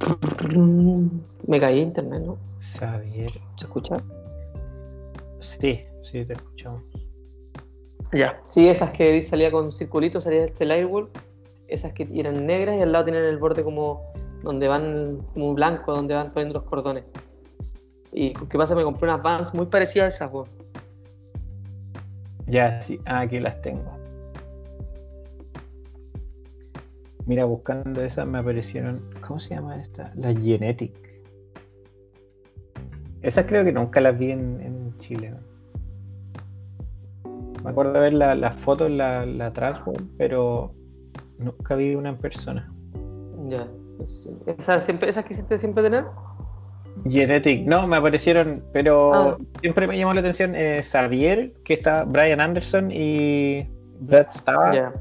S3: Me caí internet, ¿no?
S2: Xavier.
S3: ¿Se escucha?
S2: Sí, sí, te escuchamos.
S3: Ya. Sí, esas que salía con circulitos, salía este Airwalk. Esas que eran negras y al lado tenían el borde como donde van como blanco, donde van poniendo los cordones. Y ¿qué pasa? Me compré unas Vans muy parecidas a esas, weón.
S2: Ya, sí. Ah, aquí las tengo. Mira, buscando esas me aparecieron. ¿Cómo se llama esta? Las Genetic. Esas creo que nunca las vi en, en Chile. Me acuerdo de ver la, la foto en la, la Transworld, pero nunca vi una en persona.
S3: Ya. Es- ¿Esas, siempre, ¿Esas quisiste siempre tener?
S2: Genetic, no, me aparecieron, pero
S3: Ah.
S2: siempre me llamó la atención eh, Xavier, que está Brian Anderson y Brad Starr.
S3: Ya.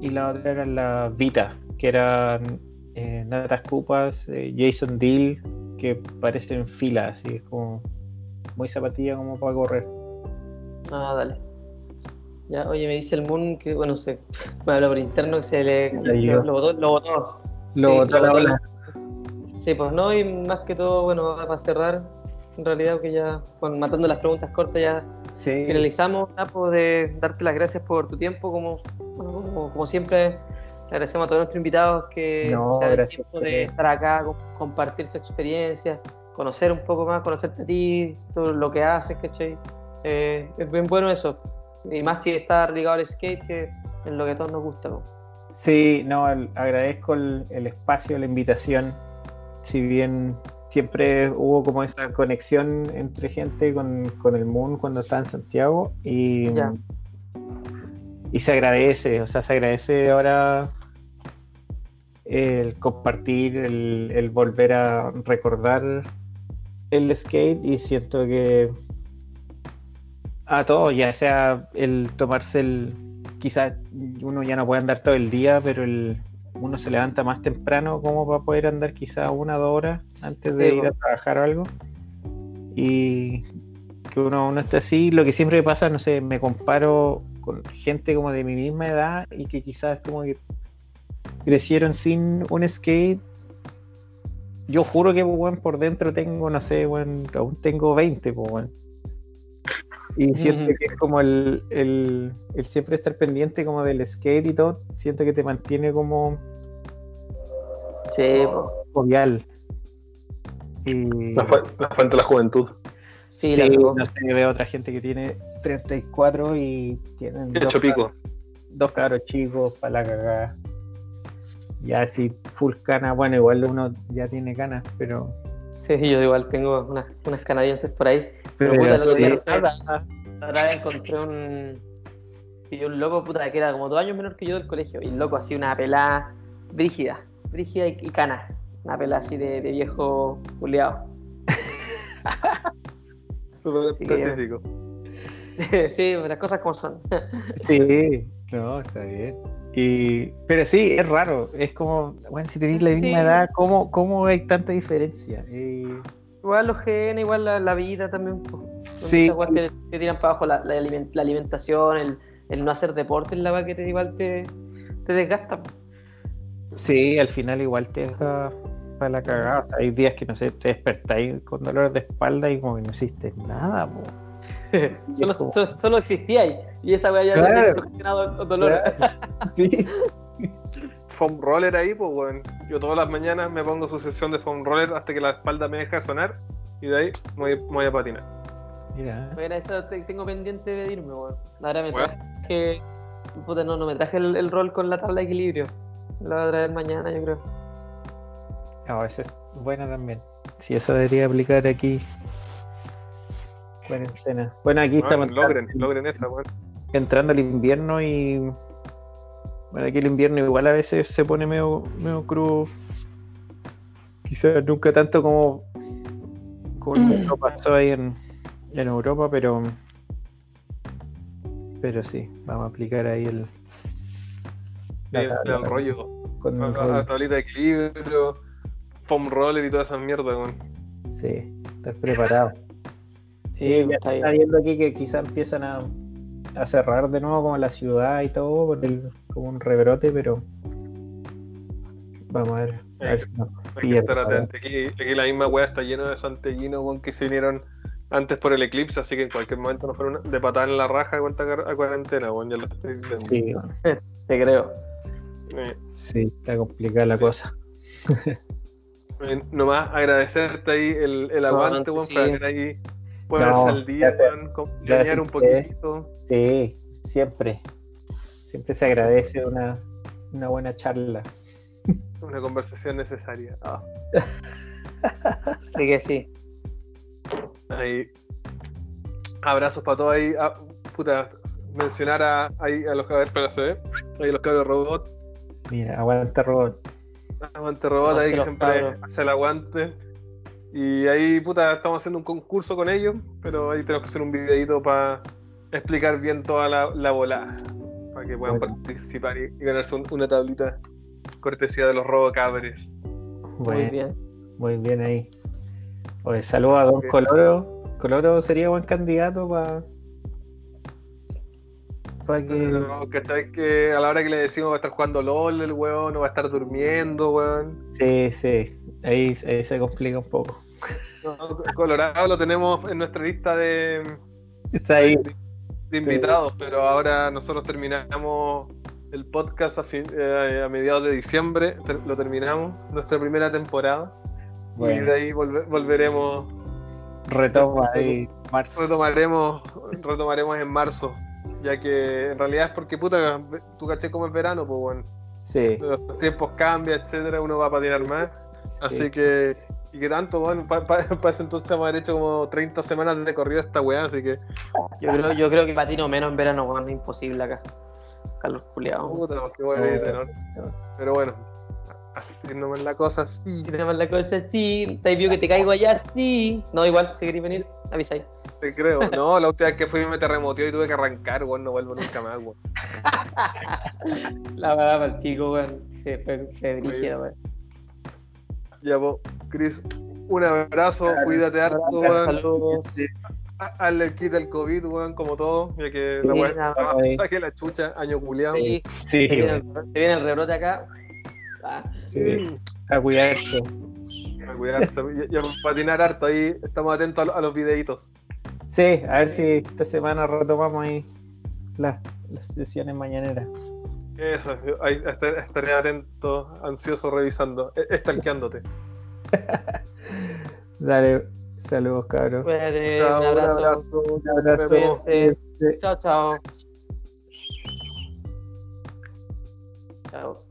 S2: Y la otra era la Vita, que eran eh, Natas Cupas, eh, Jason Deal, que parecen filas, así es como muy zapatilla como para correr.
S3: Ah, dale. Ya, oye, me dice el Moon que, bueno, se me habla por interno que se le. Lo, lo botó. Lo botó.
S2: Lo
S3: Sí,
S2: botó la
S3: botó.
S2: ola.
S3: Sí, pues no, y más que todo, bueno, para cerrar, en realidad, que ya, matando las preguntas cortas, ya
S2: Sí,
S3: finalizamos, Napo, de darte las gracias por tu tiempo, como, bueno, como, como siempre, agradecemos a todos nuestros invitados que
S2: No,
S3: se el tiempo de estar acá, com- compartir su experiencia, conocer un poco más, conocerte a ti, todo lo que haces, ¿cachai? Eh, es bien bueno eso, y más si está ligado al skate, que es lo que a todos nos gusta. ¿no?
S2: Sí, no, el- agradezco el, el espacio, la invitación. Si bien siempre hubo como esa conexión entre gente con, con el Moon cuando estaba en Santiago y,
S3: Ya.
S2: Y se agradece, o sea, se agradece ahora el compartir, el, el volver a recordar el skate y siento que a todos, ya sea el tomarse el, quizás uno ya no puede andar todo el día, pero el, uno se levanta más temprano como para poder andar quizás una o dos horas antes de
S3: Sí,
S2: ir a trabajar o algo. Y que uno, uno esté así, lo que siempre pasa, no sé, me comparo con gente como de mi misma edad y que quizás como que crecieron sin un skate. Yo juro que pues, por dentro tengo, no sé, weón, aún tengo 20, pues. Y siento que es como el, el, el siempre estar pendiente como del skate y todo, siento que te mantiene como
S3: Sí,
S2: jovial. Y
S1: La, fu- la fuente de la juventud.
S3: Sí,
S2: sí,
S3: la
S2: no sé, veo otra gente que tiene 34 y tienen dos,
S1: pico.
S2: dos cabros chicos para la cagada. Ya así, full cana, bueno, igual uno ya tiene canas, pero...
S3: Sí, yo igual tengo unas, unas canadienses por ahí. Pero,
S2: pero
S3: puta, el otro día
S2: sí,
S3: vez encontré un. Y un loco, puta, que era como dos años menor que yo del colegio. Y el loco así, una pelada brígida. Brígida y, y cana. Una pelada así de, de viejo culiado.
S1: Súper
S3: Sí,
S1: específico.
S3: sí, las cosas como son.
S2: Sí, no, está bien. Y, pero sí, es raro. Es como, bueno, si tenéis la
S3: Sí.
S2: misma edad, ¿cómo, ¿cómo hay tanta diferencia? Eh,
S3: Igual los genes, igual la, la vida también. Son
S2: Sí.
S3: weas que te tiran para abajo la, la aliment- la alimentación, el, el no hacer deporte, es la que te, igual te, te desgasta. po.
S2: sí, al final igual te deja para la cagada. O sea, hay días que, no sé, te despertáis con dolor de espalda y como que no hiciste nada, po.
S3: solo,
S2: como-
S3: solo, solo existía ahí. Y esa weá ya
S2: Claro.
S3: te ocasionado dolor.
S2: Sí.
S1: Foam roller ahí, pues, weón. Yo todas las mañanas me pongo su sesión de foam roller hasta que la espalda me deja de sonar. Y de ahí me voy, me voy a patinar.
S2: Mira,
S3: Mira, eso te- tengo pendiente de pedirme, weón. Ahora me
S1: Weón.
S3: traje. Puta, no, no me traje el, el rol con la tabla de equilibrio. Lo voy a traer mañana, yo creo.
S2: no, esa es buena también. Sí, eso debería aplicar aquí. Cuarentena. Bueno, aquí estamos
S1: logren, logren esa, weón.
S2: entrando el invierno y bueno, aquí el invierno igual a veces se pone medio, medio crudo. Quizás nunca tanto como, como
S3: Mm.
S2: lo pasó ahí en, en Europa, pero pero sí, vamos a aplicar ahí el, la
S1: El,
S2: tabla
S1: el rollo.
S2: con
S1: La, tablita de equilibrio, foam roller y todas esas mierdas, weón.
S2: Sí, estar preparado.
S3: Sí,
S2: Sí, ya
S3: está
S2: viendo aquí que quizás empiezan a, a cerrar de nuevo como la ciudad y todo, por el, como un rebrote, pero vamos a ver. A ver si nos
S1: Hay que
S2: preparado.
S1: atento. Aquí, aquí la misma weá está llena de santellinos, que se vinieron antes por el eclipse, así que en cualquier momento nos fueron de patada en la raja de vuelta a, a cuarentena, weón. Ya lo estoy viendo.
S2: Sí, bueno,
S3: Te creo.
S1: Eh,
S2: sí, está complicada la cosa.
S1: eh, nomás agradecerte ahí el, el aguante, weón,
S3: sí.
S1: para tener ahí ponerse
S2: No,
S1: al día,
S2: gracias.
S1: weón, con-
S2: Gracias
S1: planear
S2: a
S1: un poquitito.
S2: Sí, siempre. Siempre se agradece una, una buena charla.
S1: Una conversación necesaria. Ah,
S3: Sí que sí.
S1: ahí. Abrazos para todos ahí. Ah, puta, mencionar a, ahí a los cabros, espera, se ve. Ahí los cabros robot.
S2: Mira, aguanta robot.
S1: Aguante robot ahí
S3: Aguante
S1: que siempre
S3: cabros.
S1: hace el aguante. Y ahí, puta, estamos haciendo un concurso con ellos, pero ahí tenemos que hacer un videito para explicar bien toda la, la volada. Para que puedan
S2: Bueno.
S1: participar y, y ganarse un- una tablita cortesía de los robocabres.
S2: Bueno,
S3: Muy bien.
S2: Muy bien ahí. Oye, saludos a Don Coloro. Coloro sería buen candidato para para que
S1: Pero, ¿cachai? Que a la hora que le decimos va a estar jugando LOL, el weón, no va a estar durmiendo, weón.
S2: sí, sí, ahí, ahí se complica un poco.
S1: No, Colorado lo tenemos en nuestra lista de,
S2: Está ahí.
S1: de invitados, pero ahora nosotros terminamos el podcast a, fin- eh, a mediados de diciembre, ter- lo terminamos, nuestra primera temporada, y de ahí volve- volveremos,
S2: Retoma ahí marzo.
S1: retomaremos, retomaremos en marzo, ya que en realidad es porque puta, tú caché como el verano, pues bueno,
S2: Sí,
S1: los tiempos cambian, etcétera, uno va a patinar más, así
S2: sí.
S1: que, y que tanto, bueno, para ese entonces vamos a haber hecho como 30 semanas de corrido esta weá, así que,
S3: Yo creo, yo creo que patino menos en verano, weón, es imposible acá. Calor culiado.
S1: puta, de norte. Pero bueno, así nomás la cosa, sí.
S3: Si tenemos la cosa así, te vio que te caigo allá, sí. No, igual, si queréis venir, avisáis.
S1: Te creo. No, la última vez que fui me terremoteó y tuve que arrancar, weón, no vuelvo nunca más, weón.
S3: La verdad, para el pico, weón. Sí, fue, fue brígido, weón.
S1: Ya, vos, Chris, un abrazo, cuídate harto, weón.
S3: Saludos.
S1: Ha- Hazle el kit del COVID, weón, como todo, ya que la weón saque la chucha, año culiado.
S3: Sí,
S2: Sí,
S3: se, viene el, se viene el rebrote acá. Ah,
S2: sí. A cuidarse.
S1: A cuidarse, y, a patinar harto, ahí estamos atentos a los videitos.
S2: Sí, a ver si esta semana retomamos ahí las, las sesiones mañaneras.
S1: Eso, ahí estar- estaré atento, ansioso, revisando, e- estalqueándote.
S2: Dale, saludos, cabros.
S3: Cuídate,
S1: Chao,
S3: un abrazo.
S2: Un abrazo.
S1: Vemos.
S3: Cuídense. Chao, chao. Chao.